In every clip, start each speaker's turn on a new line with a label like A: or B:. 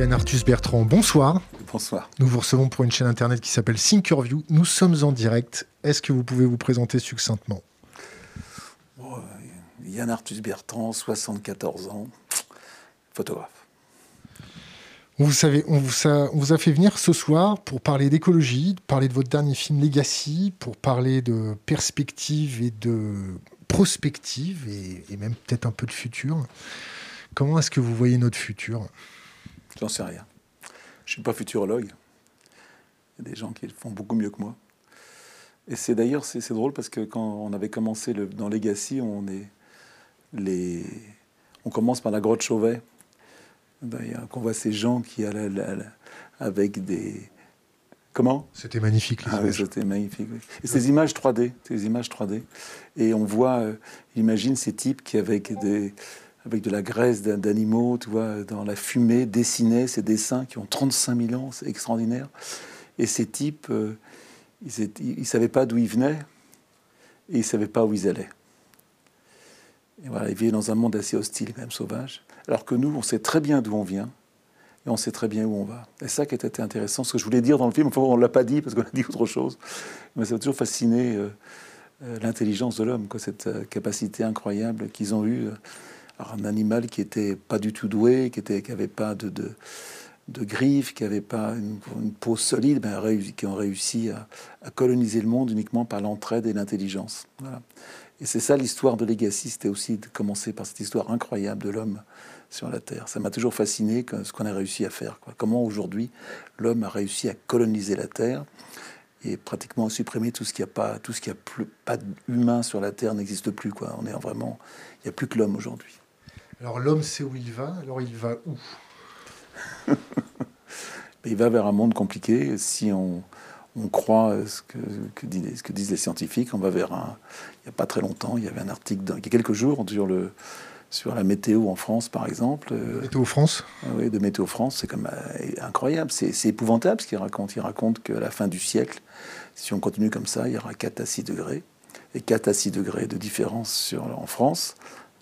A: Yann Arthus Bertrand, bonsoir.
B: Bonsoir.
A: Nous vous recevons pour une chaîne internet qui s'appelle Thinkerview. Nous sommes en direct. Est-ce que vous pouvez vous présenter succinctement?
B: Yann Arthus Bertrand, 74 ans, photographe.
A: Vous savez, on vous, a, on vous a fait venir ce soir pour parler d'écologie, parler de votre dernier film Legacy, pour parler de perspective et de prospective et, et même peut-être un peu de futur. Comment est-ce que vous voyez notre futur?
B: J'en sais rien. Je ne suis pas futurologue. Il y a des gens qui le font beaucoup mieux que moi. Et c'est d'ailleurs c'est drôle parce que quand on avait commencé le, dans Legacy, on est les on commence par la grotte Chauvet. Ben, qu'on voit ces gens qui allaient avec des comment?
A: C'était magnifique.
B: Ah oui, c'était magnifique. Et ces images 3D, ces images 3D, et on voit, euh, imagine ces types qui avec des avec de la graisse d'animaux, tu vois, dans la fumée, dessinaient ces dessins qui ont 35 000 ans, c'est extraordinaire. Et ces types, euh, ils ne savaient pas d'où ils venaient et ils ne savaient pas où ils allaient. Et voilà, ils vivaient dans un monde assez hostile, même sauvage. Alors que nous, on sait très bien d'où on vient et on sait très bien où on va. Et ça qui était intéressant, ce que je voulais dire dans le film, on ne l'a pas dit parce qu'on a dit autre chose, mais ça m'a toujours fasciné euh, euh, l'intelligence de l'homme, cette capacité incroyable qu'ils ont eue un animal qui était pas du tout doué, qui était, qui pas de, de, griffes, qui avait pas une, peau solide, qui ont réussi à, coloniser le monde uniquement par l'entraide et l'intelligence. Et c'est ça l'histoire de Legacy, c'était aussi de commencer par cette histoire incroyable de l'homme sur la Terre. Ça m'a toujours fasciné ce qu'on a réussi à faire. Comment aujourd'hui l'homme a réussi à coloniser la Terre et pratiquement à supprimer tout ce qui a pas, tout ce qui a plus, pas d'humain sur la Terre n'existe plus. On est vraiment, il n'y a plus que l'homme aujourd'hui.
A: Alors l'homme sait où il va, alors il va où?
B: Il va vers un monde compliqué. Si on, croit ce que, disent, ce que, disent, les scientifiques, on va vers un... Il n'y a pas très longtemps, il y avait un article, il y a quelques jours, sur, le, sur la météo en France, par exemple.
A: Météo France?
B: ah Oui, de Météo France, c'est comme euh, incroyable. C'est épouvantable ce qu'il raconte. Il raconte qu'à la fin du siècle, si on continue comme ça, il y aura 4 à 6 degrés. Et 4 à 6 degrés de différence sur, en France,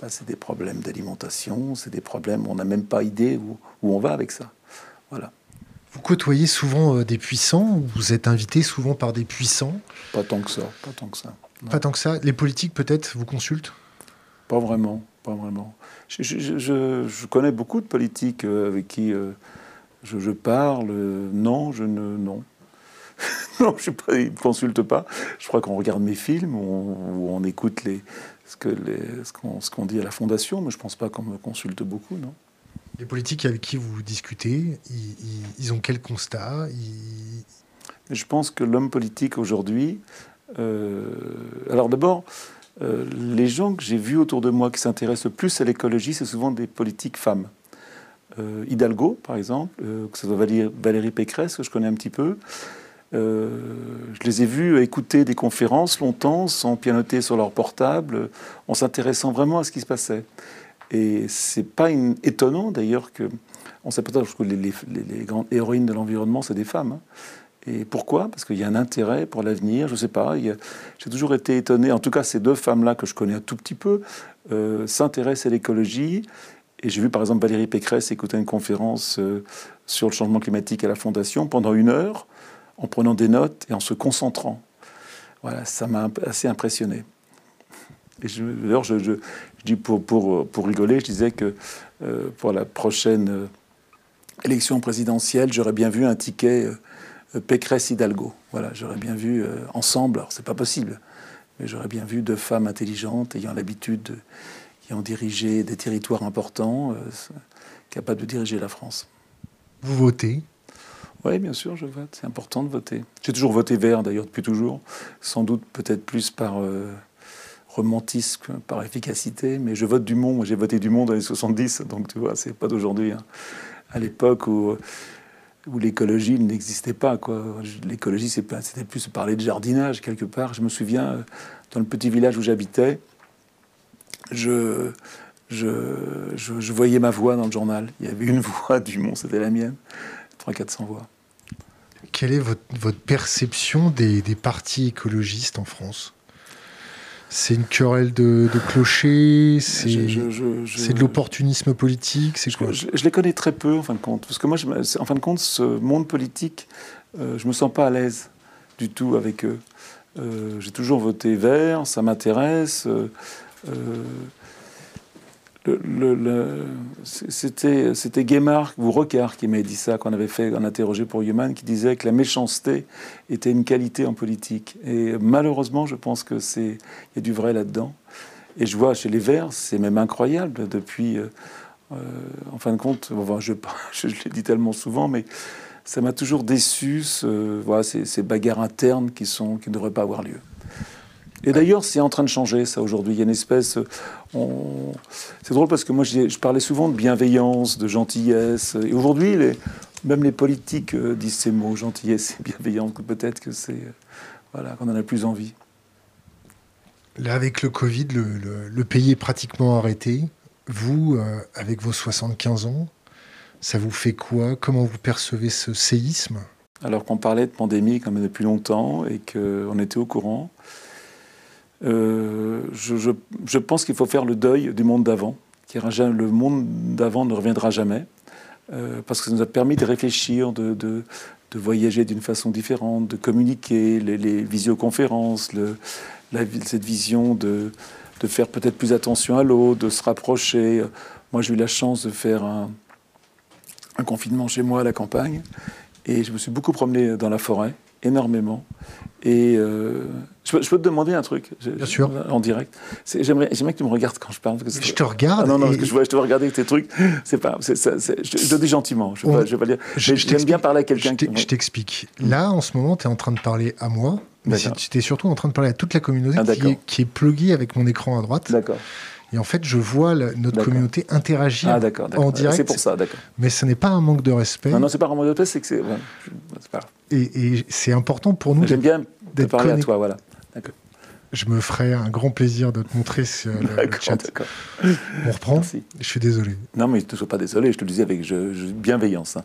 B: c'est des problèmes d'alimentation, c'est des problèmes, on n'a même pas idée où, où, on va avec ça. Voilà.
A: Vous côtoyez souvent euh, des puissants, vous êtes invité souvent par des puissants?
B: Pas tant que ça, pas tant que ça.
A: Pas tant que ça. Les politiques peut-être vous consultent?
B: Pas vraiment, pas vraiment. Je, je, je, connais beaucoup de politiques euh, avec qui euh, je, parle. Non, je ne. Non. non, je ne consultent pas. Je crois qu'on regarde mes films, ou on écoute les, ce qu'on ce qu'on dit à la Fondation, mais je ne pense pas qu'on me consulte beaucoup, non.
A: Les politiques avec qui vous discutez, ils, ont quel constat?
B: Je pense que l'homme politique aujourd'hui... Euh, alors d'abord, euh, les gens que j'ai vus autour de moi qui s'intéressent plus à l'écologie, c'est souvent des politiques femmes. Euh, Hidalgo, par exemple, que ce soit Valérie Pécresse, que je connais un petit peu, euh, je les ai vus écouter des conférences longtemps sans pianoter sur leur portable, en s'intéressant vraiment à ce qui se passait. Et c'est pas étonnant d'ailleurs que on s'aperçoit que les, les, grandes héroïnes de l'environnement, c'est des femmes. Hein. Et pourquoi? Parce qu'il y a un intérêt pour l'avenir, je ne sais pas. J'ai toujours été étonné, en tout cas ces deux femmes-là que je connais un tout petit peu, euh, s'intéressent à l'écologie. Et j'ai vu par exemple Valérie Pécresse écouter une conférence euh, sur le changement climatique à la Fondation pendant une heure en prenant des notes et en se concentrant. Voilà, ça m'a assez impressionné. Et d'ailleurs, je, dis pour, pour, pour, rigoler, je disais que euh, pour la prochaine euh, élection présidentielle, j'aurais bien vu un ticket euh, Pécresse-Hidalgo. Voilà, j'aurais bien vu ensemble, alors c'est pas possible, mais j'aurais bien vu deux femmes intelligentes ayant l'habitude, ont dirigé des territoires importants, capables de diriger la France.
A: Vous votez?
B: Oui, bien sûr, je vote. C'est important de voter. J'ai toujours voté vert, d'ailleurs, depuis toujours. Sans doute, peut-être plus par euh, romantisme, par efficacité. Mais je vote du monde. J'ai voté du monde dans les 70, donc tu vois, c'est pas d'aujourd'hui. Hein. À l'époque où, où l'écologie n'existait pas, quoi. L'écologie, c'était plus parler de jardinage, quelque part. Je me souviens, euh, dans le petit village où j'habitais, je, je, voyais ma voix dans le journal. Il y avait une voix du monde, c'était la mienne. 400 voix.
A: Quelle est votre, perception des, partis écologistes en France? C'est une querelle de, de clocher, c'est de l'opportunisme politique, c'est quoi?
B: je, les connais très peu en fin de compte, parce que moi, en fin de compte, ce monde politique, euh, je me sens pas à l'aise du tout avec eux. Euh, j'ai toujours voté vert, ça m'intéresse. Euh, c'était, c'était ou Rocard qui m'avait dit ça, qu'on avait fait un interrogé pour Human, qui disait que la méchanceté était une qualité en politique. Et malheureusement, je pense que c'est y a du vrai là-dedans. Et je vois chez les Verts, c'est même incroyable depuis. Euh, euh, en fin de compte, je, l'ai dit tellement souvent, mais ça m'a toujours déçu, voilà, ces, bagarres internes qui ne devraient pas avoir lieu. Et d'ailleurs, c'est en train de changer, ça, aujourd'hui. Il y a une espèce. C'est drôle parce que moi, je parlais souvent de bienveillance, de gentillesse. Et aujourd'hui, même les politiques euh, disent ces mots, gentillesse et bienveillance, peut-être que c'est. Euh, voilà, qu'on en a plus envie.
A: Là, avec le Covid, le, pays est pratiquement arrêté. Vous, euh, avec vos 75 ans, ça vous fait quoi? Comment vous percevez ce séisme?
B: Alors qu'on parlait de pandémie quand même depuis longtemps et qu'on était au courant, euh, je, pense qu'il faut faire le deuil du monde d'avant. Le monde d'avant ne reviendra jamais, euh, parce que ça nous a permis de réfléchir, de, de, voyager d'une façon différente, de communiquer, les, visioconférences, cette vision de, de faire peut-être plus attention à l'autre, de se rapprocher. Moi, j'ai eu la chance de faire un, un confinement chez moi à la campagne, et je me suis beaucoup promené dans la forêt, énormément. Et euh, je, peux, te demander un truc
A: Bien sûr.
B: En direct. J'aimerais, que tu me regardes quand je parle. Parce
A: que je te regarde.
B: Ah non, non, parce que je, vois, je te regarder avec tes trucs. C'est pas, je, je, dis gentiment. Je, ne vais pas dire. J'aime bien parler à quelqu'un.
A: Je t'explique. Là, en ce moment, tu es en train de parler à moi. Mais tu es surtout en train de parler à toute la communauté ah, qui, est, qui est pluguée avec mon écran à droite.
B: D'accord.
A: Et en fait, je vois notre communauté interagir ah, en direct.
B: C'est pour ça, d'accord.
A: Mais ce n'est pas un manque de respect.
B: Non, non, c'est pas un manque de respect, c'est que c'est.
A: Pas et, et c'est important pour nous.
B: J'aime bien d'être parler à toi, voilà.
A: Je me ferai un grand plaisir de te montrer sur le, chat. On reprend. Je suis désolé.
B: Non, mais ne sois pas désolé. Je te le disais avec bienveillance. Hein.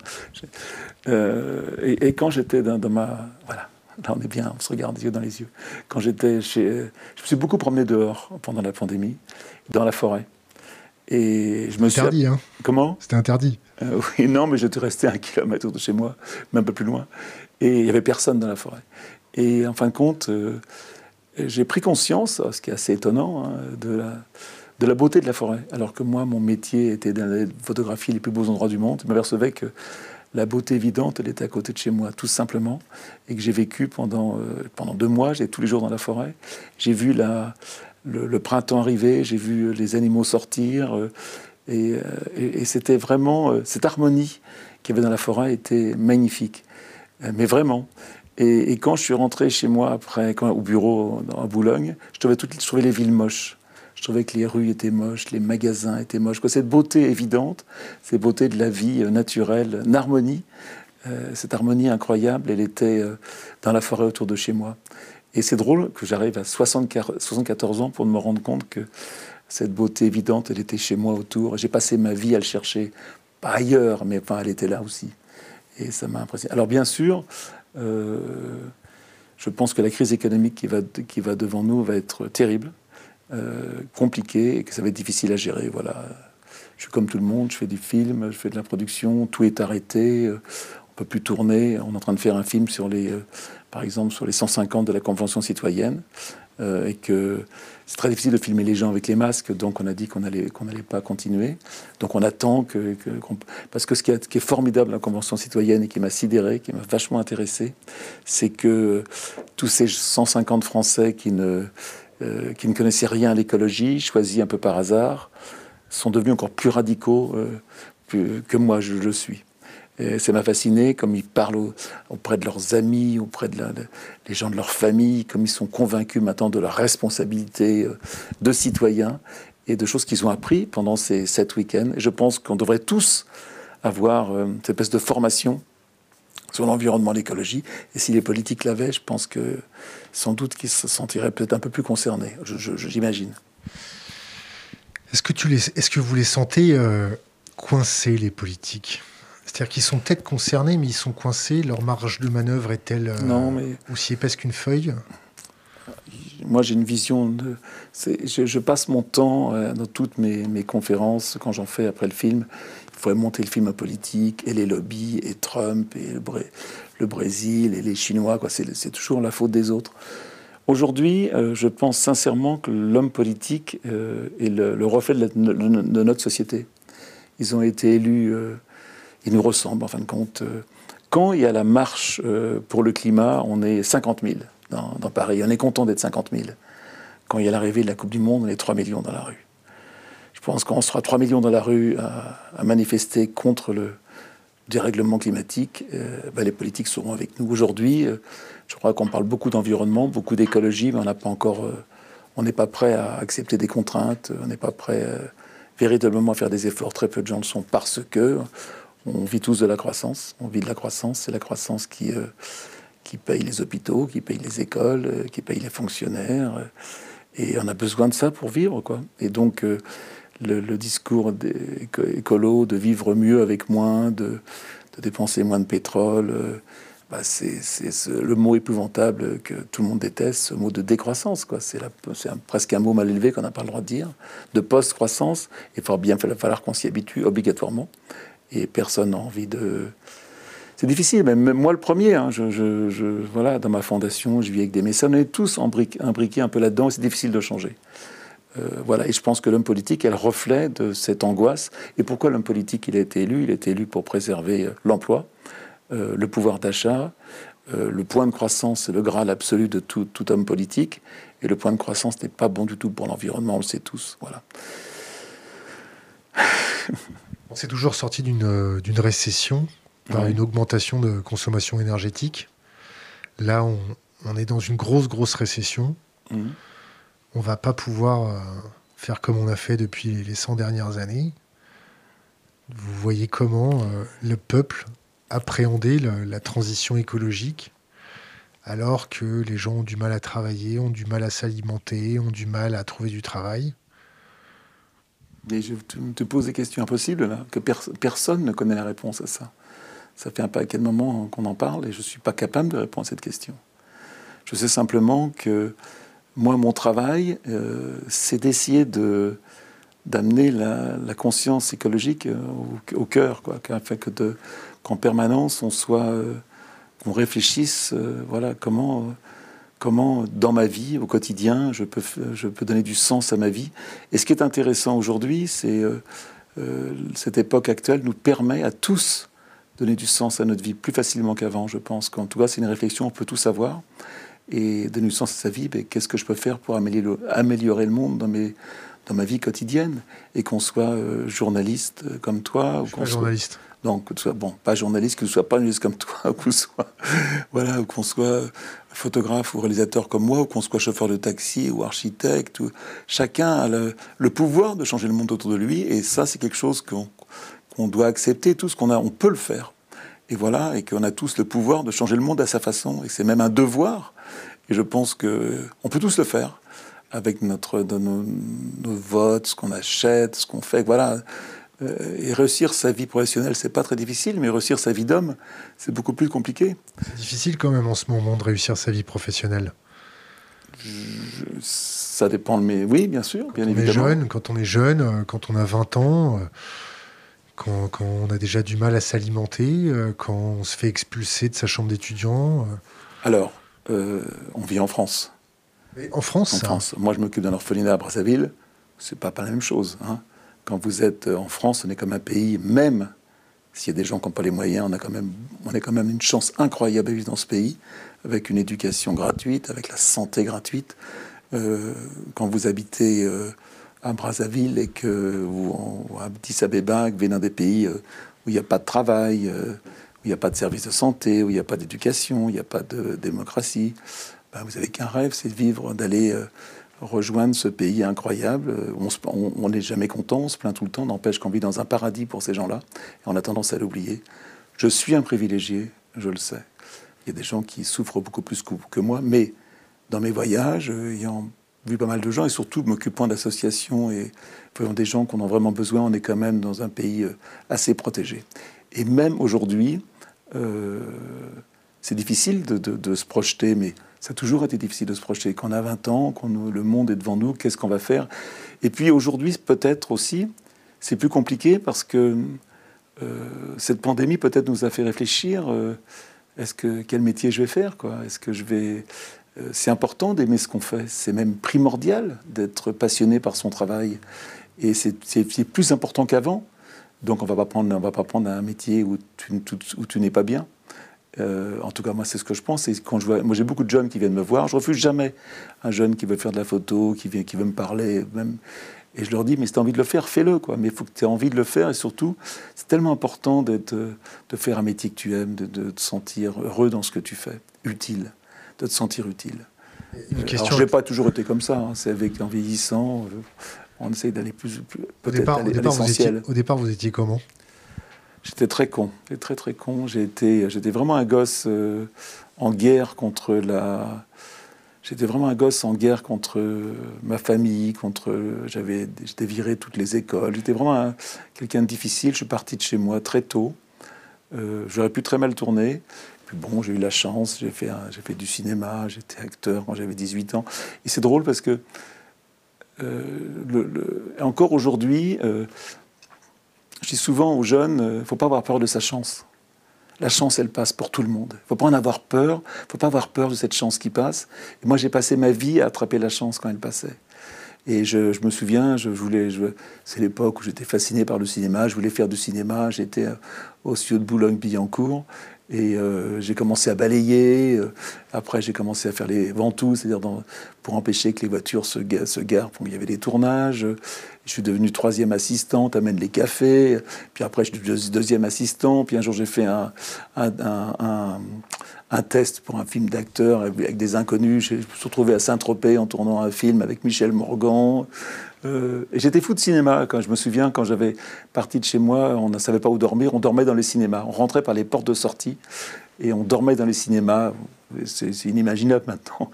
B: Euh, et, quand j'étais dans, ma voilà, là on est bien, on se regarde les yeux dans les yeux. Quand j'étais chez, je me suis beaucoup promené dehors pendant la pandémie dans la forêt. Et je me
A: suis interdit, hein
B: Comment?
A: C'était interdit.
B: Euh, oui, non, mais j'étais resté un kilomètre de chez moi, même un peu plus loin, et il y avait personne dans la forêt. Et en fin de compte, euh, j'ai pris conscience, ce qui est assez étonnant, hein, de, la, de la beauté de la forêt. Alors que moi, mon métier était de photographier les plus beaux endroits du monde. Je m'apercevais que la beauté évidente, elle était à côté de chez moi, tout simplement, et que j'ai vécu pendant, euh, pendant deux mois, j'étais tous les jours dans la forêt. J'ai vu la, le, printemps arriver, j'ai vu les animaux sortir, euh, euh, et, c'était vraiment euh, cette harmonie qu'il y avait dans la forêt était magnifique, mais vraiment. Et, quand je suis rentré chez moi après, au bureau à Boulogne, je trouvais, toutes, je les villes moches. Je trouvais que les rues étaient moches, les magasins étaient moches. Cette beauté évidente, cette beauté de la vie naturelle, une harmonie, cette harmonie incroyable, elle était dans la forêt autour de chez moi. Et c'est drôle que j'arrive à 74 ans pour me rendre compte que cette beauté évidente, elle était chez moi autour. J'ai passé ma vie à le chercher, pas ailleurs, mais enfin, elle était là aussi. Et ça m'a impressionné. Alors bien sûr, euh, je pense que la crise économique qui va, qui va devant nous va être terrible, euh, compliquée, et que ça va être difficile à gérer. Voilà. Je suis comme tout le monde, je fais du film, je fais de la production, tout est arrêté, euh, on peut plus tourner. On est en train de faire un film sur les par exemple, sur les 150 de la Convention citoyenne, euh, et que c'est très difficile de filmer les gens avec les masques, donc on a dit qu'on n'allait qu'on pas continuer. Donc on attend que, parce que ce qui, est formidable dans la Convention citoyenne et qui m'a sidéré, qui m'a vachement intéressé, c'est que tous ces 150 Français qui ne euh, qui ne connaissaient rien à l'écologie, choisis un peu par hasard, sont devenus encore plus radicaux euh, que moi je le suis ça m'a fasciné, comme ils parlent auprès de leurs amis, auprès de gens de leur famille, comme ils sont convaincus maintenant de leur responsabilité euh, de citoyens et de choses qu'ils ont appris pendant ces sept week-ends. Et je pense qu'on devrait tous avoir euh, cette espèce de formation sur l'environnement, l'écologie. Et si les politiques l'avaient, je pense que sans doute qu'ils se sentiraient peut-être un peu plus concernés, j'imagine.
A: Est-ce que, est-ce que vous les sentez euh, coincés, les politiques? C'est-à-dire qu'ils sont peut-être concernés, mais ils sont coincés. Leur marge de manœuvre est-elle euh, aussi épaisse qu'une feuille?
B: Moi, j'ai une vision de. Je, je, passe mon temps euh, dans toutes mes, mes conférences, quand j'en fais après le film. Il faudrait monter le film politique, et les lobbies, et Trump, et le, le Brésil, et les Chinois. C'est toujours la faute des autres. Aujourd'hui, euh, je pense sincèrement que l'homme politique euh, est le, reflet de, de, notre société. Ils ont été élus, ils nous ressemblent en fin de compte. Quand il y a la marche pour le climat, on est 50 000 dans, Paris. On est content d'être 50 000. Quand il y a l'arrivée de la Coupe du Monde, on est 3 millions dans la rue. Je pense qu'on sera 3 millions dans la rue à, manifester contre le dérèglement climatique. Euh, ben, les politiques seront avec nous. Aujourd'hui, euh, je crois qu'on parle beaucoup d'environnement, beaucoup d'écologie, mais on n'a pas encore. Euh, on n'est pas prêt à accepter des contraintes, on n'est pas prêt véritablement à faire des efforts. Très peu de gens le sont parce que on vit tous de la croissance. On vit de la croissance. C'est la croissance qui qui paye les hôpitaux, qui paye les écoles, euh, qui paye les fonctionnaires. Euh, et on a besoin de ça pour vivre, quoi. Et donc, euh, le, discours écolo de vivre mieux avec moins, de, dépenser moins de pétrole, bah c'est le mot épouvantable que tout le monde déteste, ce mot de décroissance, quoi. C'est presque un mot mal élevé qu'on n'a pas le droit de dire, de post-croissance. Il va bien falloir qu'on s'y habitue obligatoirement. Et personne n'a envie de c'est difficile, même moi le premier. Hein, je, voilà, dans ma fondation, je vis avec des mécènes. On est tous imbriqués un peu là-dedans c'est difficile de changer. Euh, voilà, et je pense que l'homme politique est le reflet de cette angoisse. Et pourquoi l'homme politique il a été élu? Il a été élu pour préserver euh, l'emploi, euh, le pouvoir d'achat, le point de croissance, c'est le graal absolu de tout, tout, homme politique. Et le point de croissance n'est pas bon du tout pour l'environnement, on le sait tous. Voilà.
A: On s'est toujours sorti d'une récession par une augmentation de consommation énergétique. Là, on, est dans une grosse, grosse récession. Mhm. On va pas pouvoir euh, faire comme on a fait depuis les 100 dernières années. Vous voyez comment euh, le peuple appréhendait la transition écologique alors que les gens ont du mal à travailler, ont du mal à s'alimenter, ont du mal à trouver du travail.
B: Mais je te pose des questions impossibles là, que personne ne connaît la réponse à ça. Ça fait un paquet de moments qu'on en parle et je ne suis pas capable de répondre à cette question. Je sais simplement que moi, mon travail, euh, c'est d'essayer de d'amener la, conscience écologique euh, au, cœur, quoi, qu'en permanence on soit, euh, qu'on réfléchisse, voilà, comment, comment dans ma vie, au quotidien, je peux, je peux donner du sens à ma vie. Et ce qui est intéressant aujourd'hui, c'est cette époque actuelle nous permet à tous donner du sens à notre vie plus facilement qu'avant, je pense. qu'en tout cas, c'est une réflexion, on peut tout savoir. Et donner du sens à sa vie, ben, qu'est-ce que je peux faire pour améliorer le monde dans, mes, dans ma vie quotidienne? Et qu'on soit euh, journaliste euh, comme toi.
A: ou qu'on soit journaliste.
B: Donc, que soit, bon, pas journaliste, que ce soit pas journaliste comme toi, ou qu'on soit, voilà, ou qu'on soit photographe ou réalisateur comme moi, ou qu'on soit chauffeur de taxi ou architecte. Ou, chacun a le, pouvoir de changer le monde autour de lui, et ça, c'est quelque chose qu'on on doit accepter tout ce qu'on a, on peut le faire. Et voilà, et qu'on a tous le pouvoir de changer le monde à sa façon. Et c'est même un devoir. Et je pense que on peut tous le faire avec notre, nos, votes, ce qu'on achète, ce qu'on fait. Voilà. Euh, et réussir sa vie professionnelle, c'est pas très difficile, mais réussir sa vie d'homme, c'est beaucoup plus compliqué.
A: C'est difficile quand même en ce moment de réussir sa vie professionnelle.
B: ça dépend de mes. Oui, bien sûr, bien
A: quand
B: évidemment.
A: On est jeune, quand on est jeune, euh, quand on a 20 ans. Euh, quand, on a déjà du mal à s'alimenter, quand on se fait expulser de sa chambre d'étudiant.
B: Alors, euh, on vit en France.
A: en France
B: En France. Moi, je m'occupe d'un orphelinat à Brazzaville. C'est pas, pas la même chose. Hein. Quand vous êtes en France, on est comme un pays, même s'il y a des gens qui n'ont pas les moyens, on a quand même, on a quand même une chance incroyable à vivre dans ce pays, avec une éducation gratuite, avec la santé gratuite. quand vous habitez à Brazzaville et que, ou, à Addis que venez des pays euh, où il n'y a pas de travail, euh, où il n'y a pas de service de santé, où il n'y a pas d'éducation, il n'y a pas de démocratie, ben, vous avez qu'un rêve, c'est de vivre, d'aller euh, rejoindre ce pays incroyable. On n'est jamais content, on se plaint tout le temps, n'empêche qu'on vit dans un paradis pour ces gens-là, et on a tendance à l'oublier. Je suis un privilégié, je le sais. Il y a des gens qui souffrent beaucoup plus que moi, mais dans mes voyages, ayant vu pas mal de gens et surtout m'occupant d'associations et voyant des gens qu'on a vraiment besoin, on est quand même dans un pays euh, assez protégé. Et même aujourd'hui, euh, c'est difficile de, se projeter, mais Ça a toujours été difficile de se projeter. Quand on a 20 ans, quand le monde est devant nous, qu'est-ce qu'on va faire? Et puis aujourd'hui, peut-être aussi, c'est plus compliqué parce que euh, cette pandémie peut-être nous a fait réfléchir. Euh, est-ce que quel métier je vais faire Est-ce que je vais euh, C'est important d'aimer ce qu'on fait. C'est même primordial d'être passionné par son travail. Et c'est plus important qu'avant. Donc on on va pas prendre un métier où tu n'es pas bien. En tout cas, moi, c'est ce que je pense. Et quand je vois, moi, j'ai beaucoup de jeunes qui viennent me voir. Je refuse jamais un jeune qui veut faire de la photo, qui, vient, qui veut me parler. Même, et je leur dis, mais si tu as envie de le faire, fais-le. quoi. Mais il faut que tu aies envie de le faire. Et surtout, c'est tellement important d'être, de faire un métier que tu aimes, de, te sentir heureux dans ce que tu fais, utile, de te sentir utile. Une question... Alors, je n'ai pas toujours été comme ça. Hein. C'est avec en vieillissant, euh, on essaye d'aller plus, peut-être à l'essentiel.
A: Au départ, vous étiez comment?
B: J'étais très con. J'étais très très con. J'étais, vraiment un gosse euh, en guerre contre la J'étais vraiment un gosse en guerre contre ma famille, contre. J'avais, j'étais viré toutes les écoles. J'étais vraiment quelqu'un de difficile. Je suis parti de chez moi très tôt. Euh, j'aurais pu très mal tourner. Puis bon, j'ai eu la chance. J'ai fait, j'ai fait du cinéma. J'étais acteur quand j'avais 18 ans. Et c'est drôle parce que euh, encore aujourd'hui, euh, je dis souvent aux jeunes, il ne faut pas avoir peur de sa chance. La chance, elle passe pour tout le monde. Il ne faut pas en avoir peur. Il ne faut pas avoir peur de cette chance qui passe. Moi, j'ai passé ma vie à attraper la chance quand elle passait. Et je, me souviens, je voulais, c'est l'époque où j'étais fasciné par le cinéma. Je voulais faire du cinéma. J'étais au studio de Boulogne-Billancourt. Et euh, j'ai commencé à balayer. Euh, après, j'ai commencé à faire les ventouses, c'est-à-dire pour empêcher que les voitures se garent. il y avait des tournages. Je suis devenu troisième assistante, amène les cafés. Puis après, je suis deuxième assistant. Puis un jour, j'ai fait un, test pour un film d'acteur avec, des inconnus. Je me suis retrouvé à Saint-Tropez en tournant un film avec Michel Morgan. Euh, j'étais fou de cinéma. Quand je me souviens, quand j'avais parti de chez moi, on ne savait pas où dormir. On dormait dans les cinémas. On rentrait par les portes de sortie et on dormait dans les cinémas. C'est inimaginable maintenant.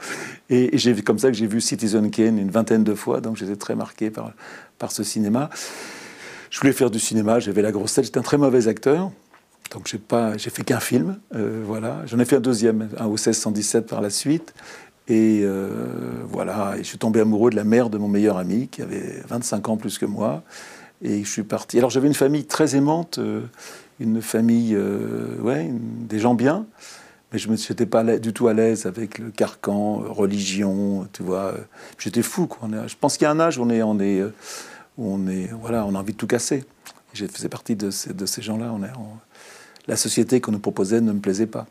B: Et, et c'est comme ça que j'ai vu Citizen Kane une vingtaine de fois. Donc j'étais très marqué par, par ce cinéma. Je voulais faire du cinéma, j'avais la grosse tête, j'étais un très mauvais acteur. Donc j'ai pas, j'ai fait qu'un film, euh, voilà. J'en ai fait un deuxième, un au 1617 par la suite. Et euh, voilà, et je suis tombé amoureux de la mère de mon meilleur ami, qui avait 25 ans plus que moi. Et je suis parti. Alors j'avais une famille très aimante, euh, une famille, ouais, des gens bien. Mais je n'étais pas du tout à l'aise avec le carcan, religion, tu vois. J'étais fou, quoi. Je pense qu'il y a un âge où on est, on est on est, voilà, on a envie de tout casser. Je faisais partie de ces, gens-là. La société qu'on nous proposait ne me plaisait pas.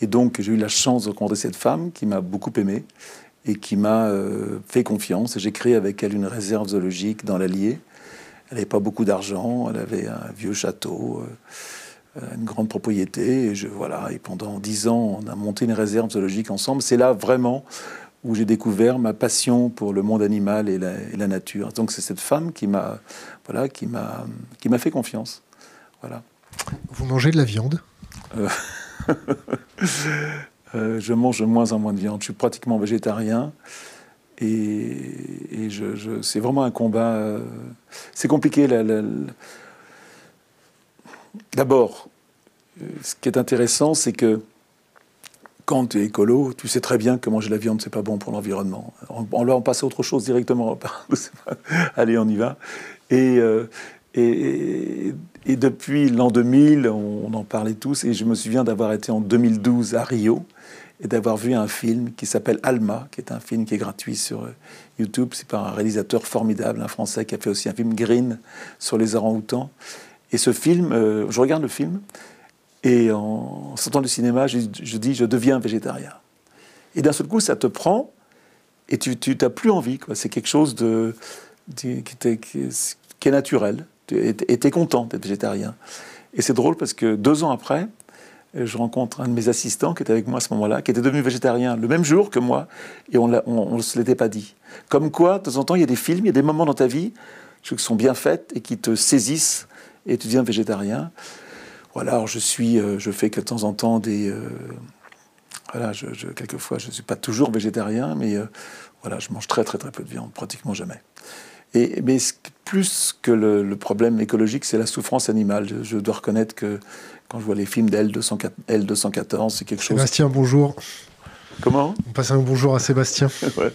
B: Et donc, j'ai eu la chance de rencontrer cette femme qui m'a beaucoup aimé et qui m'a euh, fait confiance. J'ai créé avec elle une réserve zoologique dans l'Allier. Elle n'avait pas beaucoup d'argent, elle avait un vieux château, euh, une grande propriété. Et, je, voilà, et pendant dix ans, on a monté une réserve zoologique ensemble. C'est là vraiment où j'ai découvert ma passion pour le monde animal et la, nature. Donc c'est cette femme qui m'a voilà, qui m'a qui m'a fait confiance. Voilà.
A: Vous mangez de la viande? Euh,
B: euh, Je mange de moins en moins de viande. Je suis pratiquement végétarien. Et, je, c'est vraiment un combat. Euh, c'est compliqué. D'abord, ce qui est intéressant, c'est que quand tu es écolo, tu sais très bien que manger la viande, c'est pas bon pour l'environnement. On, là, on passe autre chose directement. Allez, on y va. Euh, et, et, depuis l'an 2000, on, en parlait tous, et je me souviens d'avoir été en 2012 à Rio et d'avoir vu un film qui s'appelle Alma, qui est un film qui est gratuit sur euh, YouTube. C'est par un réalisateur formidable, un Français qui a fait aussi un film Green sur les orang-outans. Et ce film, euh, je regarde le film, et en sortant du cinéma, je, dis je deviens végétarien. Et d'un seul coup, ça te prend et tu n'as plus envie. C'est quelque chose de, qui, est, naturel. Et tu es content d'être végétarien. Et c'est drôle parce que deux ans après, je rencontre un de mes assistants qui était avec moi à ce moment-là, qui était devenu végétarien le même jour que moi, et on ne se l'était pas dit. Comme quoi, de temps en temps, il y a des films, il y a des moments dans ta vie qui sont bien faits et qui te saisissent, et tu deviens végétarien. Voilà, alors je suis, euh, je fais que de temps en temps des. Euh, voilà, je, quelquefois, je ne suis pas toujours végétarien, mais euh, voilà, je mange très très très peu de viande, pratiquement jamais. Et, mais plus que le, problème écologique, c'est la souffrance animale. Je, dois reconnaître que quand je vois les films d'L214, c'est quelque chose.
A: Sébastien, bonjour.
B: Comment?
A: On passe un bonjour à Sébastien.
B: ouais.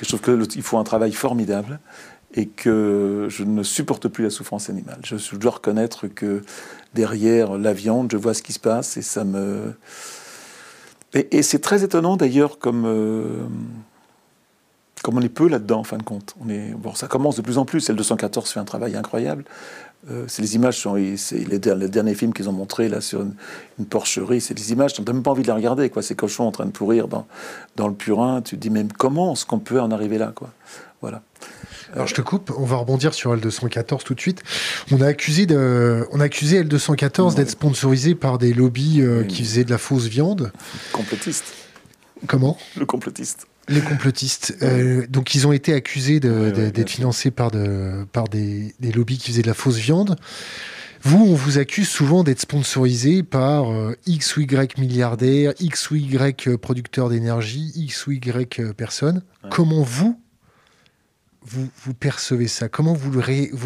B: Je trouve qu'il faut un travail formidable et que je ne supporte plus la souffrance animale. Je, dois reconnaître que derrière la viande, je vois ce qui se passe et ça me... Et, c'est très étonnant d'ailleurs comme... Euh, comme on est peu là-dedans, en fin de compte. On est, bon, ça commence de plus en plus. L214 fait un travail incroyable. Euh, c'est les images, c'est les, derniers films qu'ils ont montrés là sur une, porcherie. C'est des images, tu n'as même pas envie de les regarder. Quoi. Ces cochons en train de pourrir dans, dans le purin. Tu te dis même comment est-ce qu'on peut en arriver là quoi? Voilà.
A: Alors je te coupe, on va rebondir sur L214 tout de suite. On a accusé, de, on a accusé L214 d'être sponsorisé par des lobbies euh, qui faisaient de la fausse viande.
B: Complotiste.
A: Comment?
B: Le complotiste.
A: Les complotistes. Euh, donc, ils ont été accusés d'être financés par, de, par des, lobbies qui faisaient de la fausse viande. Vous, on vous accuse souvent d'être sponsorisé par euh, X ou Y milliardaires, X ou Y producteurs d'énergie, X ou Y personnes. Comment vous, vous, percevez ça? Comment vous,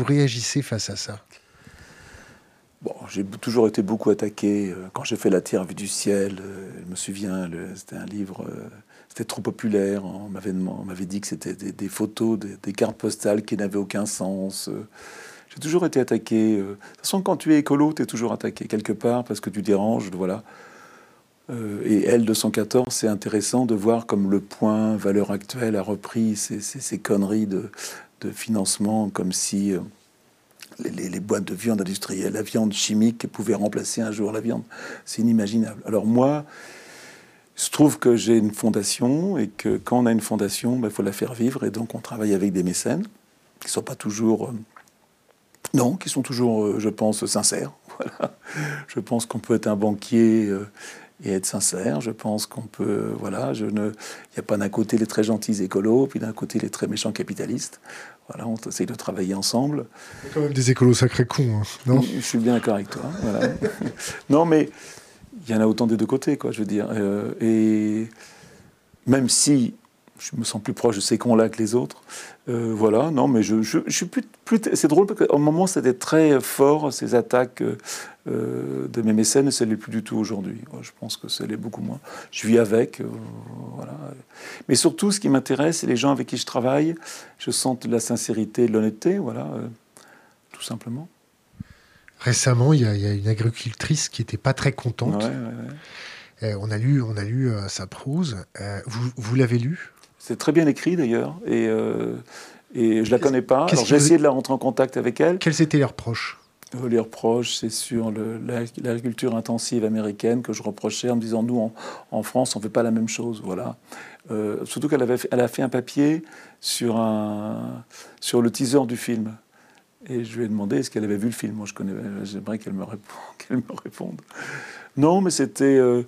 A: réagissez face à ça?
B: Bon, j'ai toujours été beaucoup attaqué. Quand j'ai fait La Terre vue du ciel, je me souviens, c'était un livre c'était trop populaire. On m'avait, dit que c'était des, photos, des, cartes postales qui n'avaient aucun sens. Euh, j'ai toujours été attaqué. Euh. De toute façon, quand tu es écolo, tu es toujours attaqué quelque part parce que tu déranges. Voilà. Euh, et L214, c'est intéressant de voir comme le point valeur actuelle a repris ces, ces, conneries de, de, financement, comme si les, les, boîtes de viande industrielle, la viande chimique pouvait remplacer un jour la viande. C'est inimaginable. Alors moi, il se trouve que j'ai une fondation et que quand on a une fondation, il ben, faut la faire vivre. Et donc on travaille avec des mécènes qui ne sont pas toujours... Euh, non, qui sont toujours, euh, je pense, sincères. Je pense qu'on peut être un banquier euh, et être sincère. Je pense qu'on peut... Voilà, je ne... Il n'y a pas d'un côté les très gentils écolos, puis d'un côté les très méchants capitalistes. Voilà, on essaye de travailler ensemble.
A: Il y a quand même des écolos sacrés cons, hein, non?
B: Je suis bien d'accord avec toi. Voilà. non, mais il y en a autant des deux côtés, quoi, je veux dire. Euh, et même si je me sens plus proche de ces cons-là que les autres, euh, voilà, non, mais je, je, suis plus. plus c'est drôle parce qu'au moment, c'était très fort, ces attaques euh, de mes mécènes, et ce n'est plus du tout aujourd'hui. Je pense que c'est beaucoup moins. Je vis avec, voilà. Mais surtout, ce qui m'intéresse, c'est les gens avec qui je travaille. Je sens la sincérité de l'honnêteté, voilà, tout simplement.
A: Récemment, il y, a, une agricultrice qui n'était pas très contente. Euh, on a lu, on a lu euh, sa prose. Euh, vous, vous l'avez lu?
B: C'est très bien écrit d'ailleurs. Et, et je la connais pas. Alors j'ai essayé de la rentrer en contact avec elle.
A: Quels étaient les reproches?
B: Les reproches, c'est sur l'agriculture intensive américaine que je reprochais en me disant nous, en, France, on ne fait pas la même chose. Voilà. surtout qu'elle avait, elle a fait un papier sur, un, sur le teaser du film. Et je lui ai demandé est-ce qu'elle avait vu le film. Moi, je connais, j'aimerais qu'elle me, qu'elle me réponde. Non, mais c'était euh,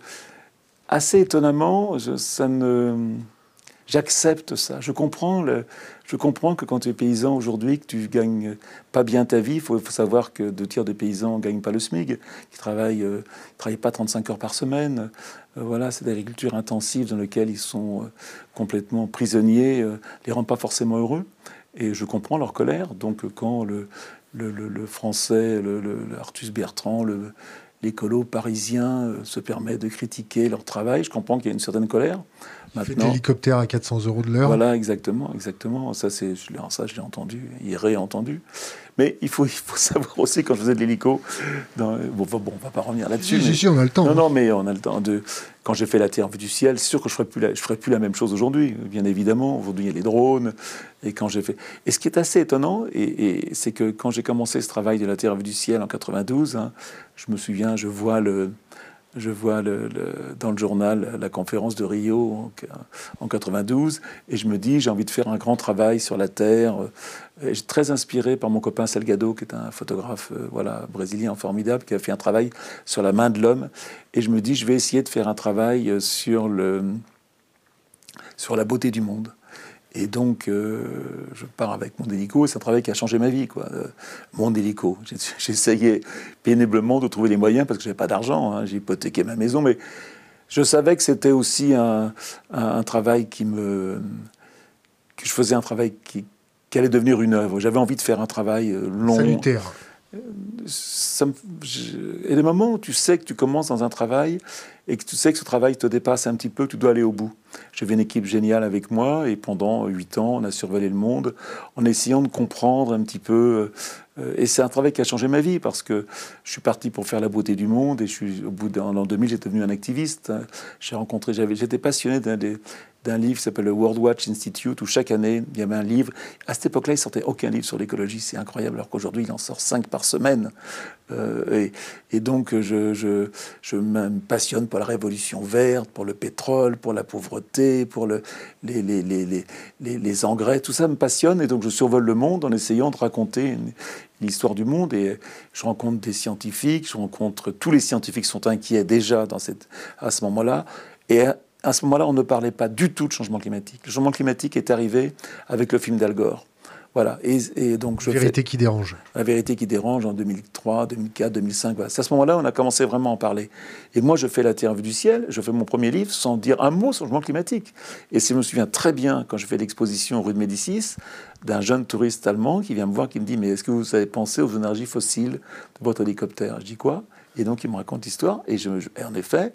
B: assez étonnamment. ça ne, j'accepte ça. Je comprends, je comprends que quand tu es paysan aujourd'hui, que tu gagnes pas bien ta vie, il faut, savoir que deux tiers des paysans ne gagnent pas le SMIC, qui travaillent, euh, travaillent pas 35 heures par semaine. Euh, voilà, c'est l'agriculture intensive dans laquelle ils sont complètement prisonniers, les rend pas forcément heureux. Et je comprends leur colère. Donc quand le, français, le, Artus Bertrand, l'écolo parisien euh, se permet de critiquer leur travail, je comprends qu'il y a une certaine colère.
A: Maintenant, l'hélicoptère à 400 euros de l'heure.
B: Voilà, exactement, exactement. Ça, c'est, ça, je l'ai entendu, il réentendu. Mais il faut, il faut savoir aussi, quand je faisais de l'hélico, bon, bon, on va pas revenir là-dessus.
A: Si, si, on a le temps.
B: Non, hein. non, mais on a le temps. De, quand j'ai fait la Terre vue du ciel, c'est sûr que je ne ferai, ferai, plus la même chose aujourd'hui, bien évidemment. Aujourd'hui, il y a les drones. Et quand j'ai fait. Et ce qui est assez étonnant, et, c'est que quand j'ai commencé ce travail de la Terre vue du ciel en 92, hein, je me souviens, je vois le je vois dans le journal la conférence de Rio en, 92 et je me dis j'ai envie de faire un grand travail sur la terre. Et je très inspiré par mon copain Salgado qui est un photographe euh, voilà brésilien formidable qui a fait un travail sur la main de l'homme et je me dis je vais essayer de faire un travail sur le sur la beauté du monde. Et donc, euh, je pars avec mon hélico, c'est un travail qui a changé ma vie, quoi. Euh, mon hélico. J'essayais péniblement de trouver les moyens parce que j'avais pas d'argent. Hein. J'ai hypothéqué ma maison, mais je savais que c'était aussi un, un, travail qui me. que je faisais un travail qui, qui allait devenir une œuvre. J'avais envie de faire un travail euh, long.
A: Salutaire.
B: Et des moments où tu sais que tu commences dans un travail et que tu sais que ce travail te dépasse un petit peu, tu dois aller au bout. J'avais une équipe géniale avec moi et pendant huit ans, on a survolé le monde en essayant de comprendre un petit peu. Euh, et c'est un travail qui a changé ma vie parce que je suis parti pour faire la beauté du monde et je suis au bout d'un 2000, j'étais devenu un activiste. J'ai rencontré, j'étais passionné d'un des, d'un livre qui s'appelle le World Watch Institute, où chaque année, il y avait un livre. À cette époque-là, il sortait aucun livre sur l'écologie, c'est incroyable, alors qu'aujourd'hui, il en sort cinq par semaine. Euh, et, donc, je, je, me passionne pour la révolution verte, pour le pétrole, pour la pauvreté, pour le, les, les, les, les, engrais, tout ça me passionne, et donc je survole le monde en essayant de raconter l'histoire du monde, et je rencontre des scientifiques, je rencontre tous les scientifiques sont inquiets déjà dans cette, à ce moment-là, et à ce moment-là, on ne parlait pas du tout de changement climatique. Le changement climatique est arrivé avec le film d'Al Gore. Voilà. Et, donc
A: je vérité qui dérange.
B: La vérité qui dérange en 2003, 2004, 2005. Voilà. C'est à ce moment-là on a commencé vraiment à en parler. Et moi, je fais La Terre vue du ciel. Je fais mon premier livre sans dire un mot sur le changement climatique. Et je me souviens très bien quand je fais l'exposition rue de Médicis d'un jeune touriste allemand qui vient me voir, qui me dit mais est-ce que vous avez pensé aux énergies fossiles de votre hélicoptère? Je dis quoi? Et donc il me raconte l'histoire. Et, je, et en effet,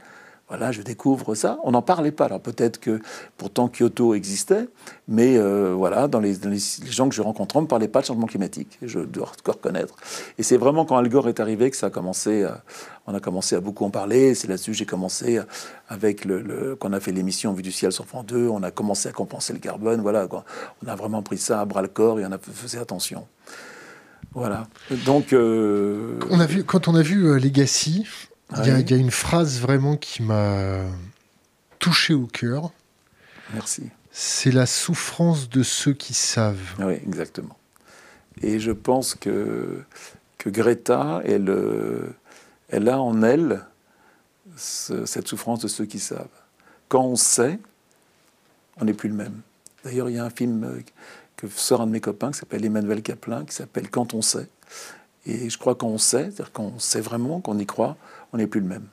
B: voilà, je découvre ça. On n'en parlait pas. Alors peut-être que pourtant Kyoto existait, mais euh, voilà, dans les, gens que je rencontre, on ne parlait pas de changement climatique. Je dois reconnaître. Et c'est vraiment quand Al Gore est arrivé que ça a commencé. on a commencé à beaucoup en parler. C'est là-dessus que j'ai commencé avec le, qu'on a fait l'émission Vue du ciel sur France 2. On a commencé à compenser le carbone. Voilà, on a vraiment pris ça à bras le corps et on a fait attention. Voilà. Donc, euh,
A: on a vu quand on a vu euh, Legacy, il y, a une phrase vraiment qui m'a touché au cœur.
B: Merci.
A: C'est la souffrance de ceux qui savent.
B: Oui, exactement. Et je pense que, que Greta, elle, elle a en elle cette souffrance de ceux qui savent. Quand on sait, on n'est plus le même. D'ailleurs, il y a un film que sort un de mes copains qui s'appelle Emmanuel Kaplan, qui s'appelle Quand on sait. Et je crois qu'on sait, c'est-à-dire qu'on sait vraiment, qu'on y croit, on n'est plus le même.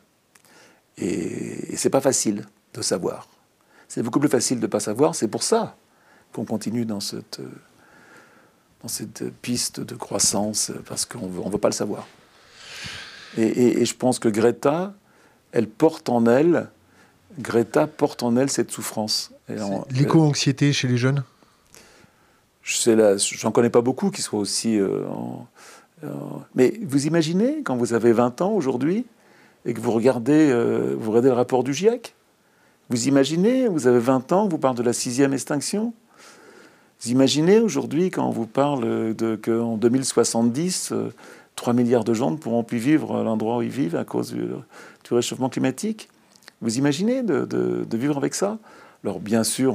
B: Et, c'est pas facile de savoir. C'est beaucoup plus facile de pas savoir. C'est pour ça qu'on continue dans cette, dans cette piste de croissance, parce qu'on ne veut pas le savoir. Et, je pense que Greta, elle porte en elle, Greta porte en elle cette souffrance.
A: L'éco-anxiété chez les jeunes?
B: J'en connais pas beaucoup qui soient aussi. Euh, euh, mais vous imaginez, quand vous avez 20 ans aujourd'hui, et que vous regardez, euh, vous regardez le rapport du GIEC, vous imaginez, vous avez 20 ans, vous parle de la sixième extinction. Vous imaginez aujourd'hui, quand on vous parle de qu'en 2070, 3 euh, milliards de gens ne pourront plus vivre à l'endroit où ils vivent à cause du, réchauffement climatique. Vous imaginez de, vivre avec ça? Alors bien sûr,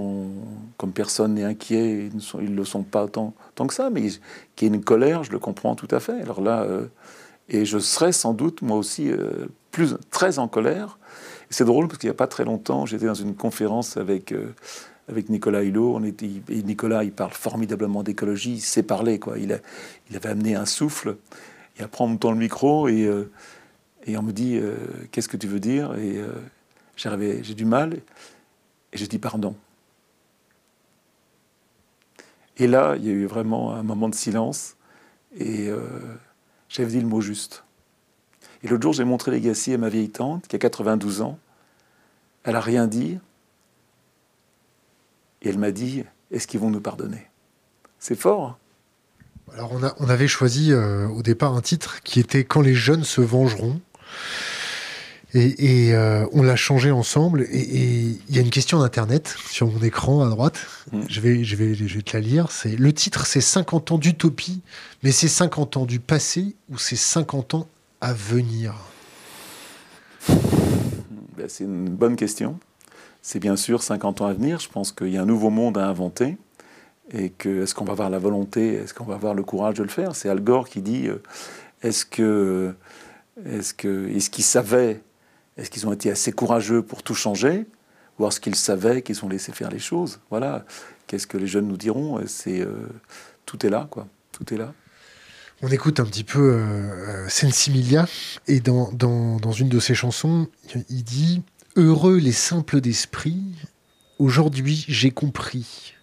B: comme personne n'est inquiet, ils ne le sont pas tant, tant que ça, mais qu'il y ait une colère, je le comprends tout à fait. Alors là, euh, et je serais sans doute moi aussi plus très en colère. C'est drôle parce qu'il n'y a pas très longtemps, j'étais dans une conférence avec, euh, avec Nicolas Hulot. Et Nicolas, il parle formidablement d'écologie, il sait parler. Quoi. Il, avait amené un souffle. Et après, on me tend le micro et, euh, et on me dit euh, Qu'est-ce que tu veux dire? Et j'ai du mal. Et je dis Pardon. Et là, il y a eu vraiment un moment de silence. Et j'avais dit le mot juste. Et l'autre jour, j'ai montré Legacy à ma vieille tante, qui a 92 ans. Elle n'a rien dit. Et elle m'a dit Est-ce qu'ils vont nous pardonner? C'est fort. Hein?
A: Alors, on, avait choisi euh, au départ un titre qui était Quand les jeunes se vengeront. Et, euh, on l'a changé ensemble. Et il y a une question d'Internet sur mon écran à droite. Mm. Je, vais, je, vais, je vais te la lire. C'est Le titre, c'est 50 ans d'utopie, mais c'est 50 ans du passé ou c'est 50 ans à venir?
B: Ben, C'est une bonne question. C'est bien sûr 50 ans à venir. Je pense qu'il y a un nouveau monde à inventer. Et que est-ce qu'on va avoir la volonté, est-ce qu'on va avoir le courage de le faire? C'est Al Gore qui dit euh, est-ce que est-ce que est-ce qu'ils savaient, est-ce qu'ils ont été assez courageux pour tout changer, ou est-ce qu'ils savaient qu'ils ont laissé faire les choses? Voilà. Qu'est-ce que les jeunes nous diront? C'est euh, tout est là, quoi. Tout est là
A: on écoute un petit peu euh, Sensimilia, et dans, une de ses chansons, il dit Heureux les simples d'esprit, aujourd'hui j'ai compris.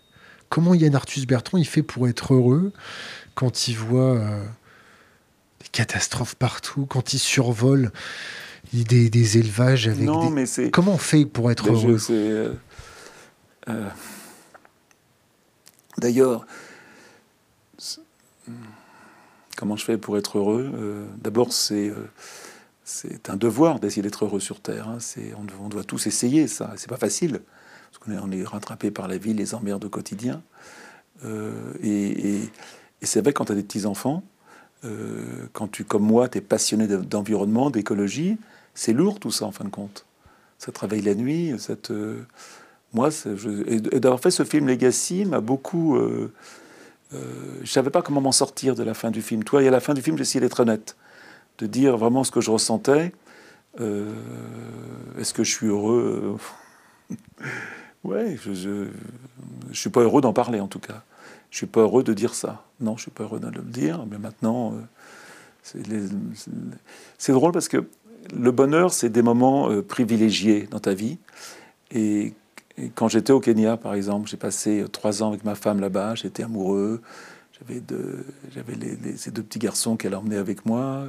A: Comment Yann Arthus Bertrand il fait pour être heureux quand il voit euh, des catastrophes partout, quand ils survolent des, des élevages avec
B: Non,
A: des...
B: mais c'est.
A: Comment on fait pour être
B: je-
A: heureux
B: c'est, euh, euh, D'ailleurs, comment je fais pour être heureux Euh, D'abord, c'est euh, c'est un devoir d'essayer d'être heureux sur Terre. hein. C'est on, doit- on doit tous essayer ça. C'est pas facile parce qu'on est, on est rattrapé par la vie, les emmerdes au quotidien. Et et- et c'est vrai quand tu as des petits enfants. euh, quand tu, comme moi, tu es passionné de- d'environnement, d'écologie, c'est lourd tout ça en fin de compte ça travaille la nuit. Te... Moi, et d'avoir fait ce film Legacy m'a beaucoup. Euh... euh, je savais pas comment m'en sortir de la fin du film. Toi, et à la fin du film, j'essayais d'être honnête, de dire vraiment ce que je ressentais. Euh, Est-ce que je suis heureux Ouais, je, je suis pas heureux d'en parler en tout cas. Je suis pas heureux de dire ça. Non, je suis pas heureux de le dire. Mais maintenant, euh, c'est drôle parce que le bonheur, c'est des moments euh, privilégiés dans ta vie. Et, quand j'étais au Kenya, par exemple, j'ai passé euh, trois ans avec ma femme là-bas. J'étais amoureux. J'avais ces deux petits garçons qu'elle a emmenés avec moi,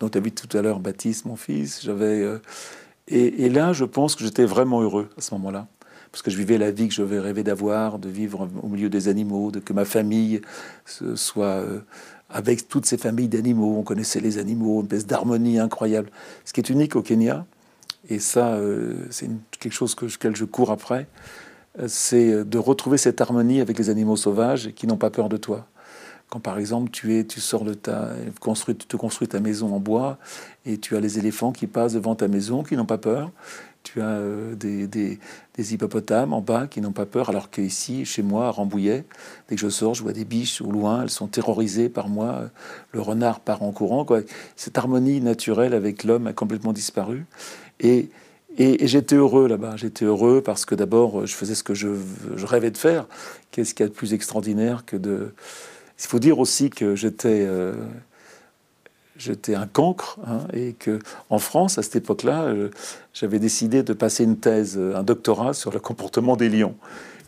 B: dont tu as vu tout à l'heure Baptiste, mon fils. J'avais euh, et, là, je pense que j'étais vraiment heureux à ce moment-là. Parce que je vivais la vie que je rêvais d'avoir, de vivre au milieu des animaux, de que ma famille soit avec toutes ces familles d'animaux. On connaissait les animaux, une espèce d'harmonie incroyable. Ce qui est unique au Kenya, et ça, euh, c'est quelque chose que, je cours après, euh, c'est de retrouver cette harmonie avec les animaux sauvages qui n'ont pas peur de toi. Quand par exemple tu es, tu sors de ta, construis, tu te construis ta maison en bois et tu as les éléphants qui passent devant ta maison qui n'ont pas peur. Tu as euh, des, hippopotames en bas qui n'ont pas peur, alors qu'ici, chez moi, à Rambouillet, dès que je sors, je vois des biches au loin, elles sont terrorisées par moi. Le renard part en courant. Cette harmonie naturelle avec l'homme a complètement disparu. Et, j'étais heureux là-bas. J'étais heureux parce que d'abord, je faisais ce que je, rêvais de faire. Qu'est-ce qu'il y a de plus extraordinaire que de. Il faut dire aussi que j'étais. euh, J'étais un cancre hein, et que en France à cette époque-là, euh, j'avais décidé de passer une thèse, euh, un doctorat sur le comportement des lions.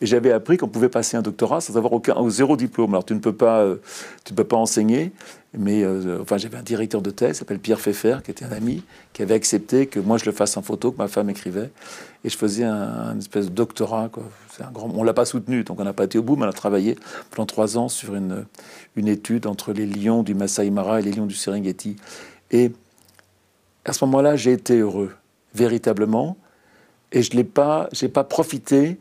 B: Et j'avais appris qu'on pouvait passer un doctorat sans avoir aucun, au zéro diplôme. Alors tu ne peux pas, euh, tu ne peux pas enseigner, mais euh, enfin j'avais un directeur de thèse, s'appelle Pierre Pfeffer, qui était un ami, qui avait accepté que moi je le fasse en photo, que ma femme écrivait, et je faisais un, espèce de doctorat. Quoi. Un on l'a pas soutenu, donc on n'a pas été au bout, mais on a travaillé pendant trois ans sur une, une étude entre les lions du Masai Mara et les lions du Serengeti. Et à ce moment-là, j'ai été heureux, véritablement, et je n'ai pas, pas profité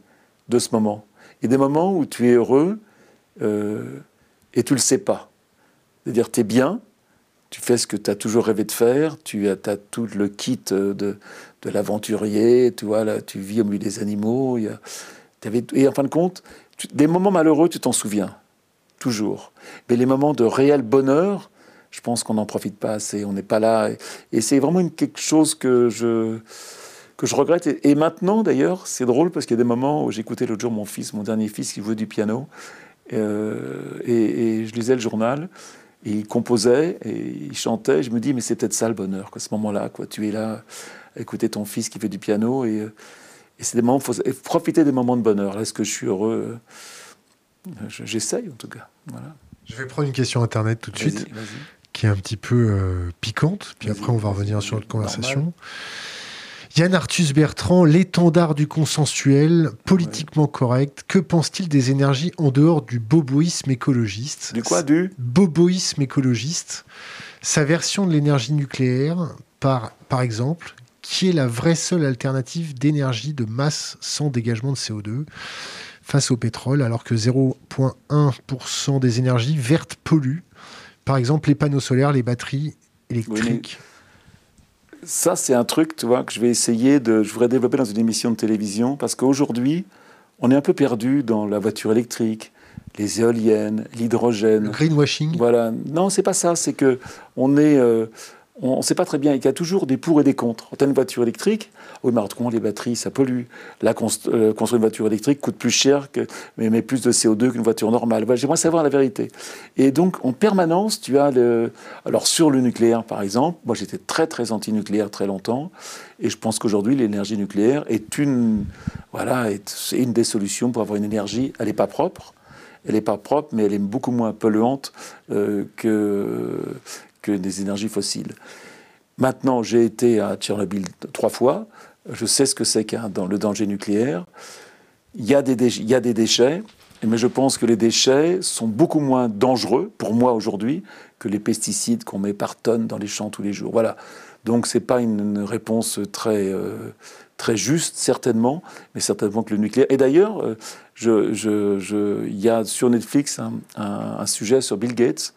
B: de ce moment. Il y a des moments où tu es heureux euh, et tu le sais pas. C'est-à-dire, tu es bien, tu fais ce que tu as toujours rêvé de faire, tu as, tout le kit de, de l'aventurier, tu tu vis au milieu des animaux. et en fin de compte, des moments malheureux, tu t'en souviens, toujours. Mais les moments de réel bonheur, je pense qu'on n'en profite pas assez, on n'est pas là. Et, c'est vraiment quelque chose que je, que je regrette. Et, et maintenant, d'ailleurs, c'est drôle parce qu'il y a des moments où j'écoutais l'autre jour mon fils, mon dernier fils, qui jouait du piano, euh, et, et je lisais le journal. Et il composait et il chantait. Je me dis, mais c'est peut-être ça le bonheur, quoi, ce moment-là. Quoi. Tu es là, à écouter ton fils qui fait du piano. Et, euh, et c'est des moments, faut profiter des moments de bonheur. Là, est-ce que je suis heureux Euh, je- J'essaye, en tout cas. Voilà.
A: Je vais prendre une question internet tout de suite, qui est un petit peu euh, piquante, puis après on va revenir sur notre
B: normal.
A: Yann Arthus Bertrand, l'étendard du consensuel, politiquement correct, que pense-t-il des énergies en dehors du boboïsme écologiste
B: Du quoi Du
A: Boboïsme écologiste, sa version de l'énergie nucléaire, par, par exemple, qui est la vraie seule alternative d'énergie de masse sans dégagement de CO2 face au pétrole, alors que 0,1% des énergies vertes polluent. Par exemple, les panneaux solaires, les batteries électriques.
B: Ça, c'est un truc, tu vois, que je vais essayer de. Je voudrais développer dans une émission de télévision parce qu'aujourd'hui, on est un peu perdu dans la voiture électrique, les éoliennes, l'hydrogène.
A: Le greenwashing,
B: Voilà. Non, c'est pas ça. C'est que on est. euh, on ne sait pas très bien. Il y a toujours des pour et des contre. Quand tu as une voiture électrique, oui, mais alors, comment les batteries, ça pollue. Là, euh, construire une voiture électrique coûte plus cher, mais met plus de CO2 qu'une voiture normale. Voilà, J'aimerais savoir la vérité. Et donc, en permanence, tu as le. Alors, sur le nucléaire, par exemple, moi, j'étais très, très anti-nucléaire très longtemps. Et je pense qu'aujourd'hui, l'énergie nucléaire est une. Voilà, est, une des solutions pour avoir une énergie. Elle n'est pas propre. Elle n'est pas propre, mais elle est beaucoup moins polluante euh, que, que des énergies fossiles. Maintenant, j'ai été à Tchernobyl trois fois. Je sais ce que c'est qu'un le danger nucléaire. Il y a des, déchets, mais je pense que les déchets sont beaucoup moins dangereux pour moi aujourd'hui que les pesticides qu'on met par tonnes dans les champs tous les jours. Voilà. Donc c'est pas une, réponse très euh, très juste certainement, mais certainement que le nucléaire. Et d'ailleurs, euh, il y a sur Netflix un sujet sur Bill Gates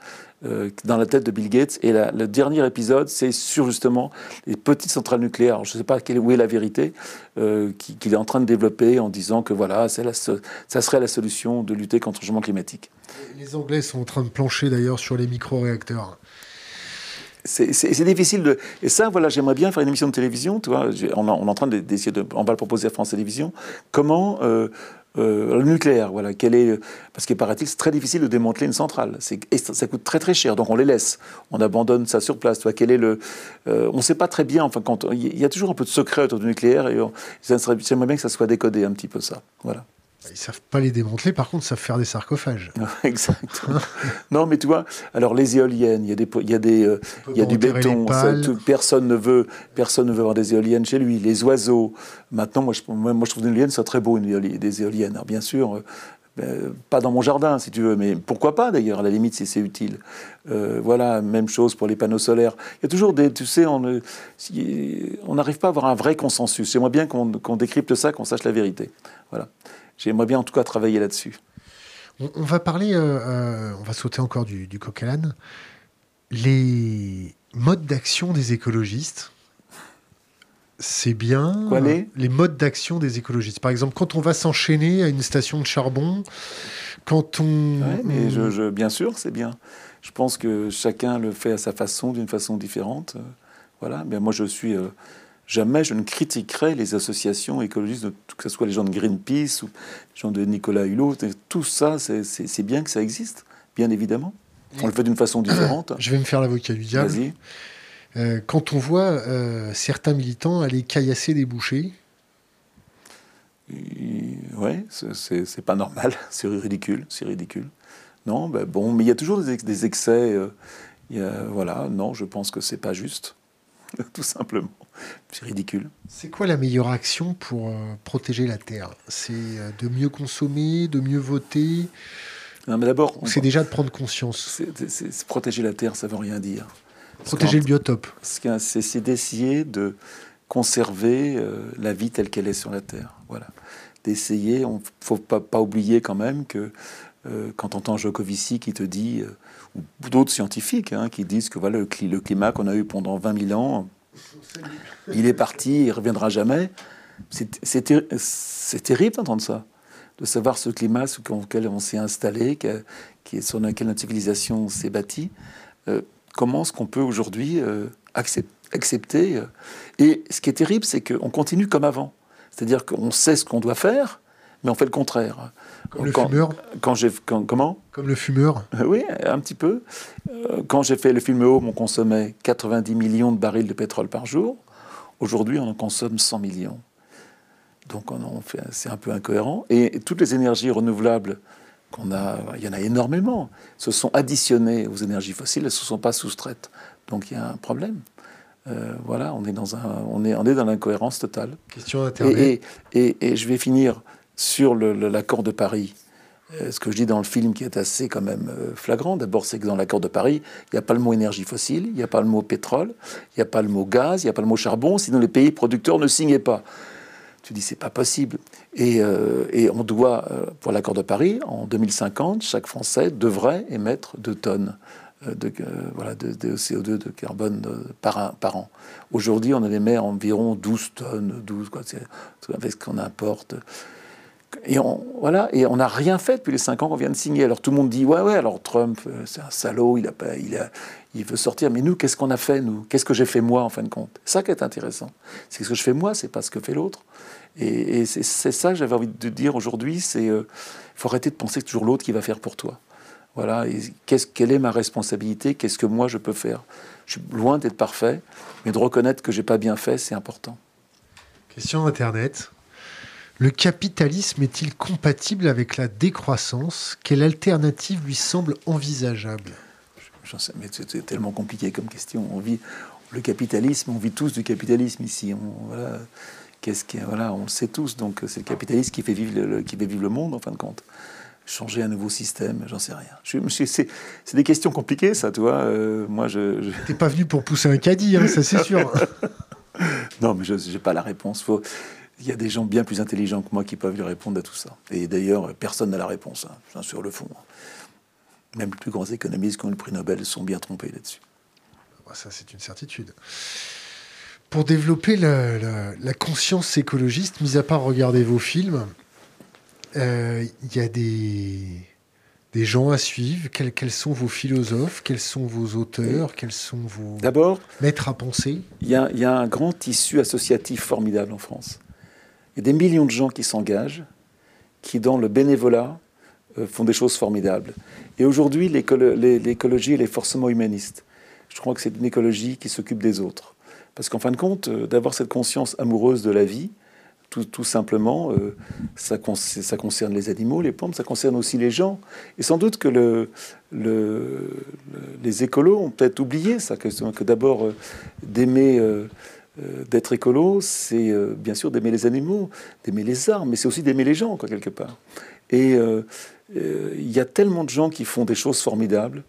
B: euh, dans la tête de Bill Gates. Et le dernier épisode, c'est sur justement les petites centrales nucléaires. je ne sais pas quelle, où est la vérité euh, qu'il est en train de développer en disant que voilà, la, ça serait la solution de lutter contre le changement climatique.
A: Les Anglais sont en train de plancher d'ailleurs sur les micro-réacteurs.
B: C'est difficile de. Et ça, voilà, j'aimerais bien faire une émission de télévision. Tu vois, on, est en train d'essayer de. On va le proposer à France Télévisions. Comment euh, euh, le nucléaire, voilà, quel est, parce qu'il paraît-il, c'est très difficile de démanteler une centrale. Et ça coûte très très cher, donc on les laisse, on abandonne ça sur place. Toi, quel est le, euh, on ne sait pas très bien. Enfin, quand il y a toujours un peu de secret autour du nucléaire, et j'aimerais bien que ça soit décodé un petit peu ça. Voilà.
A: Ils savent pas les démanteler, par contre, ils savent faire des sarcophages.
B: exact. non, mais tu vois, alors les éoliennes, il y a des, il y a des, euh, y a du béton. personne ne veut, personne ne veut avoir des éoliennes chez lui. Les oiseaux. Maintenant, moi, je, moi, je trouve une éolienne, c'est très beau, une des éoliennes. Alors, bien sûr. Euh, ben, pas dans mon jardin, si tu veux, mais pourquoi pas d'ailleurs, à la limite, si c'est utile. Euh, voilà, même chose pour les panneaux solaires. Il y a toujours des. Tu sais, on n'arrive pas à avoir un vrai consensus. J'aimerais bien qu'on décrypte ça, qu'on sache la vérité. Voilà. J'aimerais bien en tout cas travailler là-dessus.
A: On, va parler, euh, euh, on va sauter encore du, du coq Les modes d'action des écologistes, c'est bien.
B: Quoi, les,
A: les modes d'action des écologistes. Par exemple, quand on va s'enchaîner à une station de charbon, quand on.
B: Oui, mais je, bien sûr, c'est bien. Je pense que chacun le fait à sa façon, d'une façon différente. Voilà. Mais moi, je suis jamais je ne critiquerai les associations écologistes, que ce soit les gens de Greenpeace ou les gens de Nicolas Hulot. Tout ça, c'est bien que ça existe, bien évidemment. On le fait d'une façon différente.
A: Je vais me faire l'avocat du diable. Vas-y. Euh, quand on voit euh, certains militants aller caillasser des bouchers.
B: Oui, c'est pas normal, c'est ridicule, c'est ridicule. Non, ben bon, mais il y a toujours des, excès. Euh, y a, voilà, non, je pense que c'est pas juste. tout simplement. C'est ridicule.
A: C'est quoi la meilleure action pour euh, protéger la Terre? C'est euh, de mieux consommer, de mieux voter?
B: Non, mais d'abord,
A: c'est déjà de prendre conscience?
B: C'est, protéger la Terre, ça veut rien dire.
A: Protéger le biotope.
B: C'est, d'essayer de conserver euh, la vie telle qu'elle est sur la Terre. Voilà. D'essayer, il ne faut pas, pas, oublier quand même que quand on entend Jokovici qui te dit ou d'autres scientifiques hein, qui disent que voilà, le, climat qu'on a eu pendant 20 000 ans, il est parti, il reviendra jamais. C'est terrible d'entendre ça, de savoir ce climat sur lequel on s'est installé, qui sur lequel notre civilisation s'est bâtie. Euh, comment est-ce qu'on peut aujourd'hui euh, accepter euh, Et ce qui est terrible, c'est qu'on continue comme avant. C'est-à-dire qu'on sait ce qu'on doit faire, mais on fait le contraire.
A: Comme le fumeur
B: quand j'ai, Comment?
A: Comme le fumeur
B: euh, Oui, un petit peu. Euh, quand j'ai fait le film Home, on consommait 90 millions de barils de pétrole par jour. Aujourd'hui, on en consomme 100 millions. Donc on fait, c'est un peu incohérent. Et toutes les énergies renouvelables qu'on a, il y en a énormément, se sont additionnées aux énergies fossiles, elles ne se sont pas soustraites. Donc il y a un problème. Euh, voilà, on est dans un, on est, on est dans l'incohérence totale.
A: Question.
B: Et, et, et, je vais finir sur l'accord de Paris. Euh, ce que je dis dans le film qui est assez quand même euh, flagrant, d'abord c'est que dans l'accord de Paris, il n'y a pas le mot énergie fossile, il n'y a pas le mot pétrole, il n'y a pas le mot gaz, il n'y a pas le mot charbon, sinon les pays producteurs ne signaient pas. Tu dis c'est pas possible. Et, euh, on doit, pour l'accord de Paris, en 2050, chaque Français devrait émettre 2 tonnes de, voilà, de, CO2, de carbone par, par an. Aujourd'hui, on en émet environ 12 tonnes, 12, quoi, avec ce qu'on importe. Et on voilà, et on n'a rien fait depuis les cinq ans qu'on vient de signer. Alors tout le monde dit ouais ouais, alors Trump euh, c'est un salaud, il a pas, il a, il veut sortir. Mais nous, qu'est-ce qu'on a fait nous? Qu'est-ce que j'ai fait moi en fin de compte? Ça qui est intéressant, c'est ce que je fais moi, c'est pas ce que fait l'autre. Et, c'est ça que j'avais envie de dire aujourd'hui, c'est euh, faut arrêter de penser que toujours l'autre qui va faire pour toi. Voilà, qu'est-ce, quelle est ma responsabilité? Qu'est-ce que moi je peux faire? Je suis loin d'être parfait, mais de reconnaître que j'ai pas bien fait, c'est important.
A: Question Internet. Le capitalisme est-il compatible avec la décroissance? Quelle alternative lui semble envisageable?
B: Sais, mais c'est tellement compliqué comme question. On vit le capitalisme, on vit tous du capitalisme ici. On, voilà, qu'est-ce qui, voilà, on le sait tous. Donc c'est le capitalisme qui fait vivre le, qui fait vivre le monde en fin de compte. Changer un nouveau système, j'en sais rien. Je, c'est, des questions compliquées, ça, tu vois. Euh, moi, je. je...
A: T'es pas venu pour pousser un caddie, hein, ça c'est sûr.
B: non, mais je n'ai pas la réponse. Faut, il y a des gens bien plus intelligents que moi qui peuvent lui répondre à tout ça. Et d'ailleurs, personne n'a la réponse, hein, sur le fond. Même les plus grands économistes qui ont le prix Nobel sont bien trompés là-dessus.
A: Bah, ça, c'est une certitude. Pour développer la, conscience écologiste, mis à part regarder vos films, euh, il y a des, des gens à suivre quels, quels, sont vos philosophes? Quels sont vos auteurs? Quels sont vos maîtres à penser?
B: Il y, y, a un grand tissu associatif formidable en France. Il y a des millions de gens qui s'engagent, qui dans le bénévolat euh, font des choses formidables. Et aujourd'hui, l'écologie, elle est forcément humaniste. Je crois que c'est une écologie qui s'occupe des autres. Parce qu'en fin de compte, euh, d'avoir cette conscience amoureuse de la vie, tout, simplement, euh, ça, concerne les animaux, les plantes, ça concerne aussi les gens. Et sans doute que le, le, les écolos ont peut-être oublié ça, que, que d'abord d'aimer euh, d'être écolo, c'est euh, bien sûr d'aimer les animaux, d'aimer les arbres, mais c'est aussi d'aimer les gens, quoi, quelque part. Et euh, il y a tellement de gens qui font des choses formidables,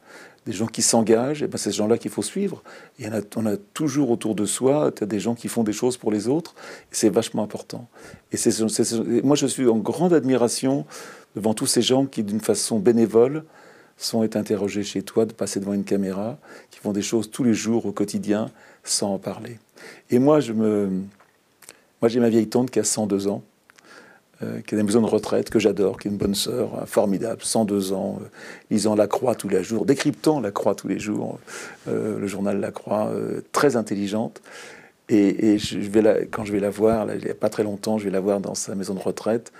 B: des gens qui s'engagent, et ben c'est ces gens-là qu'il faut suivre. Il y en a, on a toujours autour de soi des gens qui font des choses pour les autres, c'est vachement important. Et moi, je suis en grande admiration devant tous ces gens qui, d'une façon bénévole, sont interrogés chez toi, de passer devant une caméra, qui font des choses tous les jours au quotidien sans en parler. Et moi, je me, moi j'ai ma vieille tante qui a 102 ans, euh, qui a une maison de retraite que j'adore, qui est une bonne sœur, hein, formidable, 102 ans, euh, lisant La Croix tous les jours, décryptant La Croix tous les jours, euh, le journal La Croix, très intelligente. Et, je vais la, quand je vais la voir, il n'y a pas très longtemps, je vais la voir dans sa maison de retraite.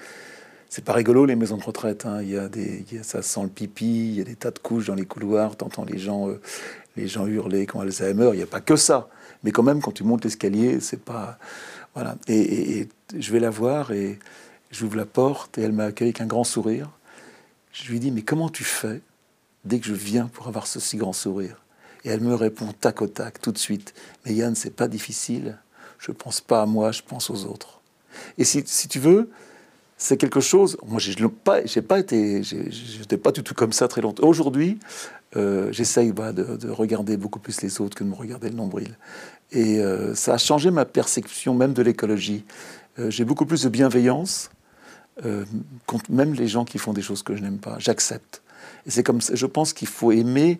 B: C'est pas rigolo les maisons de retraite. Hein. Il, y a des, ça sent le pipi, il y a des tas de couches dans les couloirs. T'entends les gens, les gens hurler quand Alzheimer. Il n'y a pas que ça. Mais quand même, quand tu montes l'escalier, c'est pas. Voilà. Et, je vais la voir et j'ouvre la porte et elle m'accueille avec un grand sourire. Je lui dis Mais comment tu fais dès que je viens pour avoir ce si grand sourire? Et elle me répond tac au tac, tout de suite Mais Yann, c'est pas difficile. Je pense pas à moi, je pense aux autres. Et si, si tu veux, c'est quelque chose. Moi, pas, j'ai pas été, j'étais pas du tout comme ça très longtemps. Aujourd'hui, euh, j'essaye de, regarder beaucoup plus les autres que de me regarder le nombril. Et euh, ça a changé ma perception même de l'écologie. Euh, j'ai beaucoup plus de bienveillance contre même les gens qui font des choses que je n'aime pas. J'accepte. Et c'est comme. Je pense qu'il faut aimer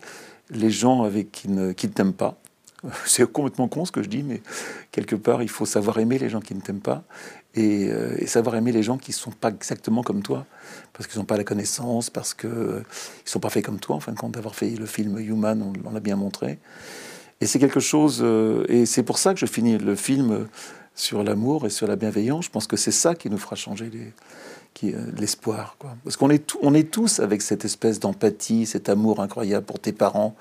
B: les gens avec qui ne, qui ne t'aiment pas. C'est complètement con ce que je dis, mais quelque part, il faut savoir aimer les gens qui ne t'aiment pas et, et, savoir aimer les gens qui ne sont pas exactement comme toi parce qu'ils n'ont pas la connaissance, parce qu'ils ne sont pas faits comme toi, en fin de compte, d'avoir fait le film Human, on, l'a bien montré. Et c'est quelque chose, euh, et c'est pour ça que je finis le film sur l'amour et sur la bienveillance. Je pense que c'est ça qui nous fera changer euh, l'espoir. Parce qu'on est, tous avec cette espèce d'empathie, cet amour incroyable pour tes parents,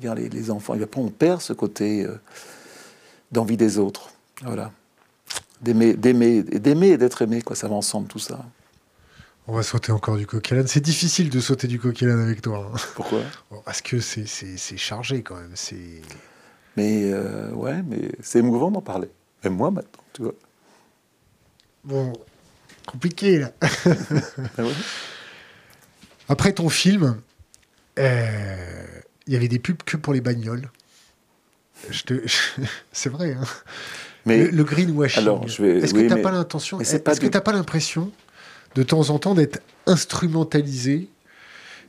B: les, les enfants. Et après, on perd ce côté euh, d'envie des autres. Voilà. D'aimer, d'aimer, d'aimer et d'être aimé, quoi. Ça va ensemble, tout ça.
A: On va sauter encore du coq C'est difficile de sauter du coq avec toi. Hein.
B: Pourquoi?
A: Parce que c'est chargé quand même.
B: Mais euh, ouais, mais c'est émouvant d'en parler. Même moi maintenant, tu vois.
A: Bon, compliqué là. Ah Après ton film, euh, il y avait des pubs que pour les bagnoles. Je te... c'est vrai. Hein mais le, greenwashing. Est-ce que tu n'as pas l'intention Est-ce que n'as pas l'impression de temps en temps d'être instrumentalisé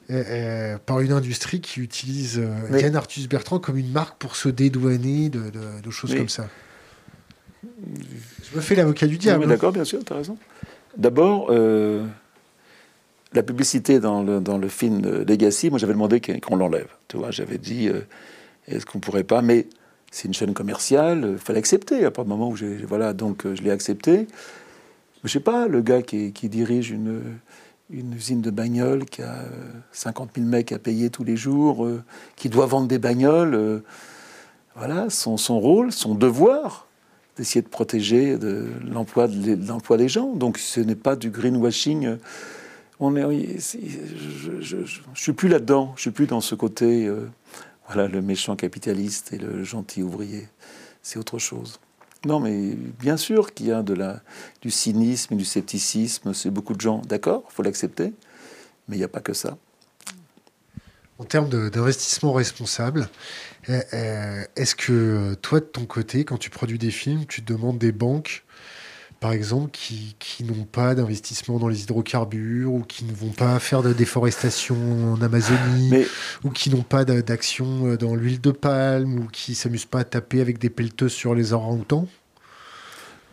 A: euh, euh, par une industrie qui utilise euh, Yann Arthus Bertrand comme une marque pour se dédouaner de, choses comme ça? Je me fais l'avocat du diable.
B: Hein. D'accord, bien sûr, tu as raison. D'abord, la publicité dans le, dans le film Legacy, moi j'avais demandé qu'on l'enlève. Tu vois, j'avais dit, est-ce qu'on pourrait pas? Mais c'est une chaîne commerciale, il fallait accepter. À partir du moment où j'ai, voilà, donc je l'ai accepté je sais pas, le gars qui, dirige une, usine de bagnoles, qui a 50 000 mecs à payer tous les jours, euh, qui doit vendre des bagnoles, euh, voilà, son, rôle, son devoir, d'essayer de protéger l'emploi de, l'emploi des gens. Donc ce n'est pas du greenwashing. On est, je, je, suis plus là-dedans, je suis plus dans ce côté. Euh, voilà, le méchant capitaliste et le gentil ouvrier. C'est autre chose. Non, mais bien sûr qu'il y a du cynisme et du scepticisme. C'est beaucoup de gens, d'accord, il faut l'accepter, mais il n'y a pas que ça.
A: En termes d'investissement responsable, eh, eh, est-ce que toi, de ton côté, quand tu produis des films, tu demandes des banques par exemple, qui, n'ont pas d'investissement dans les hydrocarbures ou qui ne vont pas faire de déforestation en Amazonie ou qui n'ont pas d'action euh, dans l'huile de palme ou qui s'amusent pas à taper avec des pelleteuses sur les orang-outans?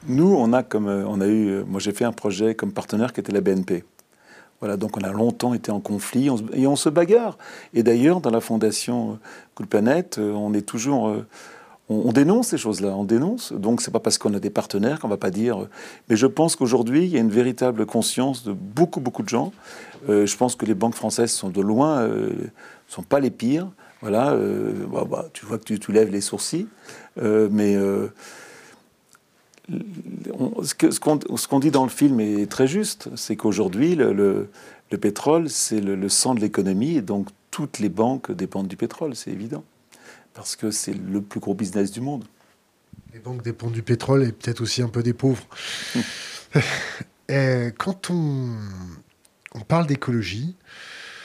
B: Nous, on a comme euh, on a eu, euh, moi j'ai fait un projet comme partenaire qui était la BNP. Voilà, donc on a longtemps été en conflit et on se bagarre. Et d'ailleurs, dans la fondation Cool Planet, on est toujours on, dénonce ces choses-là, on dénonce. Donc c'est pas parce qu'on a des partenaires qu'on va pas dire. Mais je pense qu'aujourd'hui, il y a une véritable conscience de beaucoup, beaucoup de gens. Euh, je pense que les banques françaises sont de loin, euh, sont pas les pires. Voilà, euh, bah, bah, tu vois que tu, tu, lèves les sourcils, mais ce qu'on dit dans le film est très juste. C'est qu'aujourd'hui, le, pétrole, c'est le sang de l'économie, et donc toutes les banques dépendent du pétrole, c'est évident parce que c'est le plus gros business du monde.
A: Les banques dépendent du pétrole et peut-être aussi un peu des pauvres. quand on, on parle d'écologie,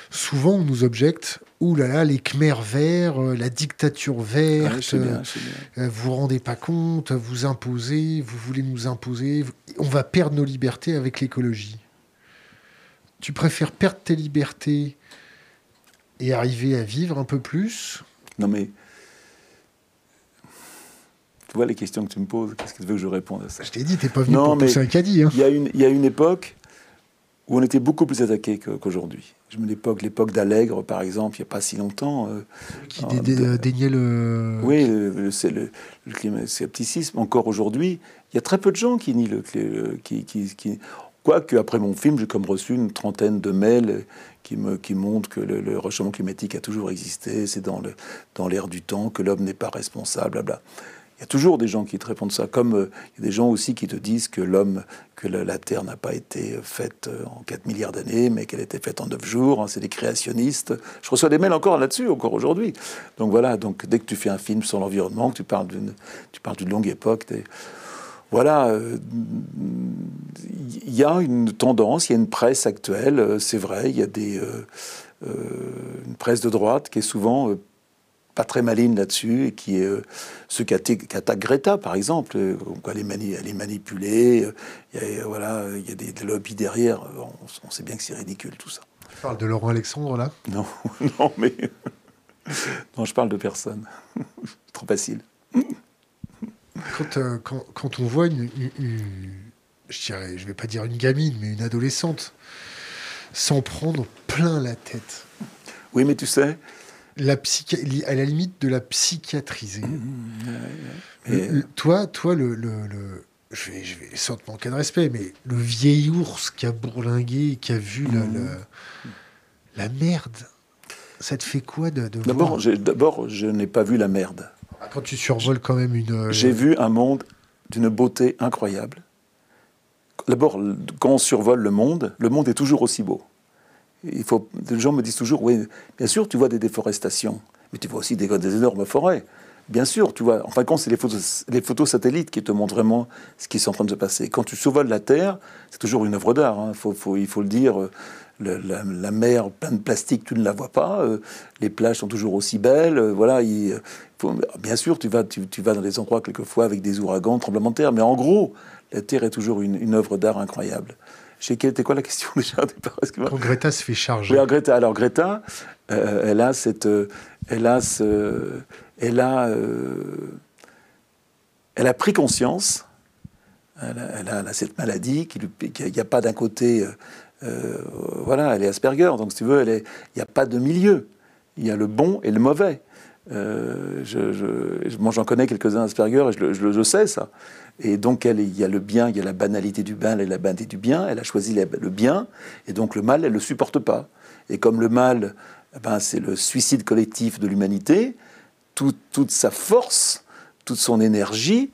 A: souvent on nous objecte Ouh là là, les Khmers verts, euh, la dictature verte, euh, vous vous rendez pas compte, vous imposez, vous voulez nous imposer, on va perdre nos libertés avec l'écologie. Tu préfères perdre tes libertés et arriver à vivre un peu plus
B: Non mais tu vois les questions que tu me poses, qu'est-ce que tu veux que je réponde à ça
A: Je t'ai dit, t'es pas venu pour pousser un caddie. Hein.
B: Il, y a une, il y a une époque où on était beaucoup plus attaqué qu'aujourd'hui. Je me l'époque, l'époque d'Allègre, par exemple, il n'y a pas si longtemps. Euh,
A: qui déniait le.
B: Oui, c'est le, le, scepticisme. Encore aujourd'hui, il y a très peu de gens qui nient le. Qui, qui, qui, Quoique, après mon film, j'ai comme reçu une trentaine de mails qui, me, qui montrent que le, le réchauffement climatique a toujours existé, c'est dans l'air dans du temps, que l'homme n'est pas responsable, blabla. Il y a toujours des gens qui te répondent ça, comme euh, il y a des gens aussi qui te disent que l'homme, que la, Terre n'a pas été faite euh, en 4 milliards d'années, mais qu'elle a été faite en 9 jours. Hein, c'est des créationnistes. Je reçois des mails encore là-dessus, encore aujourd'hui. Donc voilà, donc dès que tu fais un film sur l'environnement, que tu parles d'une, tu parles d'une longue époque, voilà, euh, il y a une tendance, il y a une presse actuelle, c'est vrai, il y a des, une presse de droite qui est souvent pas très maligne là-dessus, et qui est euh, ce qu'attaque Greta, par exemple. Euh, elle est, mani elle est manipulée, euh, il y a, voilà, il y a des, lobbies derrière. On, sait bien que c'est ridicule tout ça.
A: Tu parles de Laurent Alexandre là?
B: Non, non, mais non, je parle de personne. Trop facile.
A: Quand, quand, quand, on voit une, je dirais, je vais pas dire une gamine, mais une adolescente, s'en prendre plein la tête.
B: Oui, mais tu sais,
A: la à la limite de la psychiatriser. Mmh, toi, toi, le, le, je vais, je vais sans te manquer de respect, mais le vieil ours qui a bourlingué, qui a vu la, mmh. la, merde, ça te fait quoi de,
B: D'abord, d'abord, je n'ai pas vu la merde.
A: Ah, quand tu survoles quand même une. Euh,
B: J'ai vu un monde d'une beauté incroyable. D'abord, quand on survole le monde, le monde est toujours aussi beau. Il faut, les gens me disent toujours, oui, bien sûr, tu vois des déforestations, mais tu vois aussi des, des énormes forêts. Bien sûr, tu vois, en fin de compte, c'est les photos, les photos satellites qui te montrent vraiment ce qui est en train de se passer. Quand tu survoles la Terre, c'est toujours une œuvre d'art, hein. il faut le dire. la, mer pleine de plastique, tu ne la vois pas. Euh, les plages sont toujours aussi belles. Euh, voilà, bien sûr, tu vas, tu, tu, vas dans des endroits quelquefois avec des ouragans, tremblements de terre, mais en gros, la Terre est toujours une, une œuvre d'art incroyable. Quelle était quoi la question déjà
A: Quand Greta se fait charger.
B: alors Greta, alors Greta euh, elle a cette, euh, elle a ce, elle a, euh, elle a pris conscience. Elle a, cette maladie qu'il n'y a pas d'un côté, voilà, elle est Asperger, donc si tu veux, il n'y a pas de milieu. Il y a le bon et le mauvais. Euh, je, moi, j'en connais quelques-uns Asperger et je, je, sais ça. Et donc, elle, il y a le bien, il y a la banalité du et la banalité du bien. Elle a choisi le bien, et donc le mal, elle ne le supporte pas. Et comme le mal, eh ben, c'est le suicide collectif de l'humanité, toute sa force, toute son énergie,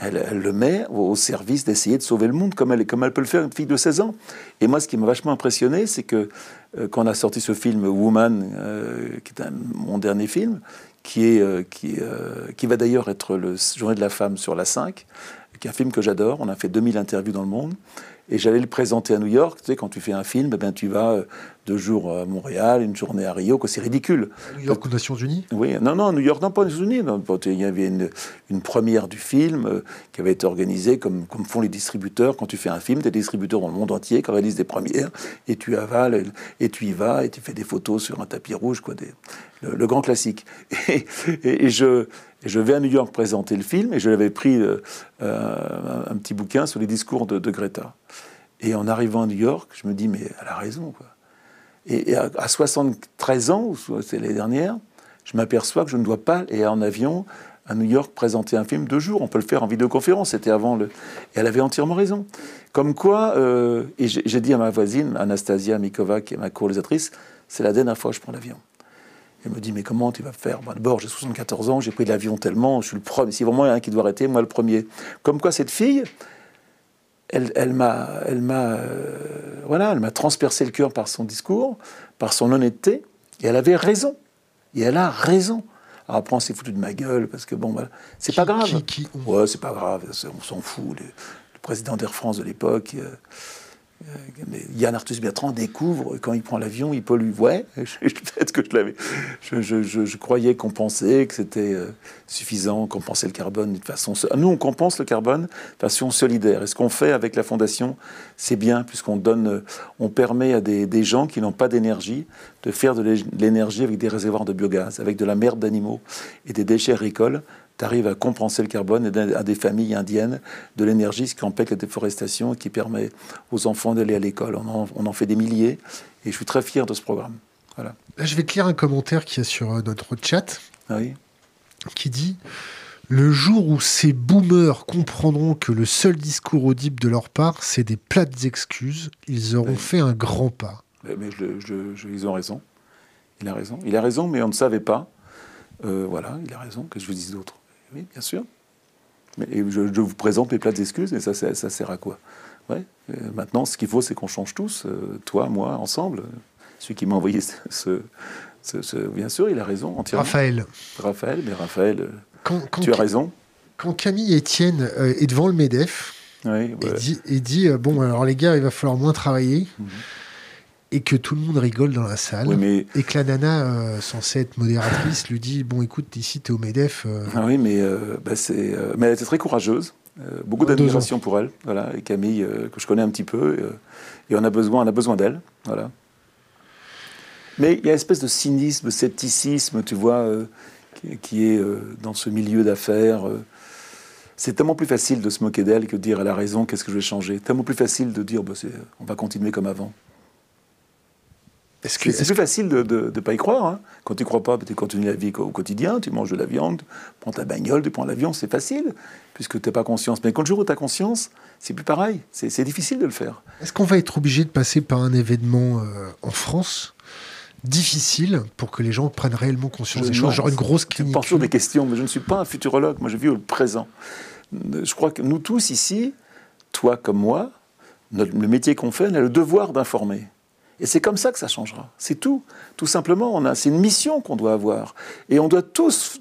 B: elle, le met au, service d'essayer de sauver le monde comme elle, comme elle peut le faire une fille de 16 ans. Et moi, ce qui m'a vachement impressionné, c'est que euh, quand on a sorti ce film Woman, euh, qui est mon dernier film, qui, est, euh, qui, qui va d'ailleurs être le Journée de la femme sur la 5, qui est un film que j'adore. On a fait 2000 interviews dans le monde. Et j'allais le présenter à New York. Tu sais, quand tu fais un film, eh ben, tu vas euh, deux jours à Montréal, une journée à Rio, c'est ridicule.
A: New York aux Nations Unies?
B: Oui, non, non, New York, non, pas aux Nations Unies. Il y avait une, une première du film euh, qui avait été organisée comme, comme font les distributeurs. Quand tu fais un film, des distributeurs dans le monde entier qui réalisent des premières, et tu avales, et tu y vas, et tu fais des photos sur un tapis rouge, quoi, des, le, grand classique. Et, et, je, je vais à New York présenter le film, et je l'avais pris euh, un, petit bouquin sur les discours de, Greta. Et en arrivant à New York, je me dis, mais elle a raison. Et, à, 73 ans, c'est les dernières, je m'aperçois que je ne dois pas aller en avion à New York présenter un film deux jours. On peut le faire en vidéoconférence. C'était avant le. Et elle avait entièrement raison. Comme quoi, euh, et j'ai dit à ma voisine, Anastasia Mikova, qui est ma co-réalisatrice, c'est la dernière fois que je prends l'avion. Elle me dit, mais comment tu vas faire? D'abord, j'ai 74 ans, j'ai pris l'avion tellement, je suis le premier. Si vraiment il y a un qui doit arrêter, moi le premier. Comme quoi, cette fille, elle, m'a, elle m'a, euh, voilà, elle m'a transpercé le cœur par son discours, par son honnêteté, et elle avait raison. Et elle a raison. Alors après, on s'est foutu de ma gueule parce que bon, voilà, c'est pas grave. Ouais, c'est pas grave, on s'en fout. Le, président d'Air France de l'époque. Euh, Yann Arthus Bertrand découvre quand il prend l'avion, il pollue. Ouais, peut-être que je l'avais. Je, croyais qu'on pensait que c'était euh, suffisant, pensait le carbone de façon. Nous, on compense le carbone de façon solidaire. Et ce qu'on fait avec la fondation, c'est bien, puisqu'on donne, euh, on permet à des, des gens qui n'ont pas d'énergie de faire de l'énergie avec des réservoirs de biogaz, avec de la merde d'animaux et des déchets agricoles arrive à compenser le carbone et à des familles indiennes de l'énergie, ce qui empêche la déforestation et qui permet aux enfants d'aller à l'école. On, en, fait des milliers et je suis très fier de ce programme. Voilà.
A: Là, je vais te lire un commentaire qui est sur euh, notre chat
B: ah oui.
A: qui dit le jour où ces boomers comprendront que le seul discours audible de leur part, c'est des plates excuses, ils auront fait un grand pas.
B: Mais, je, ils ont raison. Il a raison. Il a raison, mais on ne savait pas. Euh, voilà, il a raison. Que je vous dise d'autre? Oui, bien sûr. Mais, je, vous présente mes plates excuses, et ça, ça sert à quoi? Ouais. Euh, maintenant, ce qu'il faut, c'est qu'on change tous, euh, toi, moi, ensemble. Celui qui m'a envoyé ce, Bien sûr, il a raison, entièrement.
A: Raphaël.
B: Raphaël, mais Raphaël, tu as raison.
A: Quand Camille Etienne euh, est devant le MEDEF, et dit, Bon, alors les gars, il va falloir moins travailler. Mhm et que tout le monde rigole dans la salle. Et que la nana, euh, censée être modératrice, lui dit Bon, écoute, ici, t'es au MEDEF.
B: Euh. Ah oui, mais, euh, bah, c'est, mais elle était très courageuse. beaucoup d'admiration pour elle. Voilà. Et Camille, que je connais un petit peu. et on a besoin, on a besoin d'elle. Voilà. Mais il y a une espèce de cynisme, de scepticisme, tu vois, qui, est dans ce milieu d'affaires. c'est tellement plus facile de se moquer d'elle que de dire elle a raison, qu'est-ce que je vais changer? Tellement plus facile de dire bah, on va continuer comme avant. C'est -ce plus facile de ne pas y croire. Hein. Quand tu ne crois pas, tu continues la vie au quotidien, tu manges de la viande, tu prends ta bagnole, tu prends l'avion, c'est facile, puisque tu n'as pas conscience. Mais quand le jour où tu as conscience, c'est plus pareil. C'est difficile de le faire.
A: Est-ce qu'on va être obligé de passer par un événement euh, en France difficile pour que les gens prennent réellement conscience des choses, genre une grosse clinique.
B: Je pense sur des questions, mais je ne suis pas un futurologue. Moi, je vis au présent. Je crois que nous tous ici, toi comme moi, le métier qu'on fait, on a le devoir d'informer. Et c'est comme ça que ça changera. C'est tout. Tout simplement, on a, c'est une mission qu'on doit avoir. Et on doit tous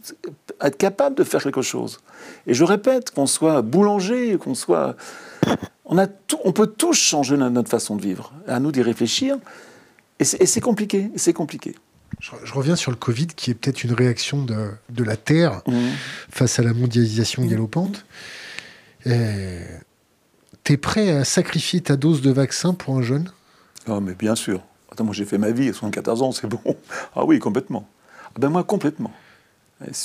B: être capables de faire quelque chose. Et je répète, qu'on soit boulanger, qu'on soit. On, a on peut tous changer notre façon de vivre. À nous d'y réfléchir. Et c'est compliqué. C'est compliqué.
A: Je, reviens sur le Covid, qui est peut-être une réaction de, de la Terre mmh. face à la mondialisation galopante. T'es prêt à sacrifier ta dose de vaccin pour un jeune?
B: Ah, mais bien sûr. Attends, moi j'ai fait ma vie à 74 ans, c'est bon. Ah oui, complètement. Ah ben moi, complètement.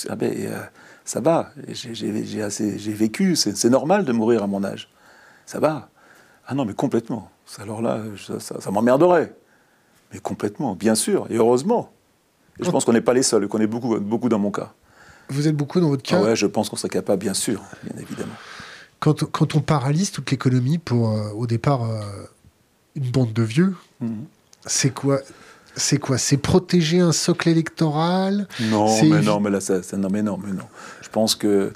B: Ah ben, euh, ça va, j'ai vécu, c'est normal de mourir à mon âge. Ça va. Ah non, mais complètement. Alors là, ça, m'emmerderait. Mais complètement, bien sûr, et heureusement. Et je pense qu'on n'est pas les seuls, qu'on est beaucoup, beaucoup dans mon cas.
A: Vous êtes beaucoup dans votre cas
B: ah Ouais, je pense qu'on serait capable, bien sûr, bien évidemment.
A: Quand, quand on paralyse toute l'économie pour, euh, au départ, euh, une bande de vieux. Mhm. C'est quoi c'est quoi? C'est protéger un socle électoral?
B: Non, mais non, mais là, ça, non, mais non, mais non. Je pense que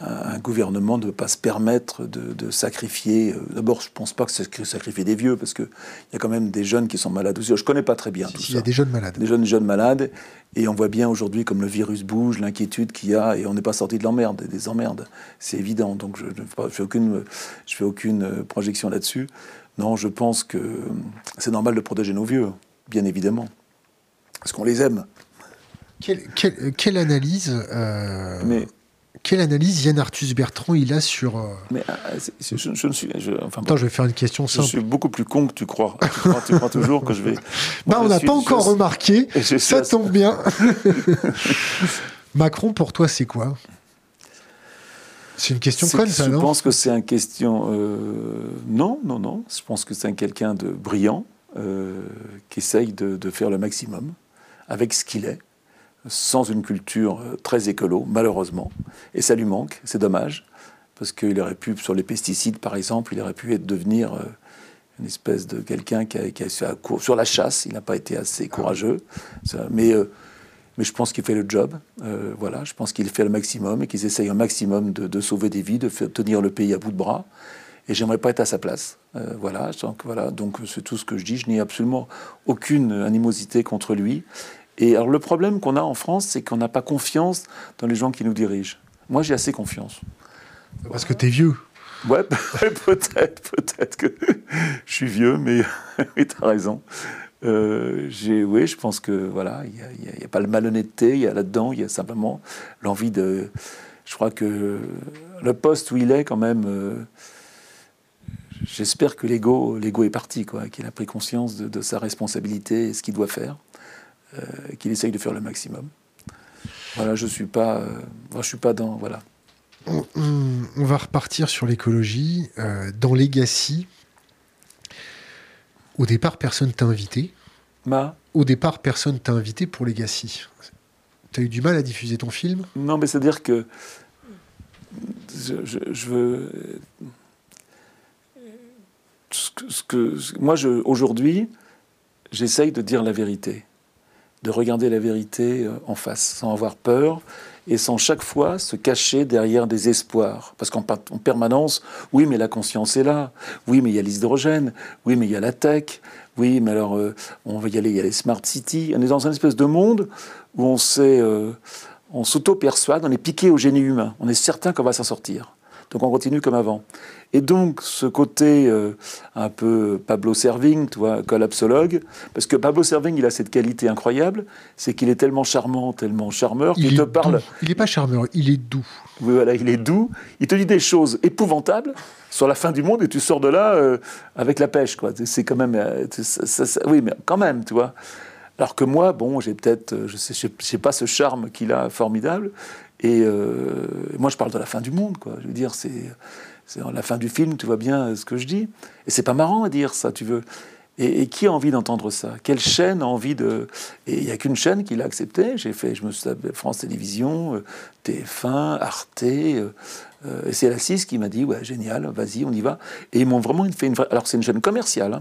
B: un gouvernement ne peut pas se permettre de, sacrifier. Euh, d'abord, je ne pense pas que c'est sacrifier des vieux, parce qu'il y a quand même des jeunes qui sont malades aussi. Je ne connais pas très bien tout ça.
A: Il y a des jeunes malades.
B: Des jeunes, jeunes malades. Et on voit bien aujourd'hui comme le virus bouge, l'inquiétude qu'il y a, et on n'est pas sorti de l'emmerde, des emmerdes. C'est évident. Donc je ne fais aucune, je fais aucune euh, projection là-dessus. Non, je pense que c'est normal de protéger nos vieux, bien évidemment. Parce qu'on les aime.
A: Quelle, analyse euh, Mais, quelle analyse Yann Arthus Bertrand il a sur. Euh,
B: Mais euh, je, ne suis.
A: enfin, Attends, je vais faire une question simple.
B: Je suis beaucoup plus con que tu crois. tu, crois toujours que je vais.
A: bah, on n'a pas encore remarqué. Ça tombe bien. Macron, pour toi, c'est quoi? C'est une question conne, ça,
B: non Je pense que c'est une question. Euh, non, non, non. Je pense que c'est quelqu'un de brillant qui essaye de, de faire le maximum avec ce qu'il est sans une culture euh, très écolo, malheureusement. Et ça lui manque, c'est dommage, parce qu'il aurait pu, sur les pesticides par exemple, il aurait pu être, devenir euh, une espèce de quelqu'un qui a, qui a, sur la chasse, il n'a pas été assez courageux, mais, euh, mais je pense qu'il fait le job, voilà, je pense qu'il fait le maximum et qu'il essaye un maximum de, sauver des vies, de faire tenir le pays à bout de bras. Et j'aimerais pas être à sa place. voilà, donc voilà, donc c'est tout ce que je dis. Je n'ai absolument aucune animosité contre lui. Et alors le problème qu'on a en France, c'est qu'on n'a pas confiance dans les gens qui nous dirigent. Moi, j'ai assez confiance.
A: Parce que tu es vieux.
B: Ouais, peut-être, peut-être que je suis vieux, mais tu as raison. Euh, oui, je pense que voilà, il n'y a, pas le malhonnêteté, là-dedans, il y a simplement l'envie de. Je crois que le poste où il est, quand même, euh, j'espère que l'ego, est parti, quoi, qu'il a pris conscience de, sa responsabilité et ce qu'il doit faire. Euh, qu'il essaye de faire le maximum. Voilà, je suis pas, euh, suis pas dans, voilà.
A: On, va repartir sur l'écologie. Dans Legacy, au départ, personne t'a invité.
B: Ma
A: Au départ, personne t'a invité pour Legacy. Tu as eu du mal à diffuser ton film?
B: Non, mais c'est-à-dire que je, veux. Ce que, moi, aujourd'hui, j'essaye de dire la vérité de regarder la vérité euh, en face, sans avoir peur et sans chaque fois se cacher derrière des espoirs. Parce qu'en permanence, oui, mais la conscience est là, oui, mais il y a l'hydrogène, oui, mais il y a la tech, oui, mais alors euh, on va y aller, il y a les smart cities. On est dans une espèce de monde où on euh, on s'auto-persuade, on est piqué au génie humain, on est certain qu'on va s'en sortir. Donc on continue comme avant. Et donc ce côté euh, un peu Pablo Serving, tu vois, collapsologue, parce que Pablo Serving, il a cette qualité incroyable, c'est qu'il est tellement charmant, tellement charmeur, qu'il te parle.
A: Il n'est pas charmeur, il est doux.
B: Oui, voilà, il est doux. Il te dit des choses épouvantables sur la fin du monde et tu sors de là euh, avec la pêche, quoi. C'est quand même, euh, oui, mais quand même, tu vois. Alors que moi, bon, j'ai peut-être, je sais, je sais pas ce charme qu'il a formidable, et euh, moi, je parle de la fin du monde, quoi. Je veux dire, c'est la fin du film, tu vois bien ce que je dis. Et c'est pas marrant à dire ça, tu veux. Et, qui a envie d'entendre ça? Quelle chaîne a envie de... Et il n'y a qu'une chaîne qui l'a accepté. J'ai fait, je me suis France Télévisions, euh, TF1, Arte, euh, et c'est la 6 qui m'a dit, ouais, génial, vas-y, on y va. Et ils m'ont vraiment fait une vraie... Alors c'est une chaîne commerciale,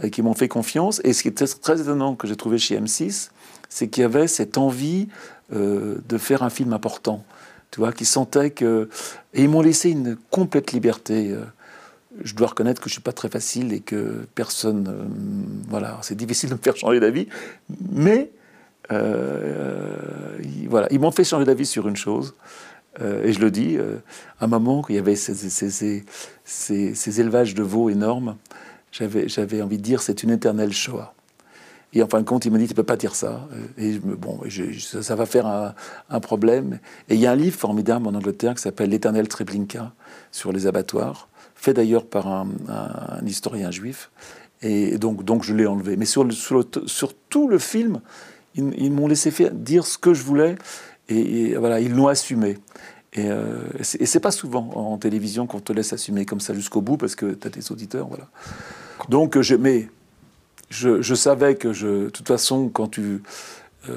B: hein, qui m'ont fait confiance. Et ce qui était très étonnant que j'ai trouvé chez M6, c'est qu'il y avait cette envie euh, de faire un film important. Tu vois, qui sentait que. Et ils m'ont laissé une complète liberté. Euh. Je dois reconnaître que je suis pas très facile et que personne. Euh, voilà, c'est difficile de me faire changer d'avis. Mais. voilà, ils m'ont fait changer d'avis sur une chose. et je le dis, à un moment, qu'il y avait ces, ces, ces, élevages de veaux énormes, j'avais envie de dire c'est une éternelle Shoah. Et en fin de compte, il me dit, tu peux pas dire ça. Et bon, ça, va faire un, problème. Et il y a un livre formidable en Angleterre qui s'appelle L'éternel Treblinka sur les abattoirs, fait d'ailleurs par un, historien juif. Et donc, donc je l'ai enlevé. Mais sur, tout le film, ils, m'ont laissé dire ce que je voulais. Et, voilà, ils l'ont assumé. Et, euh, et c'est pas souvent en télévision qu'on te laisse assumer comme ça jusqu'au bout parce que tu as tes auditeurs. Voilà. Donc, je, mais je, savais que, je, de toute façon, quand tu. Euh,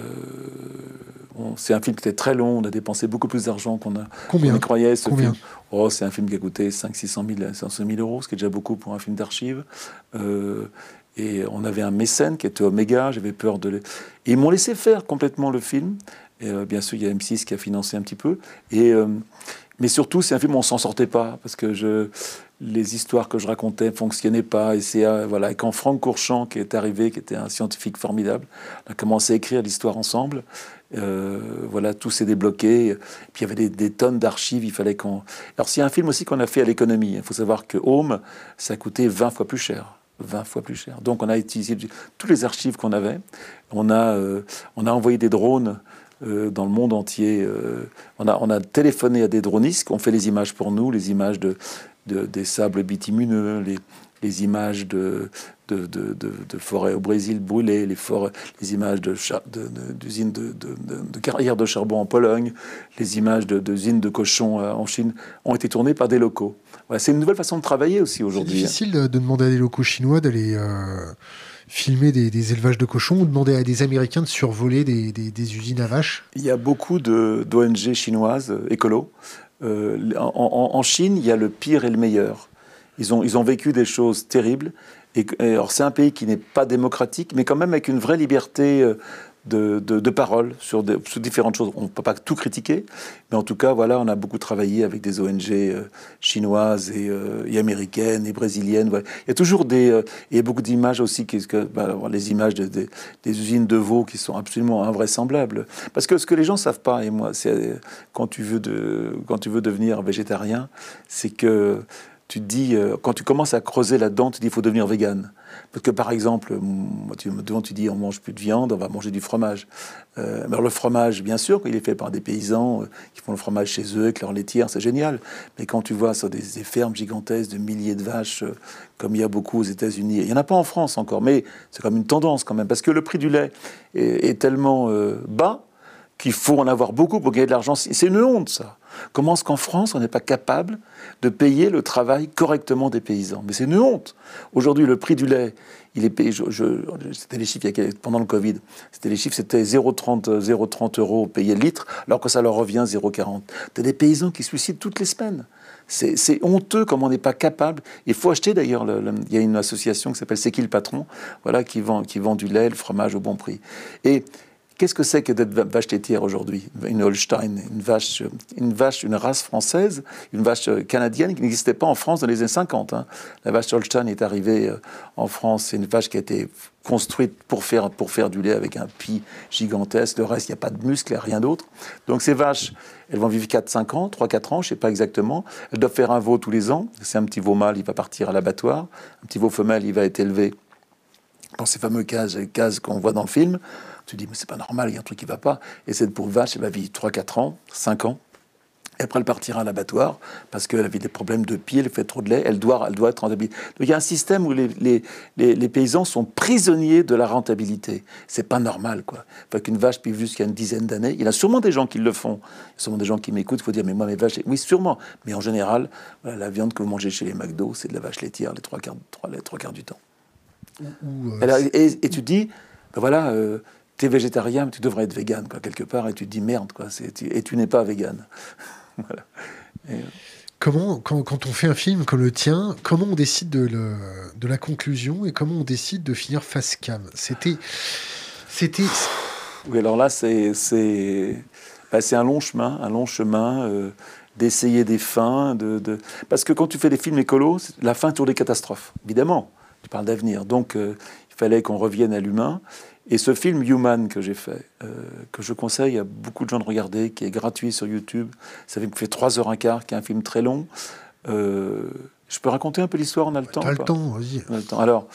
B: c'est un film qui était très long, on a dépensé beaucoup plus d'argent qu'on a
A: Combien
B: on croyait. Ce film. Oh, c'est un film qui a coûté 5 600 000, 500 000 euros, ce qui est déjà beaucoup pour un film d'archives. Euh, et on avait un mécène qui était Omega, j'avais peur de... Les... Et ils m'ont laissé faire complètement le film. Et euh, bien sûr, il y a M6 qui a financé un petit peu. Et Mais surtout, c'est un film où on s'en sortait pas, parce que je, les histoires que je racontais fonctionnaient pas. Et euh, voilà, quand Franck Courchamp, qui est arrivé, qui était un scientifique formidable, a commencé à écrire l'histoire ensemble. Euh, voilà, tout s'est débloqué. Puis il y avait des, tonnes d'archives. Il fallait qu'on. Alors c'est un film aussi qu'on a fait à l'économie. Il faut savoir que Home, ça a coûté 20 fois plus cher. 20 fois plus cher. Donc on a utilisé toutes les archives qu'on avait. On a, euh, on a envoyé des drones dans le monde entier. On, a, on a téléphoné à des dronistes ont fait les images pour nous, les images de, des sables bitumineux, les, les images de, de, de, de, forêts au Brésil brûlées, les, forêts, les images d'usines de, de, carrières de charbon en Pologne, les images d'usines de, cochons euh, en Chine ont été tournées par des locaux. Voilà, c'est une nouvelle façon de travailler aussi aujourd'hui.
A: C'est hein. difficile de demander à des locaux chinois d'aller filmer des, élevages de cochons ou demander à des Américains de survoler des, usines à vaches?
B: Il y a beaucoup d'ONG chinoises euh, écolo. Euh, en, Chine, il y a le pire et le meilleur. Ils ont, ils ont vécu des choses terribles. Et, alors c'est un pays qui n'est pas démocratique, mais quand même avec une vraie liberté de, paroles sur, différentes choses. On ne peut pas tout critiquer, mais en tout cas, voilà, on a beaucoup travaillé avec des ONG euh, chinoises euh, et, américaines et brésiliennes. Il y a toujours des, euh, il y a beaucoup d'images aussi, que, bah, les images des usines de veau qui sont absolument invraisemblables. Parce que ce que les gens savent pas, et moi, c'est quand tu veux quand tu veux devenir végétarien, c'est que tu dis, quand tu commences à creuser là-dedans, tu dis, il faut devenir vegan. Parce que par exemple, tu, tu dis on mange plus de viande, on va manger du fromage. Euh, alors le fromage, bien sûr, il est fait par des paysans euh, qui font le fromage chez eux avec leur laitière, c'est génial. Mais quand tu vois sur des, fermes gigantesques de milliers de vaches, euh, comme il y a beaucoup aux États-Unis, il n'y en a pas en France encore, mais c'est comme une tendance quand même, parce que le prix du lait est, est tellement bas qu'il faut en avoir beaucoup pour gagner de l'argent. C'est une honte, ça. Comment est-ce qu'en France, on n'est pas capable de payer le travail correctement des paysans? Mais c'est une honte. Aujourd'hui, le prix du lait, il est payé. c'était les chiffres pendant le Covid. C'était les chiffres, c'était 0,30 0,30 euros payé le litre, alors que ça leur revient 0,40. T'as des paysans qui suicident toutes les semaines. C'est honteux comme on n'est pas capable. Il faut acheter d'ailleurs. il y a une association qui s'appelle C'est qui le patron Voilà, qui vend, qui vend du lait, le fromage au bon prix. Et Qu'est-ce que c'est que d'être vache laitière aujourd'hui? Une Holstein, une vache, une vache, une race française, une vache canadienne qui n'existait pas en France dans les années 50. Hein. La vache Holstein est arrivée euh, en France, c'est une vache qui a été construite pour faire, pour faire du lait avec un pis gigantesque. Le reste, il n'y a pas de muscles, rien d'autre. Donc ces vaches, elles vont vivre 4-5 ans, 3-4 ans, je ne sais pas exactement. Elles doivent faire un veau tous les ans. C'est un petit veau mâle, il va partir à l'abattoir. Un petit veau femelle, il va être élevé dans ces fameux cases, cases qu'on voit dans le film. Tu dis, mais c'est pas normal, il y a un truc qui va pas. Et cette pauvre vache, elle va vivre 3-4 ans, 5 ans. Et après, elle partira à l'abattoir parce qu'elle avait des problèmes de pied, elle fait trop de lait, elle doit, elle doit être rentabilisée. Donc il y a un système où les, les, les, paysans sont prisonniers de la rentabilité. C'est pas normal, quoi. Faut qu'une vache vive jusqu'à une dizaine d'années. Il y a sûrement des gens qui le font. Il y a sûrement des gens qui m'écoutent. Il faut dire, mais moi, mes vaches, oui, sûrement. Mais en général, la viande que vous mangez chez les McDo, c'est de la vache laitière les trois quarts, les trois quarts du temps. Euh, et, tu dis, ben voilà. Euh, tu es végétarien, mais tu devrais être vegan, quoi, quelque part, et tu te dis merde, quoi, et tu n'es pas vegan.
A: Euh, comment, quand, on fait un film comme le tien, comment on décide de, de la conclusion et comment on décide de finir face cam? C'était. C'était.
B: Oui, alors là, c'est c'est un long chemin, un long chemin euh, d'essayer des fins. De, de, Parce que quand tu fais des films écolos, la fin tourne des catastrophes, évidemment. Tu parles d'avenir. Donc, euh, il fallait qu'on revienne à l'humain. Et ce film Human que j'ai fait, euh, que je conseille à beaucoup de gens de regarder, qui est gratuit sur YouTube, ça fait 3 heures un quart, qui est un film très long. Euh, je peux raconter un peu l'histoire, on a le temps
A: T'as le temps, vas-y.
B: Alors,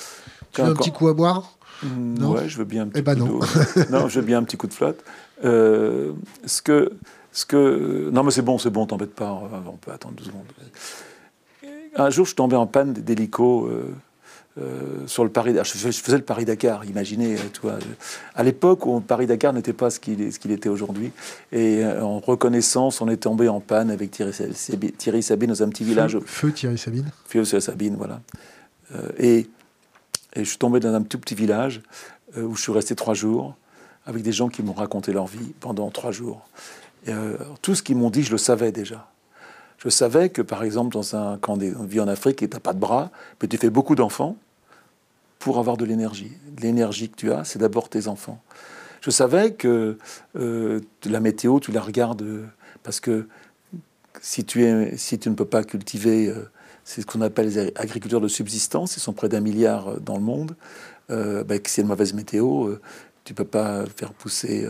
A: tu veux un petit coup à boire?
B: Mmh, non? Ouais, je veux bien un petit
A: eh ben
B: coup
A: non.
B: non, je veux bien un petit coup de flotte. Euh, ce que, ce que, non, mais c'est bon, c'est bon, t'embête pas, on peut attendre deux secondes. Un jour, je tombé en panne d'hélico euh, sur le Paris, je, faisais le Paris-Dakar, imaginez, euh, toi, à l'époque où Paris-Dakar n'était pas ce qu'il ce qu'il était aujourd'hui. Et euh, en reconnaissance, on est tombé en panne avec Thierry, Thierry Sabine dans un petit village.
A: Feu Thierry Sabine
B: Feu Thierry Sabine, voilà. et, et, je suis tombé dans un tout petit village où je suis resté trois jours avec des gens qui m'ont raconté leur vie pendant trois jours. Et, tout ce qu'ils m'ont dit, je le savais déjà. Je savais que, par exemple, dans un camp de vie en Afrique et tu n'as pas de bras, mais tu fais beaucoup d'enfants pour avoir de l'énergie. L'énergie que tu as, c'est d'abord tes enfants. Je savais que euh, la météo, tu la regardes parce que si tu, si tu ne peux pas cultiver, euh, c'est ce qu'on appelle les agriculteurs de subsistance, ils sont près d'un milliard euh, dans le monde, euh, bah, si y a une mauvaise météo, tu ne peux pas faire pousser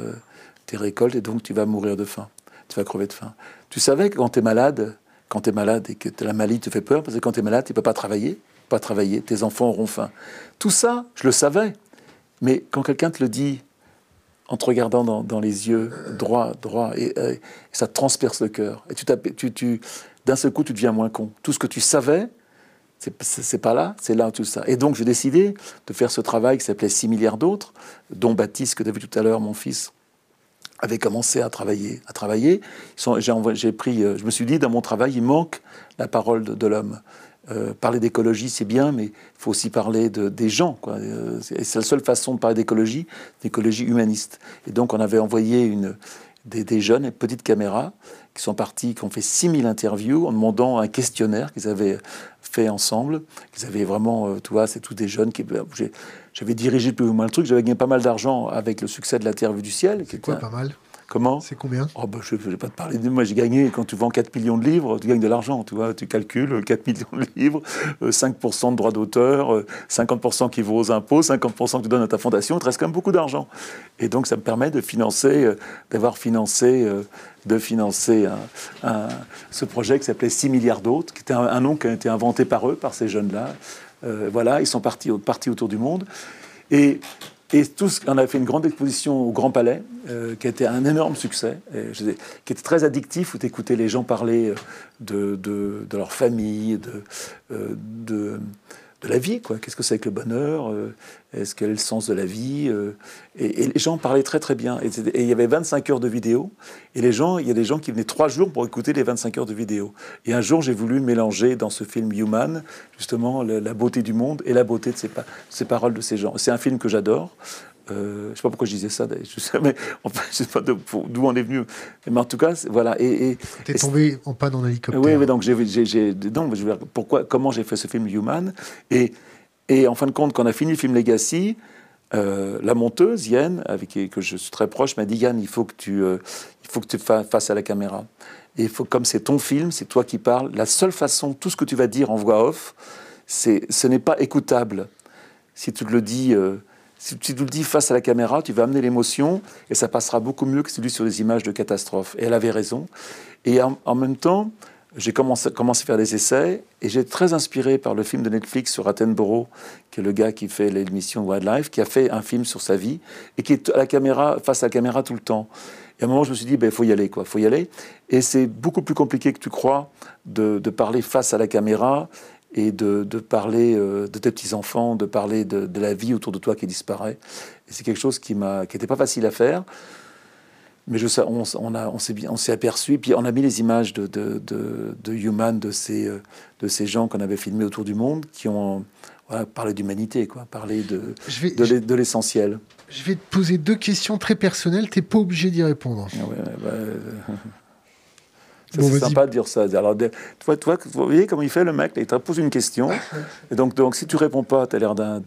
B: tes récoltes et donc tu vas mourir de faim, tu vas crever de faim. Tu savais que quand tu es malade, quand tu es malade et que la maladie te fait peur, parce que quand tu es malade, tu ne peux pas travailler, pas travailler, tes enfants auront faim. Tout ça, je le savais, mais quand quelqu'un te le dit en te regardant dans, les yeux, droit, droit, et, ça te transperce le cœur. Et tu, tu, tu d'un seul coup, tu deviens moins con. Tout ce que tu savais, c'est pas là, c'est là tout ça. Et donc, j'ai décidé de faire ce travail qui s'appelait 6 milliards d'autres, dont Baptiste, que tu as vu tout à l'heure, mon fils, avait commencé à travailler. À travailler. J'ai pris, euh, je me suis dit, dans mon travail, il manque la parole de l'homme. Euh, parler d'écologie, c'est bien, mais il faut aussi parler de, des gens. Quoi. Euh, c'est la seule façon de parler d'écologie, d'écologie humaniste. Et donc, on avait envoyé une, des, des jeunes, petites caméras, qui sont partis, qui ont fait 6000 interviews en demandant un questionnaire qu'ils avaient fait ensemble. Qu'ils avaient vraiment, euh, tu vois, c'est tous des jeunes qui. J'avais dirigé plus ou moins le truc, j'avais gagné pas mal d'argent avec le succès de la Terre vue du ciel.
A: C'est quoi, pas mal?
B: Comment
A: C'est combien
B: oh bah, Je ne vais pas te parler de moi. J'ai gagné, quand tu vends 4 millions de livres, tu gagnes de l'argent. Tu vois, tu calcules 4 millions de livres, 5% euh, de droits d'auteur, 50% euh, qui vaut aux impôts, 50% que tu donnes à ta fondation. Il te reste quand même beaucoup d'argent. Et donc, ça me permet de financer, euh, d'avoir financé, de financer ce projet qui s'appelait 6 milliards d'autres, qui était un, nom qui a été inventé par eux, par ces jeunes-là. voilà, ils sont partis, partis autour du monde. Et et tous, on a fait une grande exposition au Grand Palais, euh, qui a été un énorme succès, qui était très addictif, où tu les gens parler euh, de, de, leur famille, de, euh, de, de la vie, quoi. Qu'est-ce que c'est que le bonheur euh, Est-ce quel est le sens de la vie euh, et, les gens parlaient très très bien. Et, il y avait 25 heures de vidéo. Et les gens, il y a des gens qui venaient trois jours pour écouter les 25 heures de vidéo. Et un jour, j'ai voulu mélanger dans ce film Human, justement, la, beauté du monde et la beauté de ces, ces paroles de ces gens. C'est un film que j'adore. Euh, je ne sais pas pourquoi je disais ça, je sais, mais enfin, je sais pas d'où on est venu. Mais en tout cas, voilà. Et,
A: et t'es tombé en panne en hélicoptère.
B: Oui, mais donc j'ai, donc je pourquoi, comment j'ai fait ce film Human? Et, et en fin de compte, quand on a fini le film Legacy, euh, la monteuse Yann, avec qui que je suis très proche, m'a dit Yann, il faut que tu, euh, il faut que tu fasses face à la caméra. Et faut, comme c'est ton film, c'est toi qui parles. La seule façon, tout ce que tu vas dire en voix off, c'est, ce n'est pas écoutable. Si tu te le dis si tu le dis face à la caméra, tu vas amener l'émotion et ça passera beaucoup mieux que dis sur des images de catastrophe. Et elle avait raison. Et en, même temps, j'ai commencé, à faire des essais et j'ai été très inspiré par le film de Netflix sur Attenborough, qui est le gars qui fait l'émission Wildlife, qui a fait un film sur sa vie et qui est à la caméra, face à la caméra tout le temps. Et à un moment, je me suis dit, il ben, faut y aller, quoi, faut y aller. Et c'est beaucoup plus compliqué que tu crois de parler face à la caméra et de, parler euh, de tes petits-enfants, de parler de, la vie autour de toi qui disparaît. Et c'est quelque chose qui n'était pas facile à faire. Mais je, on, on, a, on s'est on s'est aperçu, puis on a mis les images de, de, de, Human, de ces, euh, de ces gens qu'on avait filmés autour du monde, qui ont parlé d'humanité, quoi, parlé de, de l'essentiel.
A: Je vais te poser deux questions très personnelles, tu n'es pas obligé d'y répondre.
B: Ah ouais, bah, euh, c'est sympa de dire ça. Alors, toi, toi, vous voyez comment il fait le mec Il te pose une question. Et donc, donc si tu réponds pas, tu as l'air d'un.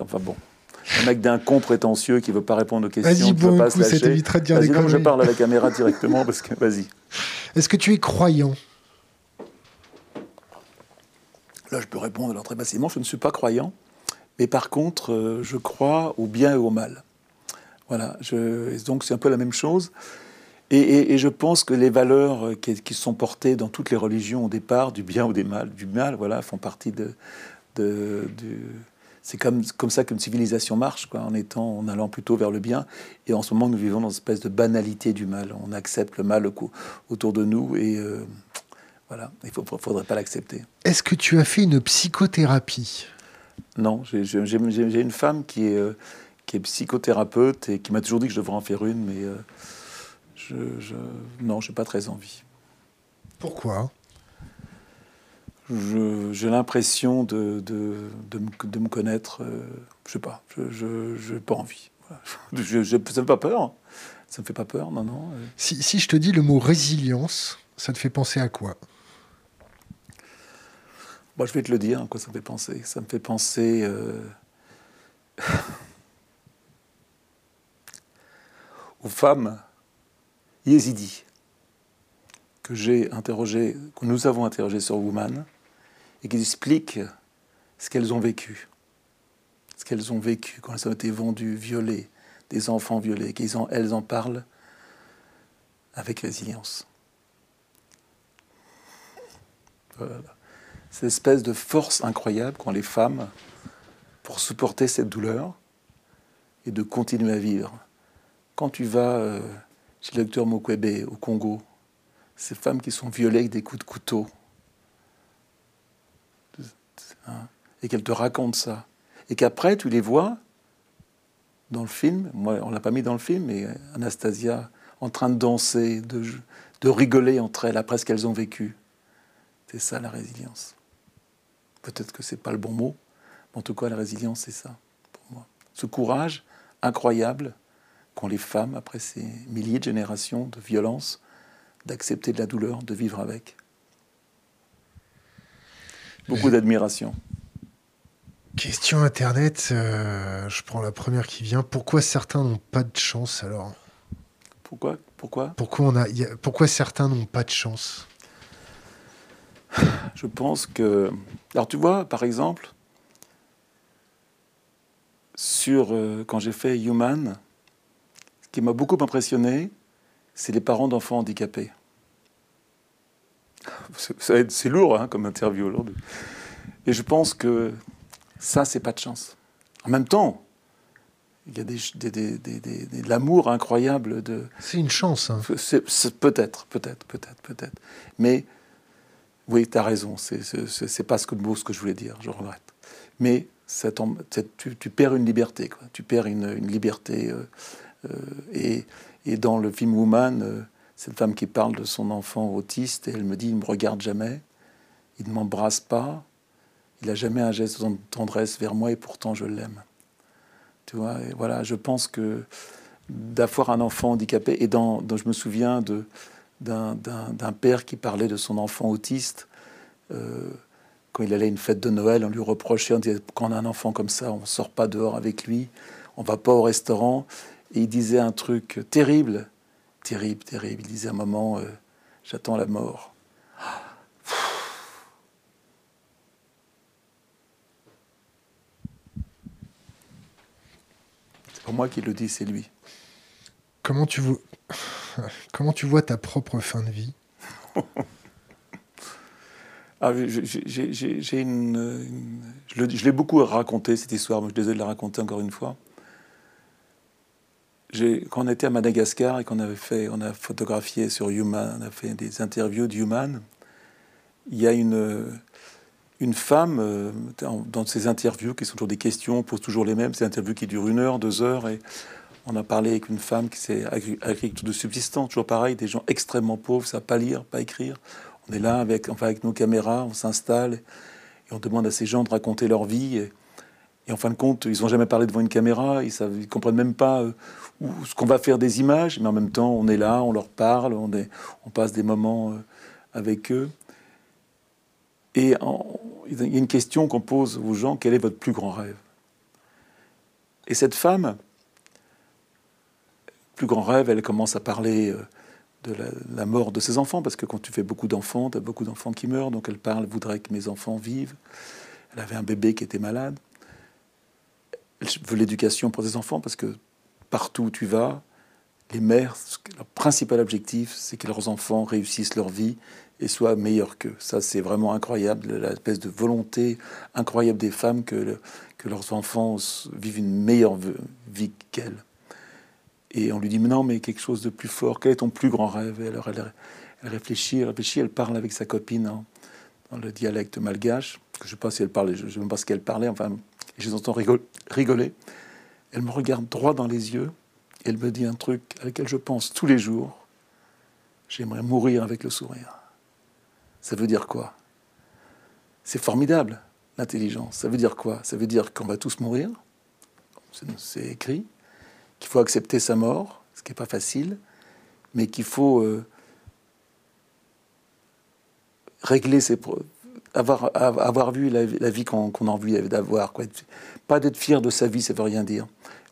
B: Enfin bon. Un mec d'un con prétentieux qui veut pas répondre aux questions.
A: Vas-y, bon, pas coup, ça t'évitera de dire des
B: je parle à la caméra directement parce que vas-y.
A: Est-ce que tu es croyant?
B: Là, je peux répondre alors très facilement. Je ne suis pas croyant, mais par contre, euh, je crois au bien et au mal. Voilà. Je, donc c'est un peu la même chose. Et, je pense que les valeurs qui, sont portées dans toutes les religions au départ, du bien ou du mal, du mal, voilà, font partie de. de, c'est comme, comme ça qu'une civilisation marche, quoi, en étant, en allant plutôt vers le bien. Et en ce moment, nous vivons dans une espèce de banalité du mal. On accepte le mal autour de nous et euh, voilà, il ne faudrait pas l'accepter.
A: Est-ce que tu as fait une psychothérapie?
B: Non, j'ai une femme qui est, euh, qui est psychothérapeute et qui m'a toujours dit que je devrais en faire une, mais. Euh, je, je, non, j'ai pas très envie.
A: Pourquoi?
B: J'ai l'impression de, de, de, me, connaître, euh, je sais pas, je n'ai pas envie. Je, ça me fait pas peur. Ça me fait pas peur, non, non.
A: Euh. Si, si je te dis le mot résilience, ça te fait penser à quoi?
B: Bon, je vais te le dire, à quoi ça me fait penser. Ça me fait penser euh, aux femmes yézidis que j'ai interrogé, que nous avons interrogé sur Woman, et qui expliquent ce qu'elles ont vécu. Ce qu'elles ont vécu quand elles ont été vendues, violées, des enfants violés, qu'elles en, parlent avec résilience. Voilà. Cette espèce de force incroyable qu'ont les femmes pour supporter cette douleur et de continuer à vivre. Quand tu vas euh, chez le docteur Mukwebe au Congo, ces femmes qui sont violées avec des coups de couteau, et qu'elles te racontent ça, et qu'après tu les vois dans le film, moi on l'a pas mis dans le film, mais Anastasia en train de danser, de, de rigoler entre elles après ce qu'elles ont vécu. C'est ça la résilience. Peut-être que c'est pas le bon mot, mais en tout cas la résilience c'est ça pour moi. Ce courage incroyable qu'ont les femmes après ces milliers de générations de violence, d'accepter de la douleur, de vivre avec. Beaucoup d'admiration.
A: Question Internet, euh, je prends la première qui vient. Pourquoi certains n'ont pas de chance alors?
B: Pourquoi? Pourquoi?
A: Pourquoi, on a, y a, pourquoi certains n'ont pas de chance?
B: Je pense que... Alors tu vois, par exemple, sur euh, quand j'ai fait Human, qui m'a beaucoup impressionné, c'est les parents d'enfants handicapés. C'est lourd hein, comme interview aujourd'hui. Et je pense que ça, c'est pas de chance. En même temps, il y a des, des, des, de l'amour incroyable de.
A: C'est une chance. Hein.
B: peut-être, peut-être, peut-être, peut-être. Mais oui, tu as raison. C'est pas ce que, ce que je voulais dire. Je regrette. Mais ça tu, tu, perds une liberté. Quoi. Tu perds une, une liberté. Euh, et, et, dans le film Woman, euh, cette femme qui parle de son enfant autiste, et elle me dit il ne me regarde jamais, il ne m'embrasse pas, il n'a jamais un geste de tendresse vers moi, et pourtant je l'aime. Tu vois, et voilà, je pense que d'avoir un enfant handicapé, et dans, je me souviens de, d'un, père qui parlait de son enfant autiste. Euh, quand il allait à une fête de Noël, on lui reprochait, on disait, quand on a un enfant comme ça, on ne sort pas dehors avec lui, on va pas au restaurant. Et il disait un truc terrible, terrible, terrible. Il disait à un moment, euh, j'attends la mort. C'est pas moi qui le dis, c'est lui.
A: Comment tu, vois... Comment tu vois ta propre fin de vie?
B: Ah, j'ai une, Je l'ai beaucoup raconté cette histoire, mais je désolé de la raconter encore une fois. Quand on était à Madagascar et qu'on avait fait, on a photographié sur Human, on a fait des interviews d'Human, il y a une, une femme euh, dans ces interviews qui sont toujours des questions, on pose toujours les mêmes, ces interviews qui durent une heure, deux heures, et on a parlé avec une femme qui c'est agriculture de subsistance, toujours pareil, des gens extrêmement pauvres, ça pas lire, pas écrire. On est là avec, enfin, avec nos caméras, on s'installe et on demande à ces gens de raconter leur vie. En fin de compte, ils n'ont jamais parlé devant une caméra, ils ne comprennent même pas euh, où, ce qu'on va faire des images, mais en même temps, on est là, on leur parle, on, passe des moments euh, avec eux. Et il y a une question qu'on pose aux gens, quel est votre plus grand rêve? Et cette femme, plus grand rêve, elle commence à parler euh, de la, mort de ses enfants, parce que quand tu fais beaucoup d'enfants, tu as beaucoup d'enfants qui meurent, donc elle parle, voudrait que mes enfants vivent. Elle avait un bébé qui était malade. Elle veut l'éducation pour ses enfants, parce que partout où tu vas, les mères, leur principal objectif, c'est que leurs enfants réussissent leur vie et soient meilleurs qu'eux. Ça, c'est vraiment incroyable, l'espèce de volonté incroyable des femmes que, que leurs enfants vivent une meilleure vie qu'elles. Et on lui dit, mais non, mais quelque chose de plus fort, quel est ton plus grand rêve? Et Alors elle, réfléchit, elle réfléchit, elle parle avec sa copine dans le dialecte malgache, je ne sais pas si elle parlait, je ne sais même pas ce qu'elle parlait, enfin, je les entends rigoler. Elle me regarde droit dans les yeux, et elle me dit un truc à lequel je pense tous les jours, j'aimerais mourir avec le sourire. Ça veut dire quoi? C'est formidable, l'intelligence. Ça veut dire quoi? Ça veut dire qu'on va tous mourir, c'est écrit, qu'il faut accepter sa mort, ce qui n'est pas facile, mais qu'il faut euh, régler ses avoir, avoir vu la, vie qu'on a envie d'avoir. Pas d'être fier de sa vie, ça veut rien dire,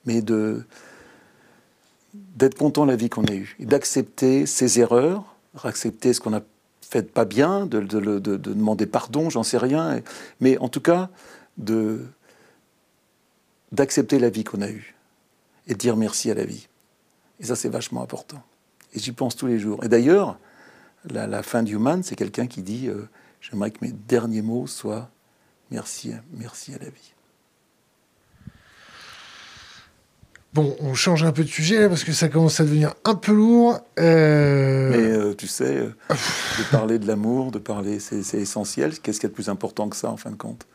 B: mais d'être content de la vie qu'on a eue, d'accepter ses erreurs, accepter ce qu'on a fait pas bien, de, de demander pardon, j'en sais rien. Mais en tout cas, d'accepter la vie qu'on a eue et de dire merci à la vie. Et ça, c'est vachement important. Et j'y pense tous les jours. Et d'ailleurs, la, fin du Human, c'est quelqu'un qui dit euh, J'aimerais que mes derniers mots soient merci, merci à la vie.
A: Bon, on change un peu de sujet parce que ça commence à devenir un peu lourd.
B: Euh, Mais euh, tu sais, de parler de l'amour, de parler, c'est essentiel. Qu'est-ce qu'il y a de plus important que ça en fin de compte?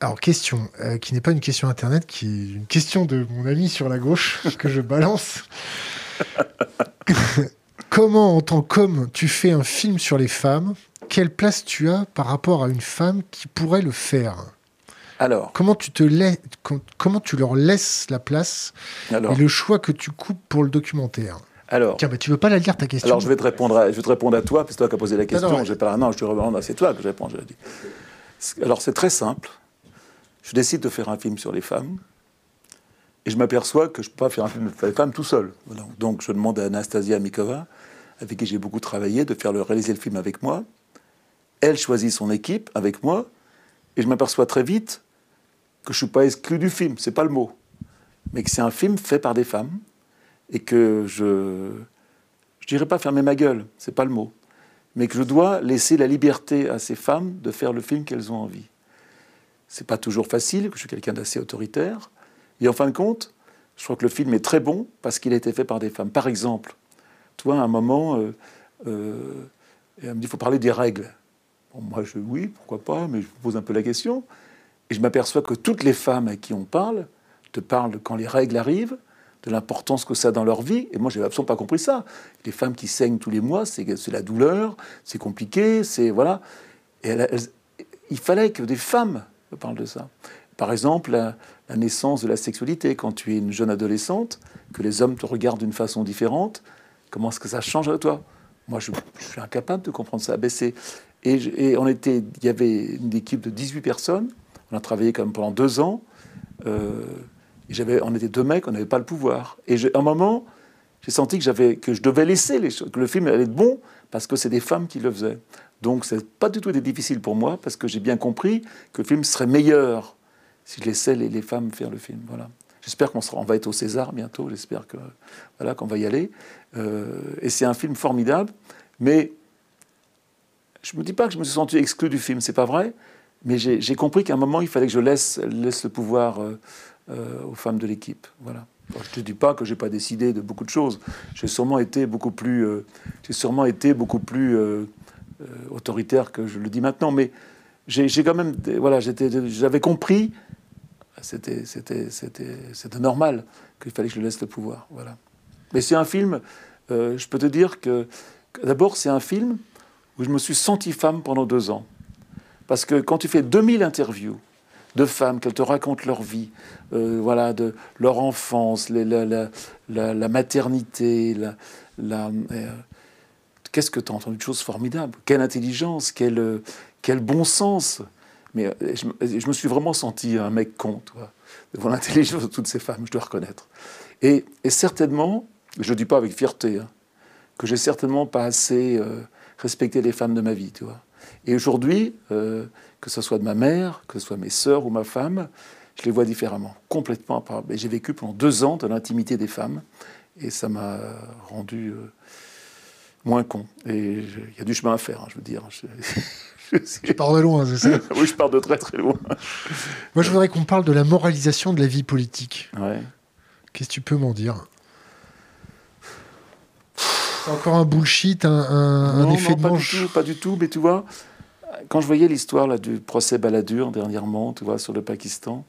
A: Alors, question, euh, qui n'est pas une question internet, qui est une question de mon ami sur la gauche, que je balance. Comment, en tant qu'homme, tu fais un film sur les femmes? Quelle place tu as par rapport à une femme qui pourrait le faire
B: alors,
A: comment tu, te comment tu leur laisses la place alors, et le choix que tu coupes pour le documentaire
B: alors,
A: Tiens, mais tu veux pas la lire ta question
B: Alors, je vais te répondre à, je vais te répondre à toi, parce que toi qui as posé la question. Non, je pas, non, je te réponds, c'est toi que je réponds. Je. Alors c'est très simple. Je décide de faire un film sur les femmes et je m'aperçois que je ne peux pas faire un film sur les femmes tout seul. Donc je demande à Anastasia Mikova, avec qui j'ai beaucoup travaillé, de faire le, réaliser le film avec moi. Elle choisit son équipe avec moi et je m'aperçois très vite que je ne suis pas exclu du film, c'est pas le mot, mais que c'est un film fait par des femmes et que je je dirais pas fermer ma gueule, c'est pas le mot mais que je dois laisser la liberté à ces femmes de faire le film qu'elles ont envie. C'est pas toujours facile, que je suis quelqu'un d'assez autoritaire. Et en fin de compte, je crois que le film est très bon parce qu'il a été fait par des femmes. Par exemple, toi, à un moment, euh, euh, elle me dit il faut parler des règles. Moi, je oui, pourquoi pas, mais je vous pose un peu la question. Et je m'aperçois que toutes les femmes à qui on parle te parlent quand les règles arrivent, de l'importance que ça a dans leur vie. Et moi, j'ai absolument pas compris ça. Les femmes qui saignent tous les mois, c'est la douleur, c'est compliqué, c'est voilà. Et il fallait que des femmes me parlent de ça. Par exemple, la, naissance de la sexualité. Quand tu es une jeune adolescente, que les hommes te regardent d'une façon différente, comment est-ce que ça change à toi? Moi, je, suis incapable de comprendre ça. Et, et, on était, il y avait une équipe de 18 personnes. On a travaillé quand même pendant deux ans. Euh, j'avais, on était deux mecs, on n'avait pas le pouvoir. Et à un moment, j'ai senti que, j'avais, que je devais laisser les choses, que le film allait être bon parce que c'est des femmes qui le faisaient. Donc, c'est pas du tout été difficile pour moi parce que j'ai bien compris que le film serait meilleur si je laissais les, femmes faire le film. Voilà. J'espère qu'on sera, on va être au César bientôt. J'espère que voilà qu'on va y aller. Euh, et c'est un film formidable, mais je me dis pas que je me suis senti exclu du film, c'est pas vrai. Mais j'ai, compris qu'à un moment, il fallait que je laisse, laisse le pouvoir. Euh, euh, aux femmes de l'équipe. Voilà. je ne te dis pas que j'ai pas décidé de beaucoup de choses. J'ai sûrement été beaucoup plus, euh, sûrement été beaucoup plus autoritaire que je le dis maintenant. Mais j'ai quand même, voilà, j'avais compris, c'était normal qu'il fallait que je laisse le pouvoir. Voilà. Mais c'est un film. je peux te dire que d'abord c'est un film où je me suis senti femme pendant deux ans. Parce que quand tu fais 2000 interviews de femmes, qu'elles te racontent leur vie, euh, voilà, de leur enfance, la, maternité, la, euh, qu'est-ce que tu as entendu de choses formidables? Quelle intelligence, quel, quel bon sens? Mais euh, je, me suis vraiment senti un mec con, devant l'intelligence de toutes ces femmes, je dois reconnaître. Et, certainement, je ne dis pas avec fierté, hein, que j'ai certainement pas assez respecté les femmes de ma vie, tu vois. Et aujourd'hui, que ce soit de ma mère, que ce soit mes sœurs ou ma femme, je les vois différemment, complètement. J'ai vécu pendant deux ans dans l'intimité des femmes et ça m'a rendu euh, moins con. Et il y a du chemin à faire, hein, je veux dire.
A: Je, pars de loin, c'est ça
B: Oui, je pars de très très loin.
A: Moi, je voudrais qu'on parle de la moralisation de la vie politique.
B: Ouais.
A: Qu'est-ce que tu peux m'en dire? Encore un bullshit, un, effet de manche
B: Pas du, tout, pas du tout, mais tu vois, quand je voyais l'histoire du procès Balladur dernièrement, tu vois, sur le Pakistan,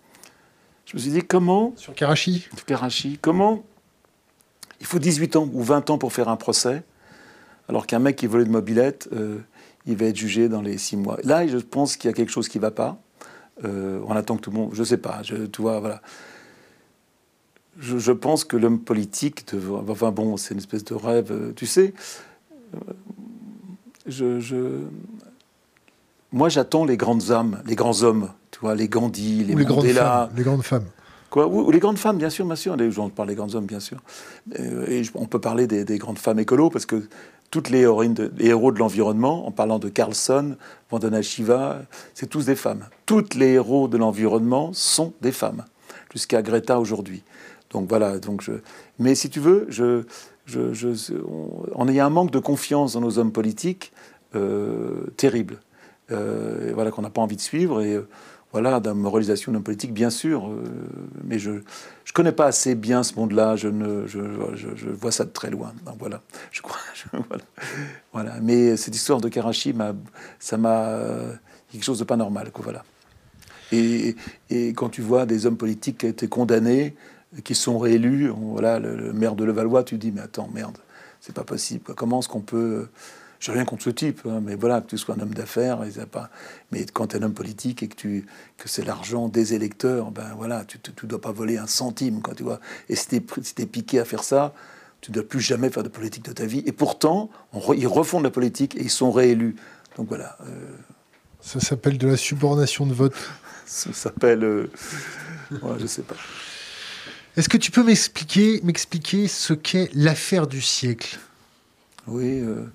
B: je me suis dit comment.
A: Sur Karachi
B: Sur Karachi. Comment. Il faut 18 ans ou 20 ans pour faire un procès, alors qu'un mec qui volait de mobilette, euh, il va être jugé dans les 6 mois. Là, je pense qu'il y a quelque chose qui ne va pas. Euh, on attend que tout le monde. Je ne sais pas. Je, tu vois, voilà. Je, pense que l'homme politique. enfin, bon, c'est une espèce de rêve. Euh, tu sais. je, moi, j'attends les grandes âmes, les grands hommes, tu vois, les Gandhi, les
A: Ou les grandes femmes, les grandes femmes.
B: Quoi Ou les grandes femmes, bien sûr, bien sûr. On parle des grands hommes, bien sûr. Et on peut parler des, grandes femmes écolos, parce que toutes les, héros de l'environnement, en parlant de Carlson, Vandana Shiva, c'est tous des femmes. Toutes les héros de l'environnement sont des femmes, jusqu'à Greta aujourd'hui. Donc voilà. Donc je... Mais si tu veux, je, je, je, on, y a un manque de confiance dans nos hommes politiques euh, terrible. Euh, voilà qu'on n'a pas envie de suivre et euh, voilà, la moralisation d'un politique, bien sûr, euh, mais je ne connais pas assez bien ce monde-là, je, ne, je, je, vois ça de très loin. Donc voilà, je crois. voilà. voilà. Mais cette histoire de Karachi, ça m'a quelque chose de pas normal. Quoi, voilà. Et, et, quand tu vois des hommes politiques qui ont été condamnés, qui sont réélus, voilà, le, maire de Levallois, tu dis, mais attends, merde, c'est pas possible. Comment est-ce qu'on peut j'ai rien contre ce type, hein, mais voilà, que tu sois un homme d'affaires, pas. Mais quand tu es un homme politique et que tu que c'est l'argent des électeurs, ben voilà, tu ne dois pas voler un centime, quand tu vois. Et si tu es, piqué à faire ça, tu ne dois plus jamais faire de politique de ta vie. Et pourtant, ils refont de la politique et ils sont réélus. Donc voilà. Euh,
A: ça s'appelle de la subordination de vote.
B: Ça s'appelle. Euh... Ouais, je sais pas.
A: Est-ce que tu peux m'expliquer, ce qu'est l'affaire du siècle?
B: Oui. Euh,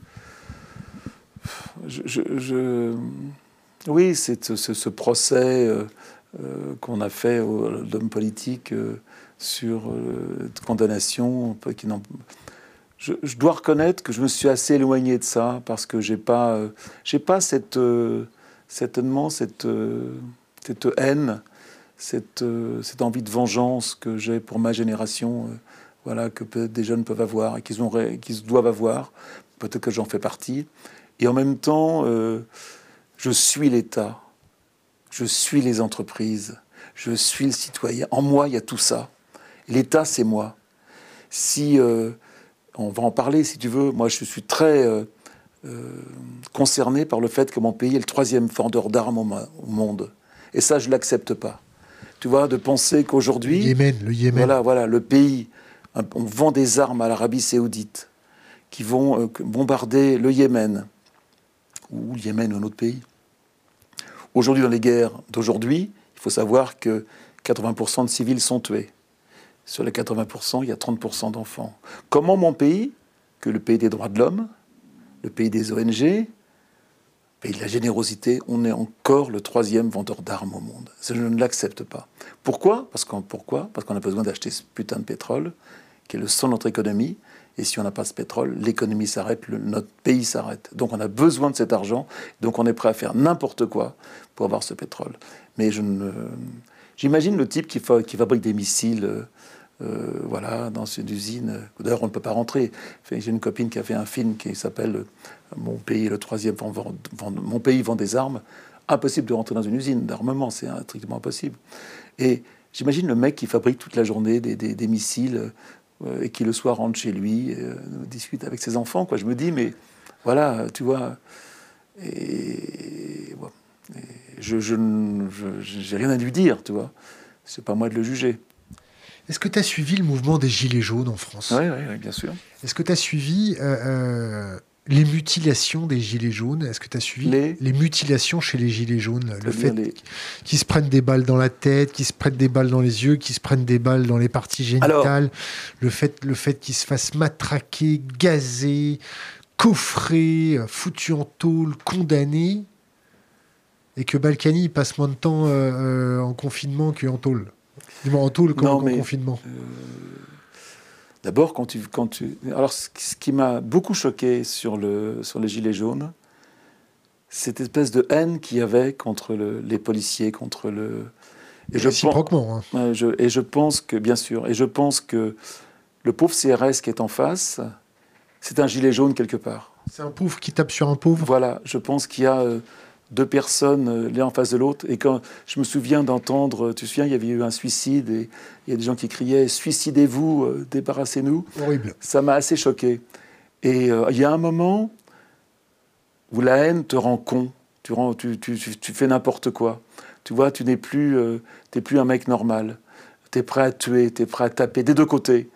B: oui, c'est ce, procès euh, euh, qu'on a fait d'hommes politiques euh, sur condamnation. Qui je, je, dois reconnaître que je me suis assez éloigné de ça parce que j'ai pas, j'ai pas cette, certainement cette, cette haine, cette, cette envie de vengeance que j'ai pour ma génération. voilà, que des jeunes peuvent avoir et qu'ils doivent avoir. Peut-être que j'en fais partie. Et en même temps, euh, je suis l'État, je suis les entreprises, je suis le citoyen. En moi, il y a tout ça. L'État, c'est moi. Si euh, on va en parler, si tu veux, moi, je suis très euh, concerné par le fait que mon pays est le troisième vendeur d'armes au monde. Et ça, je l'accepte pas. Tu vois, de penser qu'aujourd'hui,
A: le Yémen, le Yémen,
B: voilà, voilà, le pays, on vend des armes à l'Arabie Saoudite, qui vont bombarder le Yémen, ou le Yémen ou un autre pays. Aujourd'hui, dans les guerres d'aujourd'hui, il faut savoir que 80% de civils sont tués. Sur les 80%, il y a 30% d'enfants. Comment mon pays, que le pays des droits de l'homme, le pays des ONG, de la générosité, on est encore le troisième vendeur d'armes au monde. je ne l'accepte pas. Pourquoi? Parce qu'on a besoin d'acheter ce putain de pétrole, qui est le sang de notre économie, et si on n'a pas ce pétrole, l'économie s'arrête, notre pays s'arrête. Donc on a besoin de cet argent. Donc on est prêt à faire n'importe quoi pour avoir ce pétrole. Mais. J'imagine le type qui, qui, fabrique des missiles. Euh, euh, voilà, dans une usine. D'ailleurs, on ne peut pas rentrer. J'ai une copine qui a fait un film qui s'appelle Mon pays, le troisième, vend, Mon pays vend des armes. Impossible de rentrer dans une usine d'armement, c'est strictement impossible. Et j'imagine le mec qui fabrique toute la journée des, des missiles euh, et qui le soir rentre chez lui, et, euh, discute avec ses enfants. Quoi. Je me dis, mais voilà, tu vois. Et, je n'ai rien à lui dire, tu vois. C'est pas moi de le juger.
A: Est-ce que tu as suivi le mouvement des Gilets jaunes en France?
B: Oui, oui, bien sûr.
A: Est-ce que tu as suivi euh, les mutilations des gilets jaunes Est-ce que tu as suivi les... mutilations chez les gilets jaunes Le fait qu'ils se prennent des balles dans la tête, qu'ils se prennent des balles dans les yeux, qu'ils se prennent des balles dans les parties génitales, le fait, le fait qu'ils se fassent matraquer, gazer, coffrer, foutus en tôle, condamner, et que Balkany passe moins de temps euh, euh, en confinement qu'en tôle. Du en tôle qu'en confinement. Euh,
B: D'abord, quand tu, quand tu... Alors, ce qui m'a beaucoup choqué sur, le, sur les Gilets jaunes, cette espèce de haine qu'il y avait contre les policiers, contre le...
A: Et je, pense,
B: hein. je, et je pense que, bien sûr, et je pense que le pauvre CRS qui est en face, c'est un gilet jaune quelque part.
A: C'est un pauvre qui tape sur un pauvre
B: Voilà, je pense qu'il y a euh, deux personnes euh, l'un en face de l'autre. Et quand je me souviens d'entendre, tu te souviens, il y avait eu un suicide et il y a des gens qui criaient Suicidez-vous, euh, débarrassez-nous.
A: Horrible.
B: Ça m'a assez choqué. Et euh, il y a un moment où la haine te rend con. Tu, rends, tu, tu, tu fais n'importe quoi. Tu vois, tu n'es plus, t'es plus un mec normal. Tu es prêt à tuer, tu es prêt à taper des deux côtés.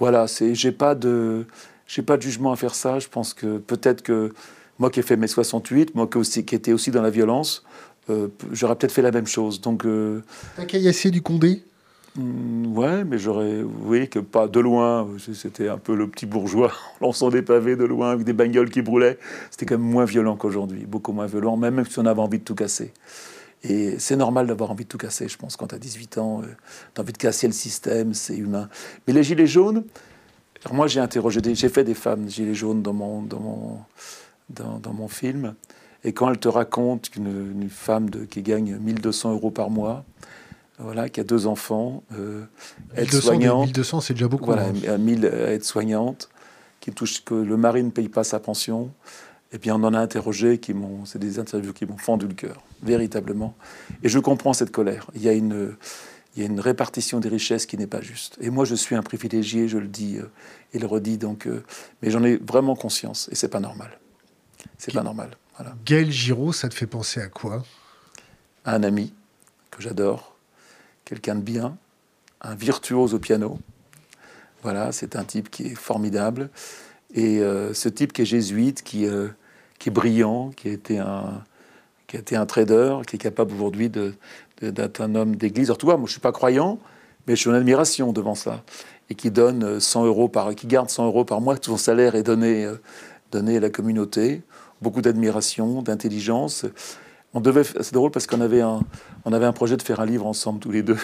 B: Voilà, j'ai pas de, j'ai pas de jugement à faire ça. Je pense que peut-être que moi qui ai fait mes 68, moi qui, aussi, qui étais aussi dans la violence, euh, j'aurais peut-être fait la même chose. Donc,
A: euh, T'as caillassé du Condé?
B: Mm, ouais, mais j'aurais. Vous voyez que pas de loin, c'était un peu le petit bourgeois lançant des pavés de loin avec des bagnoles qui brûlaient. C'était quand même moins violent qu'aujourd'hui, beaucoup moins violent, même si on avait envie de tout casser. Et c'est normal d'avoir envie de tout casser, je pense, quand tu as 18 ans, euh, tu as envie de casser le système, c'est humain. Mais les gilets jaunes, moi j'ai interrogé, j'ai fait des femmes gilets jaunes dans mon, dans mon, dans, mon film, et quand elles te racontent qu'une femme de, qui gagne 1200 euros par mois, voilà, qui a deux enfants, euh,
A: aide-soignante. 1200, c'est déjà beaucoup.
B: Voilà, 1000 hein. aide-soignante, qui touche que le mari ne paye pas sa pension. Et puis on en a interrogé qui m'ont, c'est des interviews qui m'ont fendu le cœur, véritablement. Et je comprends cette colère. Il y a une, il y a une répartition des richesses qui n'est pas juste. Et moi, je suis un privilégié, je le dis euh, et le redis. Donc, euh, mais j'en ai vraiment conscience, et c'est pas normal. C'est pas normal. Voilà.
A: Gaël Giraud, ça te fait penser à quoi?
B: Un ami que j'adore, quelqu'un de bien, un virtuose au piano. Voilà, c'est un type qui est formidable. Et euh, ce type qui est jésuite, qui, euh, qui est brillant, qui a, été un, qui a été un trader, qui est capable aujourd'hui d'être un homme d'église. Alors, tu vois, moi, je suis pas croyant, mais je suis en admiration devant ça. Et qui donne 100 euros par, qui garde 100 euros par mois, tout son salaire est donné, euh, donné à la communauté. Beaucoup d'admiration, d'intelligence. On devait, c'est drôle parce qu'on avait un, on avait un projet de faire un livre ensemble tous les deux.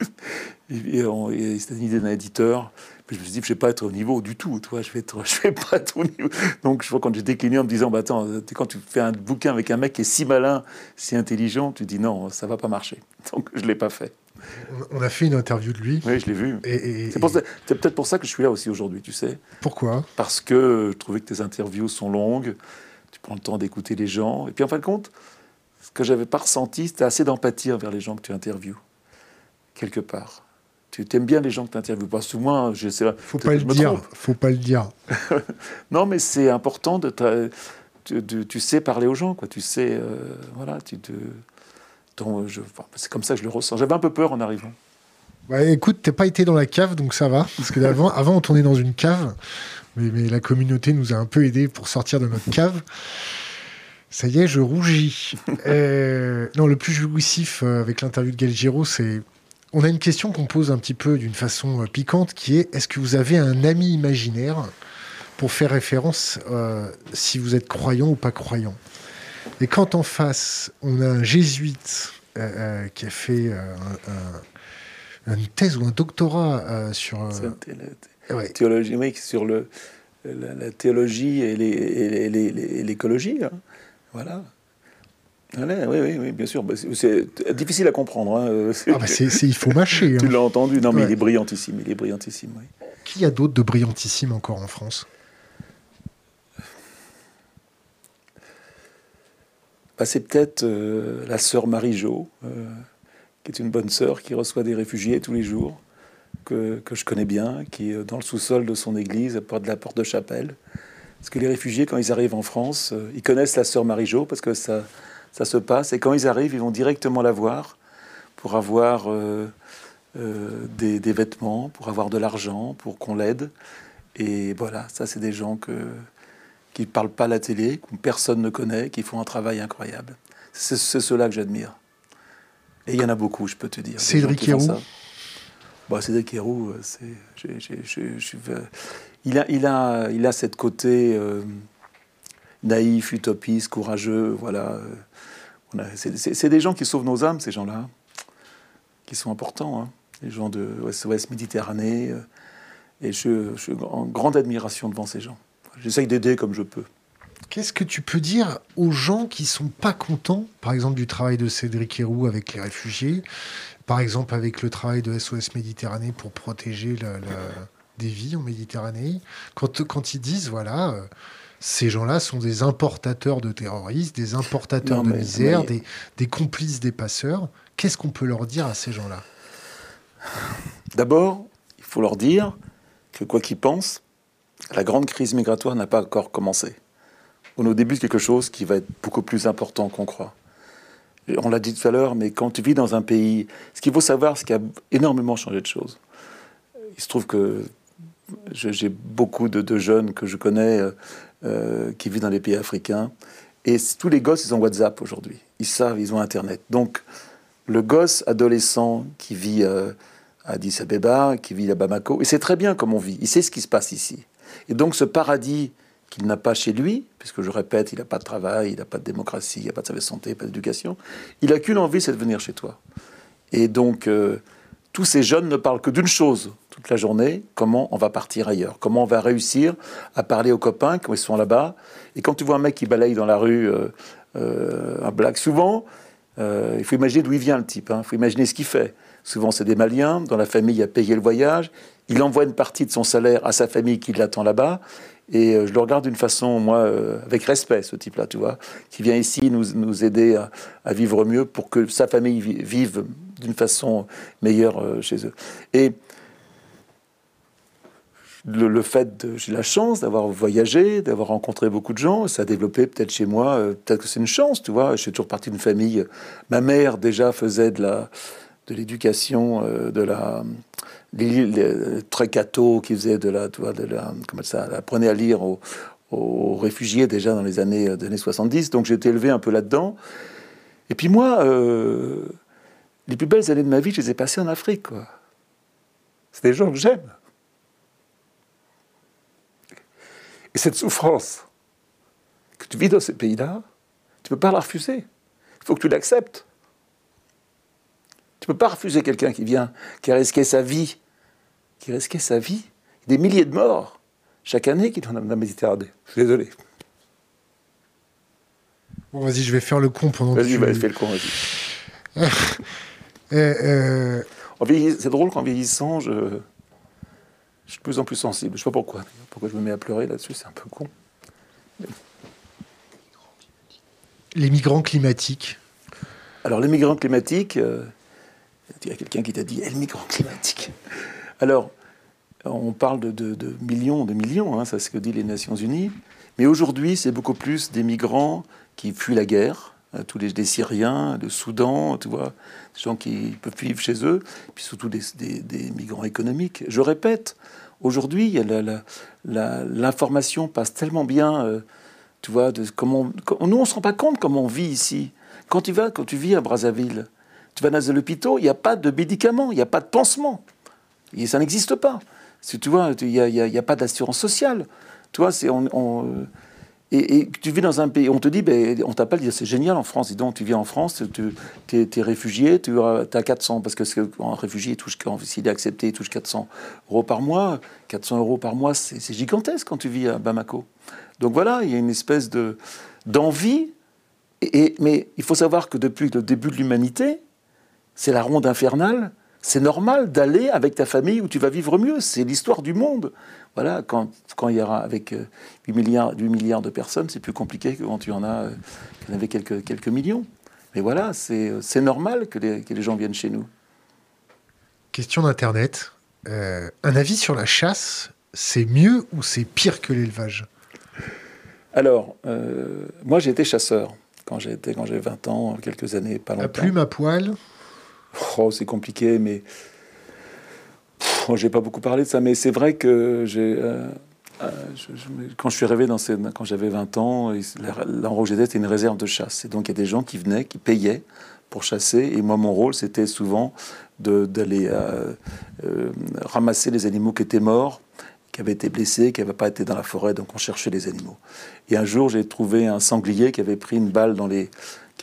B: et, et c'était une idée d'un éditeur. Puis je me suis dit, je vais pas être au niveau du tout, toi, je vais, être, je vais pas être au niveau. Donc, je vois quand j'ai décliné en me disant, bah, attends, quand tu fais un bouquin avec un mec qui est si malin, si intelligent, tu dis non, ça va pas marcher. Donc, je l'ai pas fait.
A: On a fait une interview de lui.
B: Oui, je l'ai vu. Et, c'est, peut-être pour ça que je suis là aussi aujourd'hui, tu sais.
A: Pourquoi?
B: Parce que je trouvais que tes interviews sont longues, tu prends le temps d'écouter les gens. Et puis, en fin de compte, ce que j'avais pas ressenti, c'était assez d'empathie envers les gens que tu interviews, quelque part. Tu aimes bien les gens que tu interviews. Que moi, je sais
A: Faut pas le dire. Faut pas le dire.
B: non, mais c'est important de, tu, sais parler aux gens, quoi. Tu sais, euh, voilà, tu te. C'est comme ça que je le ressens. J'avais un peu peur en arrivant.
A: Bah, écoute, t'as pas été dans la cave, donc ça va. Parce que avant, avant on tournait dans une cave, mais, mais, la communauté nous a un peu aidés pour sortir de notre cave. Ça y est, je rougis. Euh, non, le plus jouissif euh, avec l'interview de Giro, c'est on a une question qu'on pose un petit peu d'une façon euh, piquante qui est est-ce que vous avez un ami imaginaire pour faire référence euh, si vous êtes croyant ou pas croyant? Et quand en face, on a un jésuite euh, qui a fait une thèse ou un doctorat sur.
B: Oui, sur le, la, théologie et l'écologie. Hein. Voilà oui, oui, bien sûr. Bah, c'est difficile à comprendre. Hein.
A: Ah bah, il faut mâcher.
B: tu hein. l'as entendu. Non, mais il est brillantissime. Il est brillantissime. Oui.
A: Qui a d'autres de brillantissimes encore en France?
B: Bah, C'est peut-être euh, la sœur Marie-Jo, euh, qui est une bonne sœur qui reçoit des réfugiés tous les jours, que, que je connais bien, qui est dans le sous-sol de son église, à porte de la porte de chapelle. Parce que les réfugiés, quand ils arrivent en France, euh, ils connaissent la sœur Marie-Jo parce que ça ça se passe. Et quand ils arrivent, ils vont directement la voir pour avoir euh, euh, des, vêtements, pour avoir de l'argent, pour qu'on l'aide. Et voilà, ça, c'est des gens que, qui ne parlent pas à la télé, que personne ne connaît, qui font un travail incroyable. C'est ceux-là que j'admire. Et il y en a beaucoup, je peux te dire.
A: Cédric Héroux
B: Cédric Héroux, il, a, cette côté euh, naïf, utopiste, courageux, voilà. C'est des gens qui sauvent nos âmes, ces gens-là, qui sont importants. Hein. Les gens de l'Ouest Méditerranée. Euh, et je, suis en grande admiration devant ces gens. J'essaye d'aider comme je peux.
A: Qu'est-ce que tu peux dire aux gens qui sont pas contents, par exemple, du travail de Cédric Héroux avec les réfugiés, par exemple avec le travail de SOS Méditerranée pour protéger des vies en Méditerranée, quand, quand ils disent, voilà, euh, ces gens-là sont des importateurs de terroristes, des importateurs de misère, des, complices des passeurs. Qu'est-ce qu'on peut leur dire à ces gens-là?
B: D'abord, il faut leur dire que quoi qu'ils pensent, la grande crise migratoire n'a pas encore commencé. On est au début de quelque chose qui va être beaucoup plus important qu'on croit. On l'a dit tout à l'heure, mais quand tu vis dans un pays, ce qu'il faut savoir, c'est qu'il y a énormément changé de choses. Il se trouve que j'ai beaucoup de, jeunes que je connais euh, euh, qui vivent dans les pays africains. Et tous les gosses, ils ont WhatsApp aujourd'hui. Ils savent, ils ont Internet. Donc, le gosse adolescent qui vit euh, Addis Abeba, qui vit à Bamako. Et c'est très bien comme on vit. Il sait ce qui se passe ici. Et donc ce paradis qu'il n'a pas chez lui, puisque je répète, il n'a pas de travail, il n'a pas de démocratie, il n'a pas de santé, pas d'éducation, il n'a qu'une envie, c'est de venir chez toi. Et donc, euh, tous ces jeunes ne parlent que d'une chose toute la journée, comment on va partir ailleurs, comment on va réussir à parler aux copains quand ils sont là-bas. Et quand tu vois un mec qui balaye dans la rue euh, euh, un blague, souvent, il faut imaginer d'où il vient le type, hein. il faut imaginer ce qu'il fait. Souvent, c'est des Maliens dont la famille a payé le voyage. Il envoie une partie de son salaire à sa famille qui l'attend là-bas. Et euh, je le regarde d'une façon, moi, euh, avec respect, ce type-là, tu vois, qui vient ici nous, nous aider à, vivre mieux pour que sa famille vive d'une façon meilleure euh, chez eux. Et le, fait, de, j'ai la chance d'avoir voyagé, d'avoir rencontré beaucoup de gens, ça a développé peut-être chez moi, peut-être que c'est une chance, tu vois. Je suis toujours parti d'une famille. Ma mère déjà faisait de la, de l'éducation, de la les, très qui faisait de la, tu vois, de la, comment ça, apprenait à lire aux, réfugiés déjà dans les années, euh, années 70. Donc été élevé un peu là-dedans. Et puis moi, euh, les plus belles années de ma vie, je les ai passées en Afrique. C'est des gens que j'aime. Et cette souffrance que tu vis dans ces pays-là, tu ne peux pas la refuser. Il faut que tu l'acceptes. Tu ne peux pas refuser quelqu'un qui vient, qui a risqué sa vie qui risquait sa vie. Des milliers de morts chaque année qui dans la Méditerranée. Je suis désolé.
A: Bon, vas-y, je vais faire le con pendant
B: vas-y, vas-y, fais le con, vas-y. euh, C'est drôle qu'en vieillissant, je... je suis de plus en plus sensible. Je ne sais pas pourquoi. Pourquoi je me mets à pleurer là-dessus, c'est un peu con.
A: Les migrants climatiques.
B: Alors, les migrants climatiques, euh, il y a quelqu'un qui t'a dit, eh, les migrants climatiques. Alors, on parle de, millions, de millions, hein, c'est ce que disent les Nations Unies. Mais aujourd'hui, c'est beaucoup plus des migrants qui fuient la guerre, hein, tous les des Syriens, le Soudan, tu vois, des gens qui peuvent vivre chez eux, puis surtout des, migrants économiques. Je répète, aujourd'hui, l'information passe tellement bien, euh, tu vois, comment nous on se rend pas compte comment on vit ici. Quand tu vas, quand tu vis à Brazzaville, tu vas dans les hôpitaux, il n'y a pas de médicaments, il n'y a pas de pansement. Et ça n'existe pas. Si tu vois, il n'y a, pas d'assurance sociale. Tu vois, c'est on, et, tu vis dans un pays, on te dit, ben, on t'appelle, c'est génial en France. Dis donc, tu vis en France, tu es, réfugié, tu as 400, parce que un réfugié, s'il est accepté, il touche 400 euros par mois. 400 euros par mois, c'est gigantesque quand tu vis à Bamako. Donc voilà, il y a une espèce de d'envie. Et, mais il faut savoir que depuis le début de l'humanité, c'est la ronde infernale c'est normal d'aller avec ta famille où tu vas vivre mieux. C'est l'histoire du monde. Voilà, quand, quand il y aura avec 8 euh, milliards, 8 milliards de personnes, c'est plus compliqué que quand tu en as, euh, en avait quelques, quelques millions. Mais voilà, c'est normal que les, que les, gens viennent chez nous.
A: Question d'Internet. Euh, un avis sur la chasse, c'est mieux ou c'est pire que l'élevage?
B: Alors, moi j'ai été chasseur quand j'ai 20 ans, quelques années, pas longtemps. À
A: plume, à poil?
B: Oh, c'est compliqué, mais j'ai pas beaucoup parlé de ça. Mais c'est vrai que j'ai euh, euh, quand je suis arrivé dans ces, quand j'avais 20 ans, j'étais, c'était une réserve de chasse. Et donc il y a des gens qui venaient, qui payaient pour chasser. Et moi, mon rôle, c'était souvent d'aller euh, ramasser les animaux qui étaient morts, qui avaient été blessés, qui n'avaient pas été dans la forêt. Donc on cherchait les animaux. Et un jour, j'ai trouvé un sanglier qui avait pris une balle dans les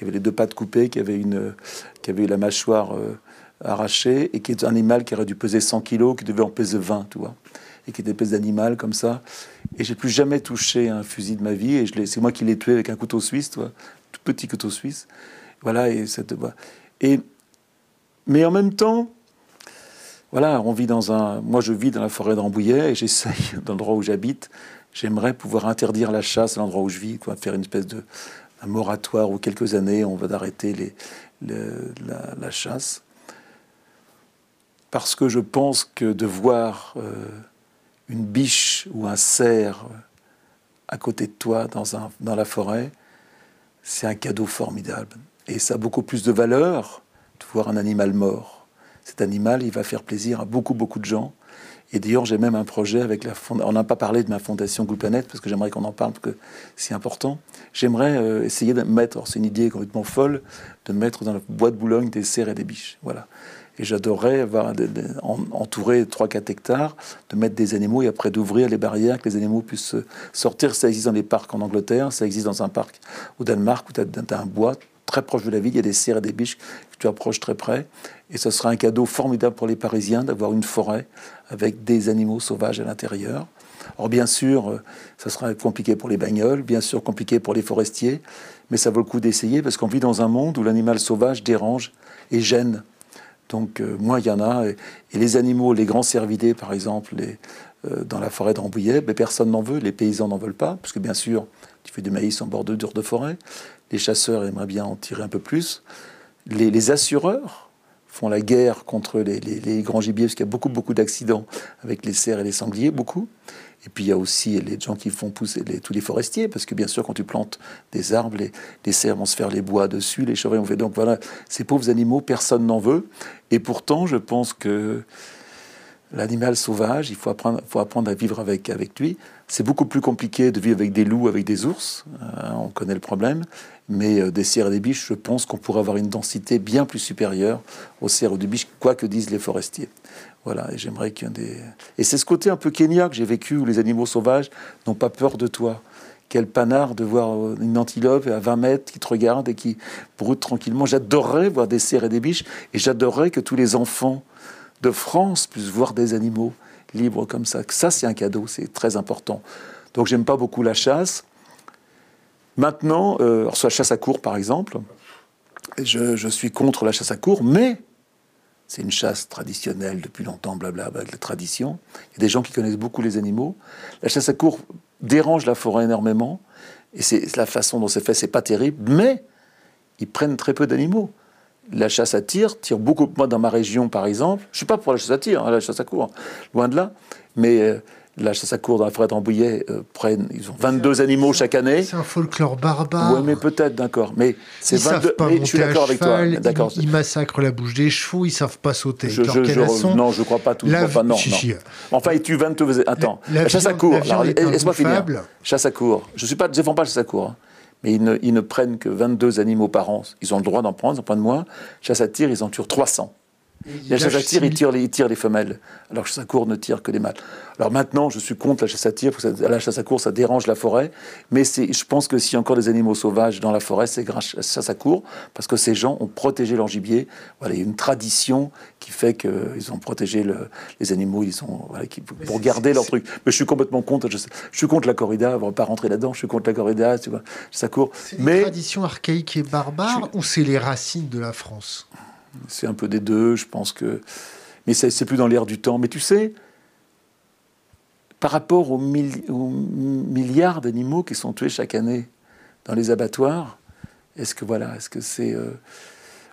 B: qui avait les deux pattes coupées, qui avait, une, qui avait la mâchoire euh, arrachée, et qui est un animal qui aurait dû peser 100 kilos, qui devait en peser 20, tu vois, et qui était espèce d'animal comme ça. Et j'ai plus jamais touché un fusil de ma vie, et c'est moi qui l'ai tué avec un couteau suisse, tu tout petit couteau suisse. Voilà, et cette, et mais en même temps, voilà, on vit dans un. Moi, je vis dans la forêt de Rambouillet et j'essaye, dans l'endroit où j'habite, j'aimerais pouvoir interdire la chasse à l'endroit où je vis, quoi, faire une espèce de, un moratoire ou quelques années, on va arrêter la, chasse. Parce que je pense que de voir euh, une biche ou un cerf à côté de toi dans, dans la forêt, c'est un cadeau formidable. Et ça a beaucoup plus de valeur de voir un animal mort. Cet animal, il va faire plaisir à beaucoup, beaucoup de gens. Et d'ailleurs, j'ai même un projet avec la fondation. On n'a pas parlé de ma fondation Planète parce que j'aimerais qu'on en parle, parce que c'est important. J'aimerais euh, essayer de mettre, c'est une idée complètement folle, de mettre dans la boîte Boulogne des cerfs et des biches. Voilà. Et j'adorerais avoir entouré 3-4 hectares, de mettre des animaux et après d'ouvrir les barrières, que les animaux puissent sortir. Ça existe dans les parcs en Angleterre, ça existe dans un parc au Danemark où tu as, un bois très proche de la ville, il y a des cerfs et des biches que tu approches très près. Et ce sera un cadeau formidable pour les Parisiens d'avoir une forêt avec des animaux sauvages à l'intérieur. Alors bien sûr, ça sera compliqué pour les bagnoles, bien sûr compliqué pour les forestiers, mais ça vaut le coup d'essayer parce qu'on vit dans un monde où l'animal sauvage dérange et gêne. Donc euh, moi, il y en a. Et, les animaux, les grands cervidés, par exemple, les, euh, dans la forêt de Rambouillet, personne n'en veut, les paysans n'en veulent pas, parce que bien sûr, tu fais du maïs en bord de de forêt. Les chasseurs aimeraient bien en tirer un peu plus. Les, assureurs font la guerre contre les, grands gibiers, parce qu'il y a beaucoup, beaucoup d'accidents avec les cerfs et les sangliers, beaucoup. Et puis il y a aussi les gens qui font pousser tous les forestiers, parce que bien sûr, quand tu plantes des arbres, les, les cerfs vont se faire les bois dessus, les chevreuils vont faire. Donc voilà, ces pauvres animaux, personne n'en veut. Et pourtant, je pense que l'animal sauvage, il faut apprendre, faut apprendre à vivre avec, avec lui. C'est beaucoup plus compliqué de vivre avec des loups, avec des ours. Hein, on connaît le problème. Mais euh, des cerfs et des biches, je pense qu'on pourrait avoir une densité bien plus supérieure aux cerfs ou des biches, quoi que disent les forestiers. Voilà, et j'aimerais qu'il des... Et c'est ce côté un peu Kenya que j'ai vécu, où les animaux sauvages n'ont pas peur de toi. Quel panard de voir euh, une antilope à 20 mètres qui te regarde et qui broute tranquillement. J'adorerais voir des cerfs et des biches, et j'adorerais que tous les enfants de France puissent voir des animaux libres comme ça. Ça, c'est un cadeau, c'est très important. Donc, j'aime pas beaucoup la chasse. Maintenant, euh, soit chasse à cour, par exemple, je, suis contre la chasse à cour, mais c'est une chasse traditionnelle depuis longtemps, blablabla, avec la tradition. Il y a des gens qui connaissent beaucoup les animaux. La chasse à cour dérange la forêt énormément, et c'est la façon dont c'est fait, c'est pas terrible, mais ils prennent très peu d'animaux. La chasse à tir tire beaucoup. Moi, dans ma région, par exemple, je suis pas pour la chasse à tir, hein, la chasse à cour, loin de là, mais euh, la chasse à cour dans la forêt de Rambouillet euh, prennent, ils ont 22 animaux chaque année.
A: C'est un folklore barbare.
B: Oui, mais peut-être, d'accord. Mais c'est
A: 22.
B: Pas je suis d'accord avec toi. D'accord.
A: Ils, massacrent la bouche des chevaux, ils savent pas sauter.
B: Je, je, non, je crois pas tout. La... Pas, non, non. Enfin, ils tuent 22. Attends, la, chasse à cour. Laisse-moi finir. Chasse à cour. Je suis pas, je défends pas la chasse à cour. Hein. Mais ils ne, prennent que 22 animaux par an. Ils ont le droit d'en prendre, ils en prennent moins. Chasse à tir, ils en tuent 300. La chasse à tir, il tire, les, il tire les femelles, alors la chasse à cour ne tire que les mâles. Alors maintenant, je suis contre la chasse à tir, parce que la chasse à cour, ça dérange la forêt, mais je pense que s'il y a encore des animaux sauvages dans la forêt, c'est grâce à la chasse à cour, parce que ces gens ont protégé leur gibier. Voilà, il y a une tradition qui fait qu'ils ont protégé les animaux, ils ont, pour garder leur truc. Mais je suis complètement contre, je, suis contre la corrida, on va pas rentrer là-dedans, je suis contre la corrida, tu vois, chasse à cour.
A: C'est une tradition archaïque et barbare, ou c'est les racines de la France?
B: C'est un peu des deux, je pense que. Mais c'est plus dans l'air du temps. Mais tu sais, par rapport aux, milliards d'animaux qui sont tués chaque année dans les abattoirs, est-ce que voilà, est-ce que c'est. Euh,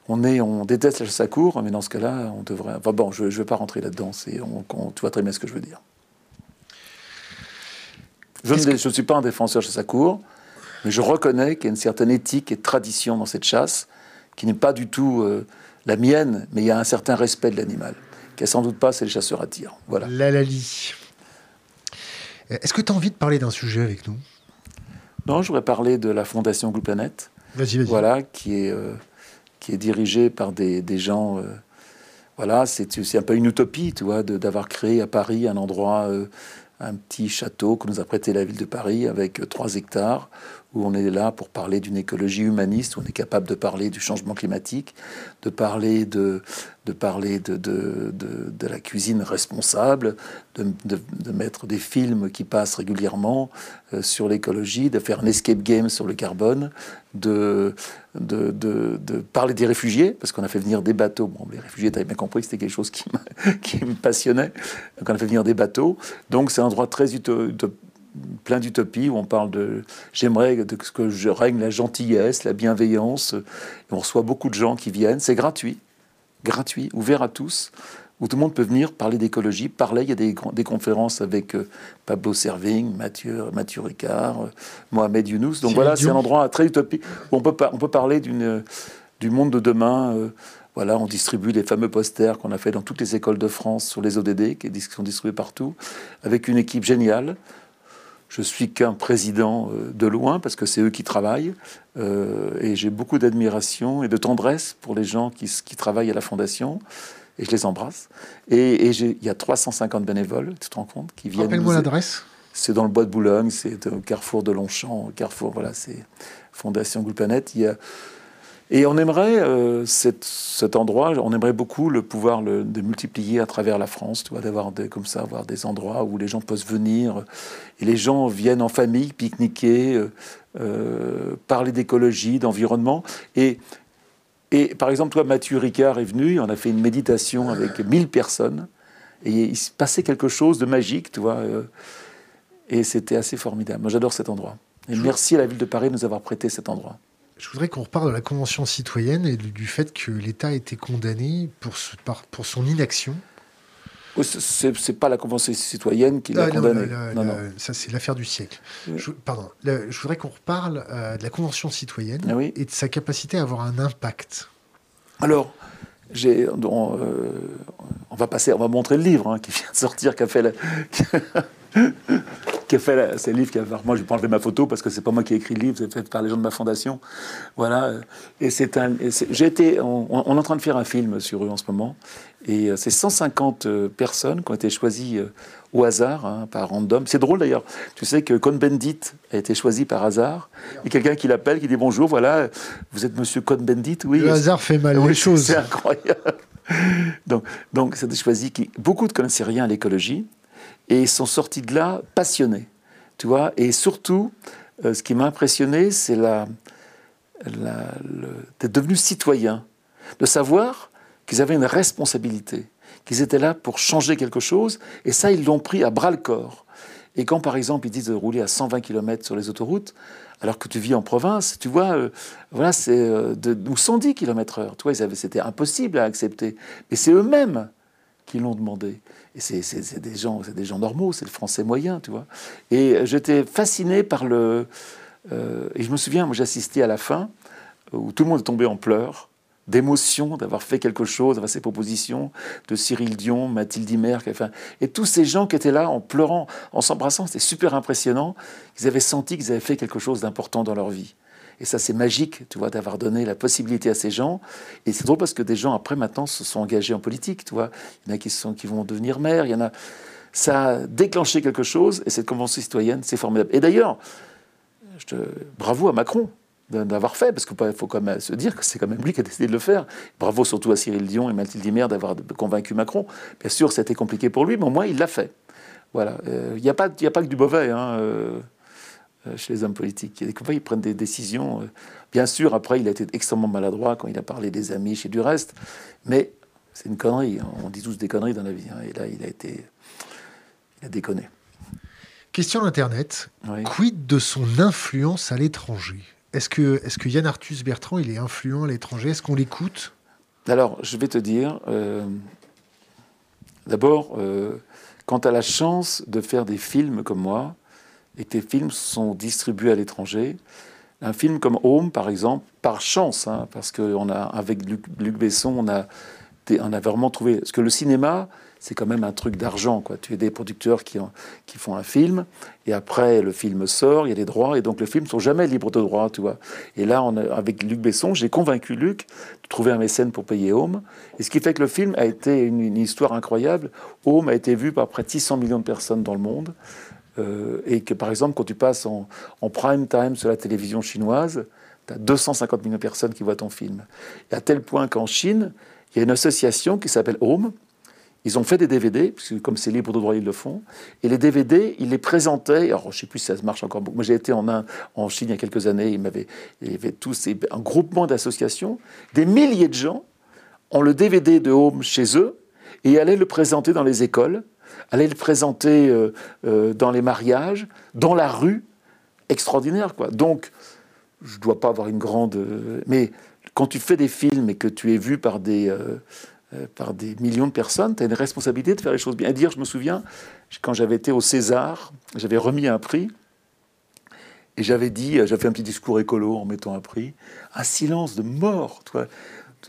B: on, est, on déteste la chasse à cour, mais dans ce cas-là, on devrait. Enfin bon, je ne vais pas rentrer là-dedans, tu vois très bien ce que je veux dire. Je ne suis pas un défenseur de chasse à cour, mais je reconnais qu'il y a une certaine éthique et tradition dans cette chasse qui n'est pas du tout. Euh, la mienne, mais il y a un certain respect de l'animal, qui sans doute pas, c'est le chasseur à tir. Voilà.
A: La Lali. Est-ce que tu as envie de parler d'un sujet avec nous?
B: Non, je voudrais parler de la Fondation Blue Planet.
A: Vas-y, vas-y.
B: Voilà, qui est, euh, qui est dirigée par des, gens. Euh, voilà, c'est un peu une utopie, tu vois, d'avoir créé à Paris un endroit, euh, un petit château que nous a prêté la ville de Paris avec 3 hectares où on est là pour parler d'une écologie humaniste, où on est capable de parler du changement climatique, de parler de, de, parler de, de, de la cuisine responsable, de, mettre des films qui passent régulièrement euh, sur l'écologie, de faire un escape game sur le carbone, de, de, parler des réfugiés, parce qu'on a fait venir des bateaux. Bon, les réfugiés, tu avais bien compris que c'était quelque chose qui, qui me passionnait. Donc on a fait venir des bateaux. Donc c'est un endroit très utopique plein d'utopies où on parle de j'aimerais que je règne la gentillesse, la bienveillance. on reçoit beaucoup de gens qui viennent. C'est gratuit, gratuit, ouvert à tous, où tout le monde peut venir parler d'écologie, parler. Il y a des, des conférences avec euh, Pablo Serving, Mathieu, Mathieu Ricard, euh, Mohamed Younous. Donc voilà, c'est un endroit très utopique où on peut, on peut parler d'une, du monde de demain. Euh, voilà, on distribue les fameux posters qu'on a fait dans toutes les écoles de France sur les ODD, qui sont distribués partout, avec une équipe géniale. Je suis qu'un président euh, de loin parce que c'est eux qui travaillent euh, et j'ai beaucoup d'admiration et de tendresse pour les gens qui, travaillent à la fondation. et je les embrasse. Et, il y a 350 bénévoles, tu te rends compte, qui viennent.
A: Rappelle-moi l'adresse.
B: C'est dans le bois de Boulogne, c'est au carrefour de Longchamp, carrefour, voilà, c'est Fondation Goule Planète. Il y a et on aimerait euh, cet endroit, on aimerait beaucoup le pouvoir le, de multiplier à travers la France, tu vois, d'avoir comme ça, avoir des endroits où les gens peuvent venir et les gens viennent en famille pique-niquer, euh, euh, parler d'écologie, d'environnement. Et, et par exemple, toi, Mathieu Ricard est venu, on a fait une méditation avec 1000 personnes et il se passait quelque chose de magique, tu vois. et c'était assez formidable. Moi, j'adore cet endroit. Et merci à la ville de Paris de nous avoir prêté cet endroit.
A: Je voudrais qu'on reparle de la Convention citoyenne et du fait que l'État a été condamné pour, pour son inaction.
B: C'est pas la Convention citoyenne qui l'a ah, condamné.
A: Non, non, Ça, c'est l'affaire du siècle. Je, pardon. je voudrais qu'on reparle euh, de la Convention citoyenne ah et de sa capacité à avoir un impact.
B: Alors, j'ai, on, euh, on, va passer, on va montrer le livre hein, qui vient de sortir, qui a fait la, qui a fait c'est le livre qui a moi je vais pas enlever ma photo parce que c'est pas moi qui ai écrit le livre c'est fait par les gens de ma fondation. Voilà et c'est un j'ai été on, est en train de faire un film sur eux en ce moment et euh, c'est 150 euh, personnes qui ont été choisies euh, au hasard hein, par random. C'est drôle d'ailleurs. Tu sais que Cohn-Bendit a été choisi par hasard et quelqu'un qui l'appelle qui dit bonjour voilà vous êtes monsieur Cohn-Bendit oui.
A: Le hasard fait mal les choses
B: c'est incroyable. Donc donc c'est choisi qui beaucoup ne connaissaient rien à l'écologie et ils sont sortis de là passionnés, tu vois. Et surtout, euh, ce qui m'a impressionné, c'est la, d'être devenus citoyens, de savoir qu'ils avaient une responsabilité, qu'ils étaient là pour changer quelque chose, et ça, ils l'ont pris à bras le corps. Et quand, par exemple, ils disent de rouler à 120 km sur les autoroutes, alors que tu vis en province, tu vois, euh, voilà, c'est euh, de, ou 110 km/h. Tu vois, c'était impossible à accepter. Mais c'est eux-mêmes qui l'ont demandé. Et c'est des gens, c'est des gens normaux, c'est le français moyen, tu vois. Et j'étais fasciné par le. Euh, et je me souviens, moi, j'assistais à la fin où tout le monde est tombé en pleurs d'émotion d'avoir fait quelque chose, d'avoir ces propositions de Cyril Dion, Mathilde Imer, enfin, et tous ces gens qui étaient là en pleurant, en s'embrassant, c'était super impressionnant. Ils avaient senti qu'ils avaient fait quelque chose d'important dans leur vie. Et ça, c'est magique, tu vois, d'avoir donné la possibilité à ces gens. Et c'est drôle parce que des gens, après, maintenant, se sont engagés en politique, tu vois. Il y en a qui, sont, qui vont devenir maires, il y en a... Ça a déclenché quelque chose, et cette convention citoyenne, c'est formidable. Et d'ailleurs, te... bravo à Macron d'avoir fait, parce qu'il faut quand même se dire que c'est quand même lui qui a décidé de le faire. Bravo surtout à Cyril Dion et Mathilde Dimer d'avoir convaincu Macron. Bien sûr, c'était compliqué pour lui, mais au moins il l'a fait. Voilà. Euh, il n'y a, a pas que du mauvais. Hein, euh, chez les hommes politiques. Et fois, ils prennent des décisions. Euh, bien sûr, après, il a été extrêmement maladroit quand il a parlé des amis chez du reste, mais c'est une connerie. On dit tous des conneries dans la vie. Hein. Et là, il a été. Il a déconné.
A: Question d'Internet. Quid de son influence à l'étranger? Est-ce que, est que Yann Arthus Bertrand, il est influent à l'étranger? Est-ce qu'on l'écoute?
B: Alors, je vais te dire. Euh, d'abord, quand tu as la chance de faire des films comme moi, et tes films sont distribués à l'étranger. Un film comme Home, par exemple, par chance, hein, parce qu'on a, avec Luc, Besson, on a, on a vraiment trouvé. Parce que le cinéma, c'est quand même un truc d'argent. Tu as des producteurs qui, font un film, et après le film sort, il y a des droits, et donc le film ne sont jamais libres de droits. Et là, avec Luc Besson, j'ai convaincu Luc de trouver un mécène pour payer Home. Et ce qui fait que le film a été une histoire incroyable. Home a été vu par près de 600 millions de personnes dans le monde. Euh, et que par exemple, quand tu passes en, prime time sur la télévision chinoise, tu as 250 millions de personnes qui voient ton film. Et à tel point qu'en Chine, il y a une association qui s'appelle Home. Ils ont fait des DVD, puisque comme c'est libre de droit, ils le font. Et les DVD, ils les présentaient. Alors, je ne sais plus si ça marche encore. Moi, j'ai été en, en Chine il y a quelques années. Il, m'avait, il y avait tous un groupement d'associations. Des milliers de gens ont le DVD de Home chez eux et allaient le présenter dans les écoles aller le présenter euh, euh, dans les mariages, dans la rue, extraordinaire quoi. Donc, je ne dois pas avoir une grande, euh, mais quand tu fais des films et que tu es vu par des par des millions de personnes, tu as une responsabilité de faire les choses bien. dire, je me souviens, quand j'avais été au César, j'avais remis un prix, et j'avais dit, j'avais fait un petit discours écolo en mettant un prix, un silence de mort. Toi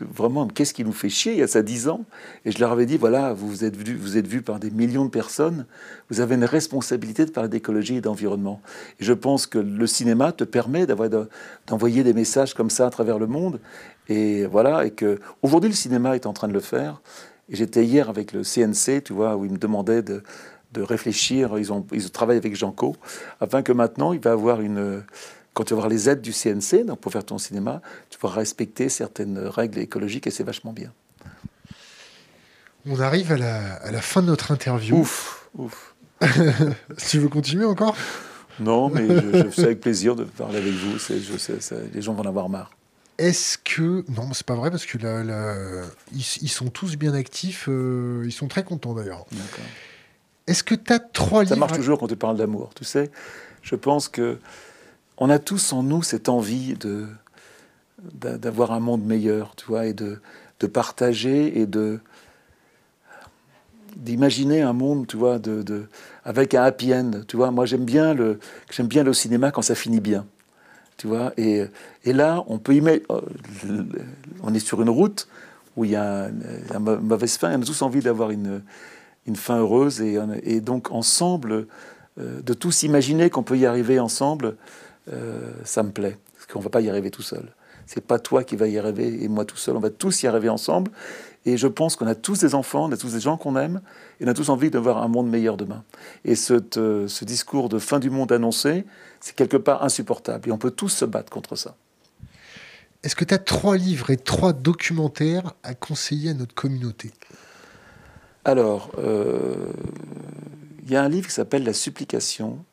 B: vraiment, qu'est-ce qui nous fait chier il y a ça dix ans Et je leur avais dit, voilà, vous êtes vus vous êtes vu par des millions de personnes, vous avez une responsabilité de parler d'écologie et d'environnement. Et je pense que le cinéma te permet d'envoyer des messages comme ça à travers le monde. Et voilà, et que aujourd'hui le cinéma est en train de le faire. Et j'étais hier avec le CNC, tu vois, où ils me demandaient de, de réfléchir. Ils ont, ils travaillent avec Janco, afin que maintenant, il va avoir une. Quand tu vas avoir les aides du CNC donc pour faire ton cinéma, tu pourras respecter certaines règles écologiques et c'est vachement bien.
A: On arrive à la, à la, fin de notre interview.
B: Ouf, ouf.
A: tu veux continuer encore?
B: Non, mais je, je fais avec plaisir de parler avec vous. Je sais, ça, les gens vont en avoir marre.
A: Est-ce que. Non, c'est pas vrai parce que. Ils, ils, sont tous bien actifs. Euh, ils sont très contents d'ailleurs. Est-ce que tu as trois
B: Ça
A: livres
B: marche toujours quand tu parles d'amour. Tu sais, je pense que on a tous en nous cette envie de d'avoir un monde meilleur, tu vois, et de, de partager et de d'imaginer un monde, tu vois, de, de, avec un happy end. Tu vois, moi j'aime bien le j'aime bien le cinéma quand ça finit bien. Tu vois, et, et là on peut y mettre, on est sur une route où il y a une mauvaise fin. On a tous envie d'avoir une une fin heureuse et, et donc ensemble euh, de tous imaginer qu'on peut y arriver ensemble, euh, ça me plaît parce qu'on va pas y arriver tout seul. C'est pas toi qui vas y arriver et moi tout seul. On va tous y arriver ensemble. Et je pense qu'on a tous des enfants, on a tous des gens qu'on aime, et on a tous envie d'avoir un monde meilleur demain. Et ce, euh, ce discours de fin du monde annoncé, c'est quelque part insupportable. Et on peut tous se battre contre ça.
A: Est-ce que tu as trois livres et trois documentaires à conseiller à notre communauté?
B: Alors, il euh, y a un livre qui s'appelle La Supplication,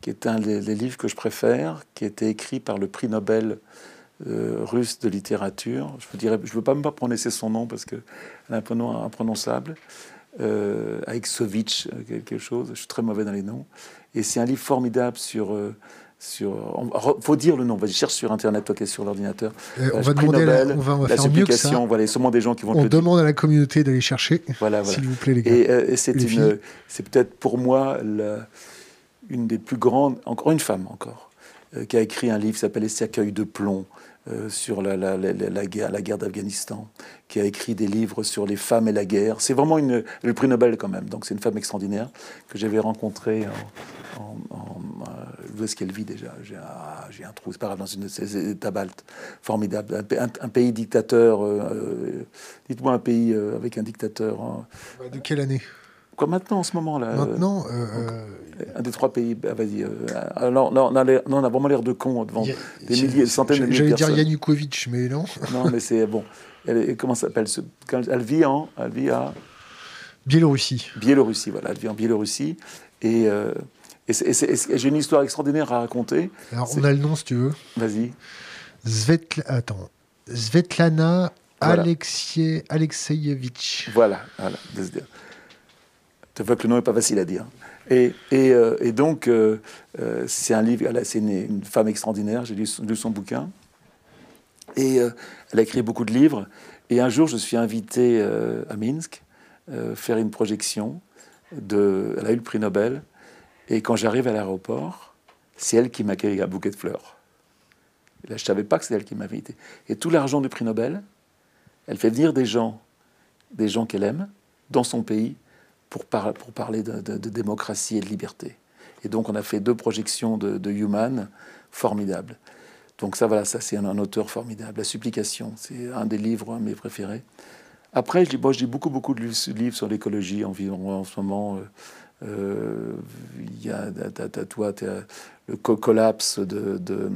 B: qui est un des, des, livres que je préfère, qui a été écrit par le prix Nobel euh, russe de littérature. Je ne je veux pas même pas prononcer son nom parce qu'elle a un nom imprononçable. Euh, euh, quelque chose. Je suis très mauvais dans les noms. Et c'est un livre formidable sur. Euh, sur, faut dire le nom. Vas-y, cherche sur internet, toi qui es sur l'ordinateur.
A: Euh, on va demander, Nobel, la, on va, on va
B: la
A: faire mieux que ça.
B: Voilà, sûrement des gens qui vont.
A: On demande à la communauté d'aller chercher.
B: Voilà,
A: s'il vous plaît, les gars.
B: Et, euh, c'est peut-être pour moi la, une des plus grandes, encore une femme encore, euh, qui a écrit un livre qui s'appelle cercueils de plomb. Euh, sur la, la, la, la, guerre, la guerre d'Afghanistan, qui a écrit des livres sur les femmes et la guerre. C'est vraiment une, le prix Nobel quand même, donc c'est une femme extraordinaire que j'avais rencontrée en, en, en euh, où est-ce qu'elle vit déjà? J'ai ah, un trou, c'est pas grave, dans une ces États baltes, formidable. Un, un, un, pays dictateur, euh, dites-moi un pays euh, avec un dictateur. Hein.
A: De quelle année?
B: Quoi maintenant en ce moment là
A: Maintenant,
B: euh, un des trois pays. Bah, Vas-y. Euh, alors, non, on a, non, on a vraiment l'air de con devant a, des milliers, des centaines de milliers de
A: personnes. J'allais dire Yanukovych, mais non.
B: non, mais c'est bon. Elle, comment s'appelle Elle vit en, elle vit à
A: Biélorussie.
B: Biélorussie, voilà. Elle vit en Biélorussie et. Euh, et, j'ai une histoire extraordinaire à raconter.
A: Alors, on a le nom, si tu veux.
B: Vas-y.
A: Svetla... Attends. Svetlana voilà. Alexie... Alexeyevitch.
B: Voilà, voilà. Tu vois que le nom n'est pas facile à dire. Et, euh, donc, euh, euh, c'est un livre, c'est une, une, femme extraordinaire, j'ai lu, son bouquin. Et elle a écrit beaucoup de livres. Et un jour, je suis invité à Minsk faire une projection. Elle a eu le prix Nobel. Et quand j'arrive à l'aéroport, c'est elle qui m'accueille avec un bouquet de fleurs. Je ne savais pas que c'est elle qui m'avait invité. Et tout l'argent du prix Nobel, elle fait venir des gens, des gens qu'elle aime, dans son pays, pour, pour parler de, démocratie et de liberté. Et donc on a fait deux projections de, Human formidables. Donc ça, voilà, ça c'est un, auteur formidable. La supplication, c'est un des livres, mes préférés. Après, je lis, bon, je lis beaucoup, beaucoup de livres sur l'écologie environ en ce moment. Euh, il y a, toi, le collapse de, euh,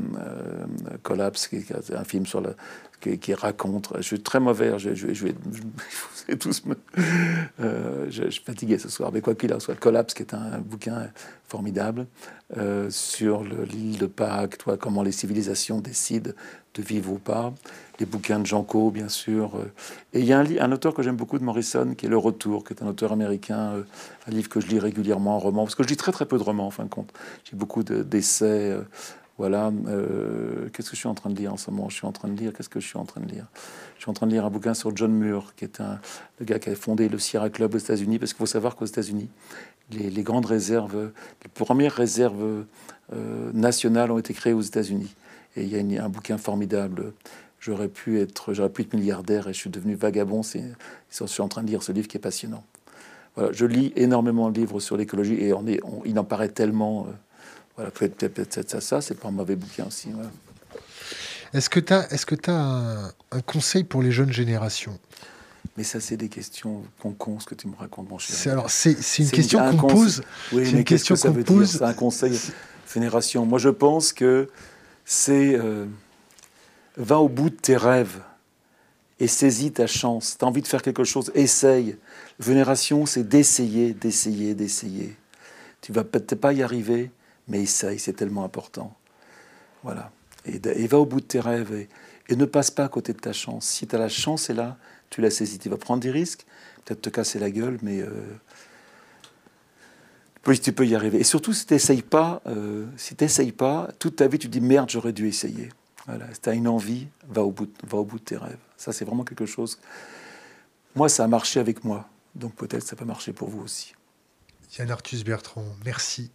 B: collapse, qui est un film sur le, qui, raconte. Je suis très mauvais. Je, je, je je, tous me, euh, je, suis fatigué ce soir. Mais quoi qu'il en soit, Collapse, qui est un, bouquin formidable euh, sur l'île de Pâques, toi, comment les civilisations décident de vivre ou pas. Les bouquins de Janco, bien sûr. Et il y a un, un auteur que j'aime beaucoup de Morrison, qui est Le Retour, qui est un auteur américain, euh, un livre que je lis régulièrement, un roman, parce que je lis très très peu de romans, en fin de compte. J'ai beaucoup d'essais. De, voilà, euh, qu'est-ce que je suis en train de lire en ce moment? Je suis en train de lire, qu'est-ce que je suis en train de lire? Je suis en train de lire un bouquin sur John Muir, qui est un, le gars qui a fondé le Sierra Club aux États-Unis, parce qu'il faut savoir qu'aux États-Unis, les, grandes réserves, les premières réserves euh, nationales ont été créées aux États-Unis. Et il y a une, un bouquin formidable. J'aurais pu être, j'aurais pu être milliardaire et je suis devenu vagabond. C'est, je suis en train de lire ce livre qui est passionnant. Voilà, je lis énormément de livres sur l'écologie et on est, on, il en paraît tellement. Euh, voilà, peut-être peut ça, ça c'est pas un mauvais bouquin aussi. Voilà.
A: Est-ce que tu as, est -ce que as un, un, conseil pour les jeunes générations?
B: Mais ça, c'est des questions con ce que tu me racontes, mon cher.
A: C'est, alors, c'est, une question qu'on pose.
B: Oui, mais qu'est-ce que ça veut dire? C'est un conseil génération. Moi, je pense que c'est euh, va au bout de tes rêves et saisis ta chance. Tu as envie de faire quelque chose, essaye. Vénération, c'est d'essayer, d'essayer, d'essayer. Tu vas peut-être pas y arriver, mais essaye, c'est tellement important. Voilà. Et, va au bout de tes rêves et, ne passe pas à côté de ta chance. Si tu la chance, est là, tu la saisis. Tu vas prendre des risques, peut-être te casser la gueule, mais euh, oui, tu peux y arriver. Et surtout, si tu n'essayes pas, euh, si pas, toute ta vie, tu te dis merde, j'aurais dû essayer. Voilà. Si tu as une envie, va au, bout, va au bout de tes rêves. Ça, c'est vraiment quelque chose. Moi, ça a marché avec moi. Donc peut-être ça peut marcher pour vous aussi.
A: Yann Arthus Bertrand, merci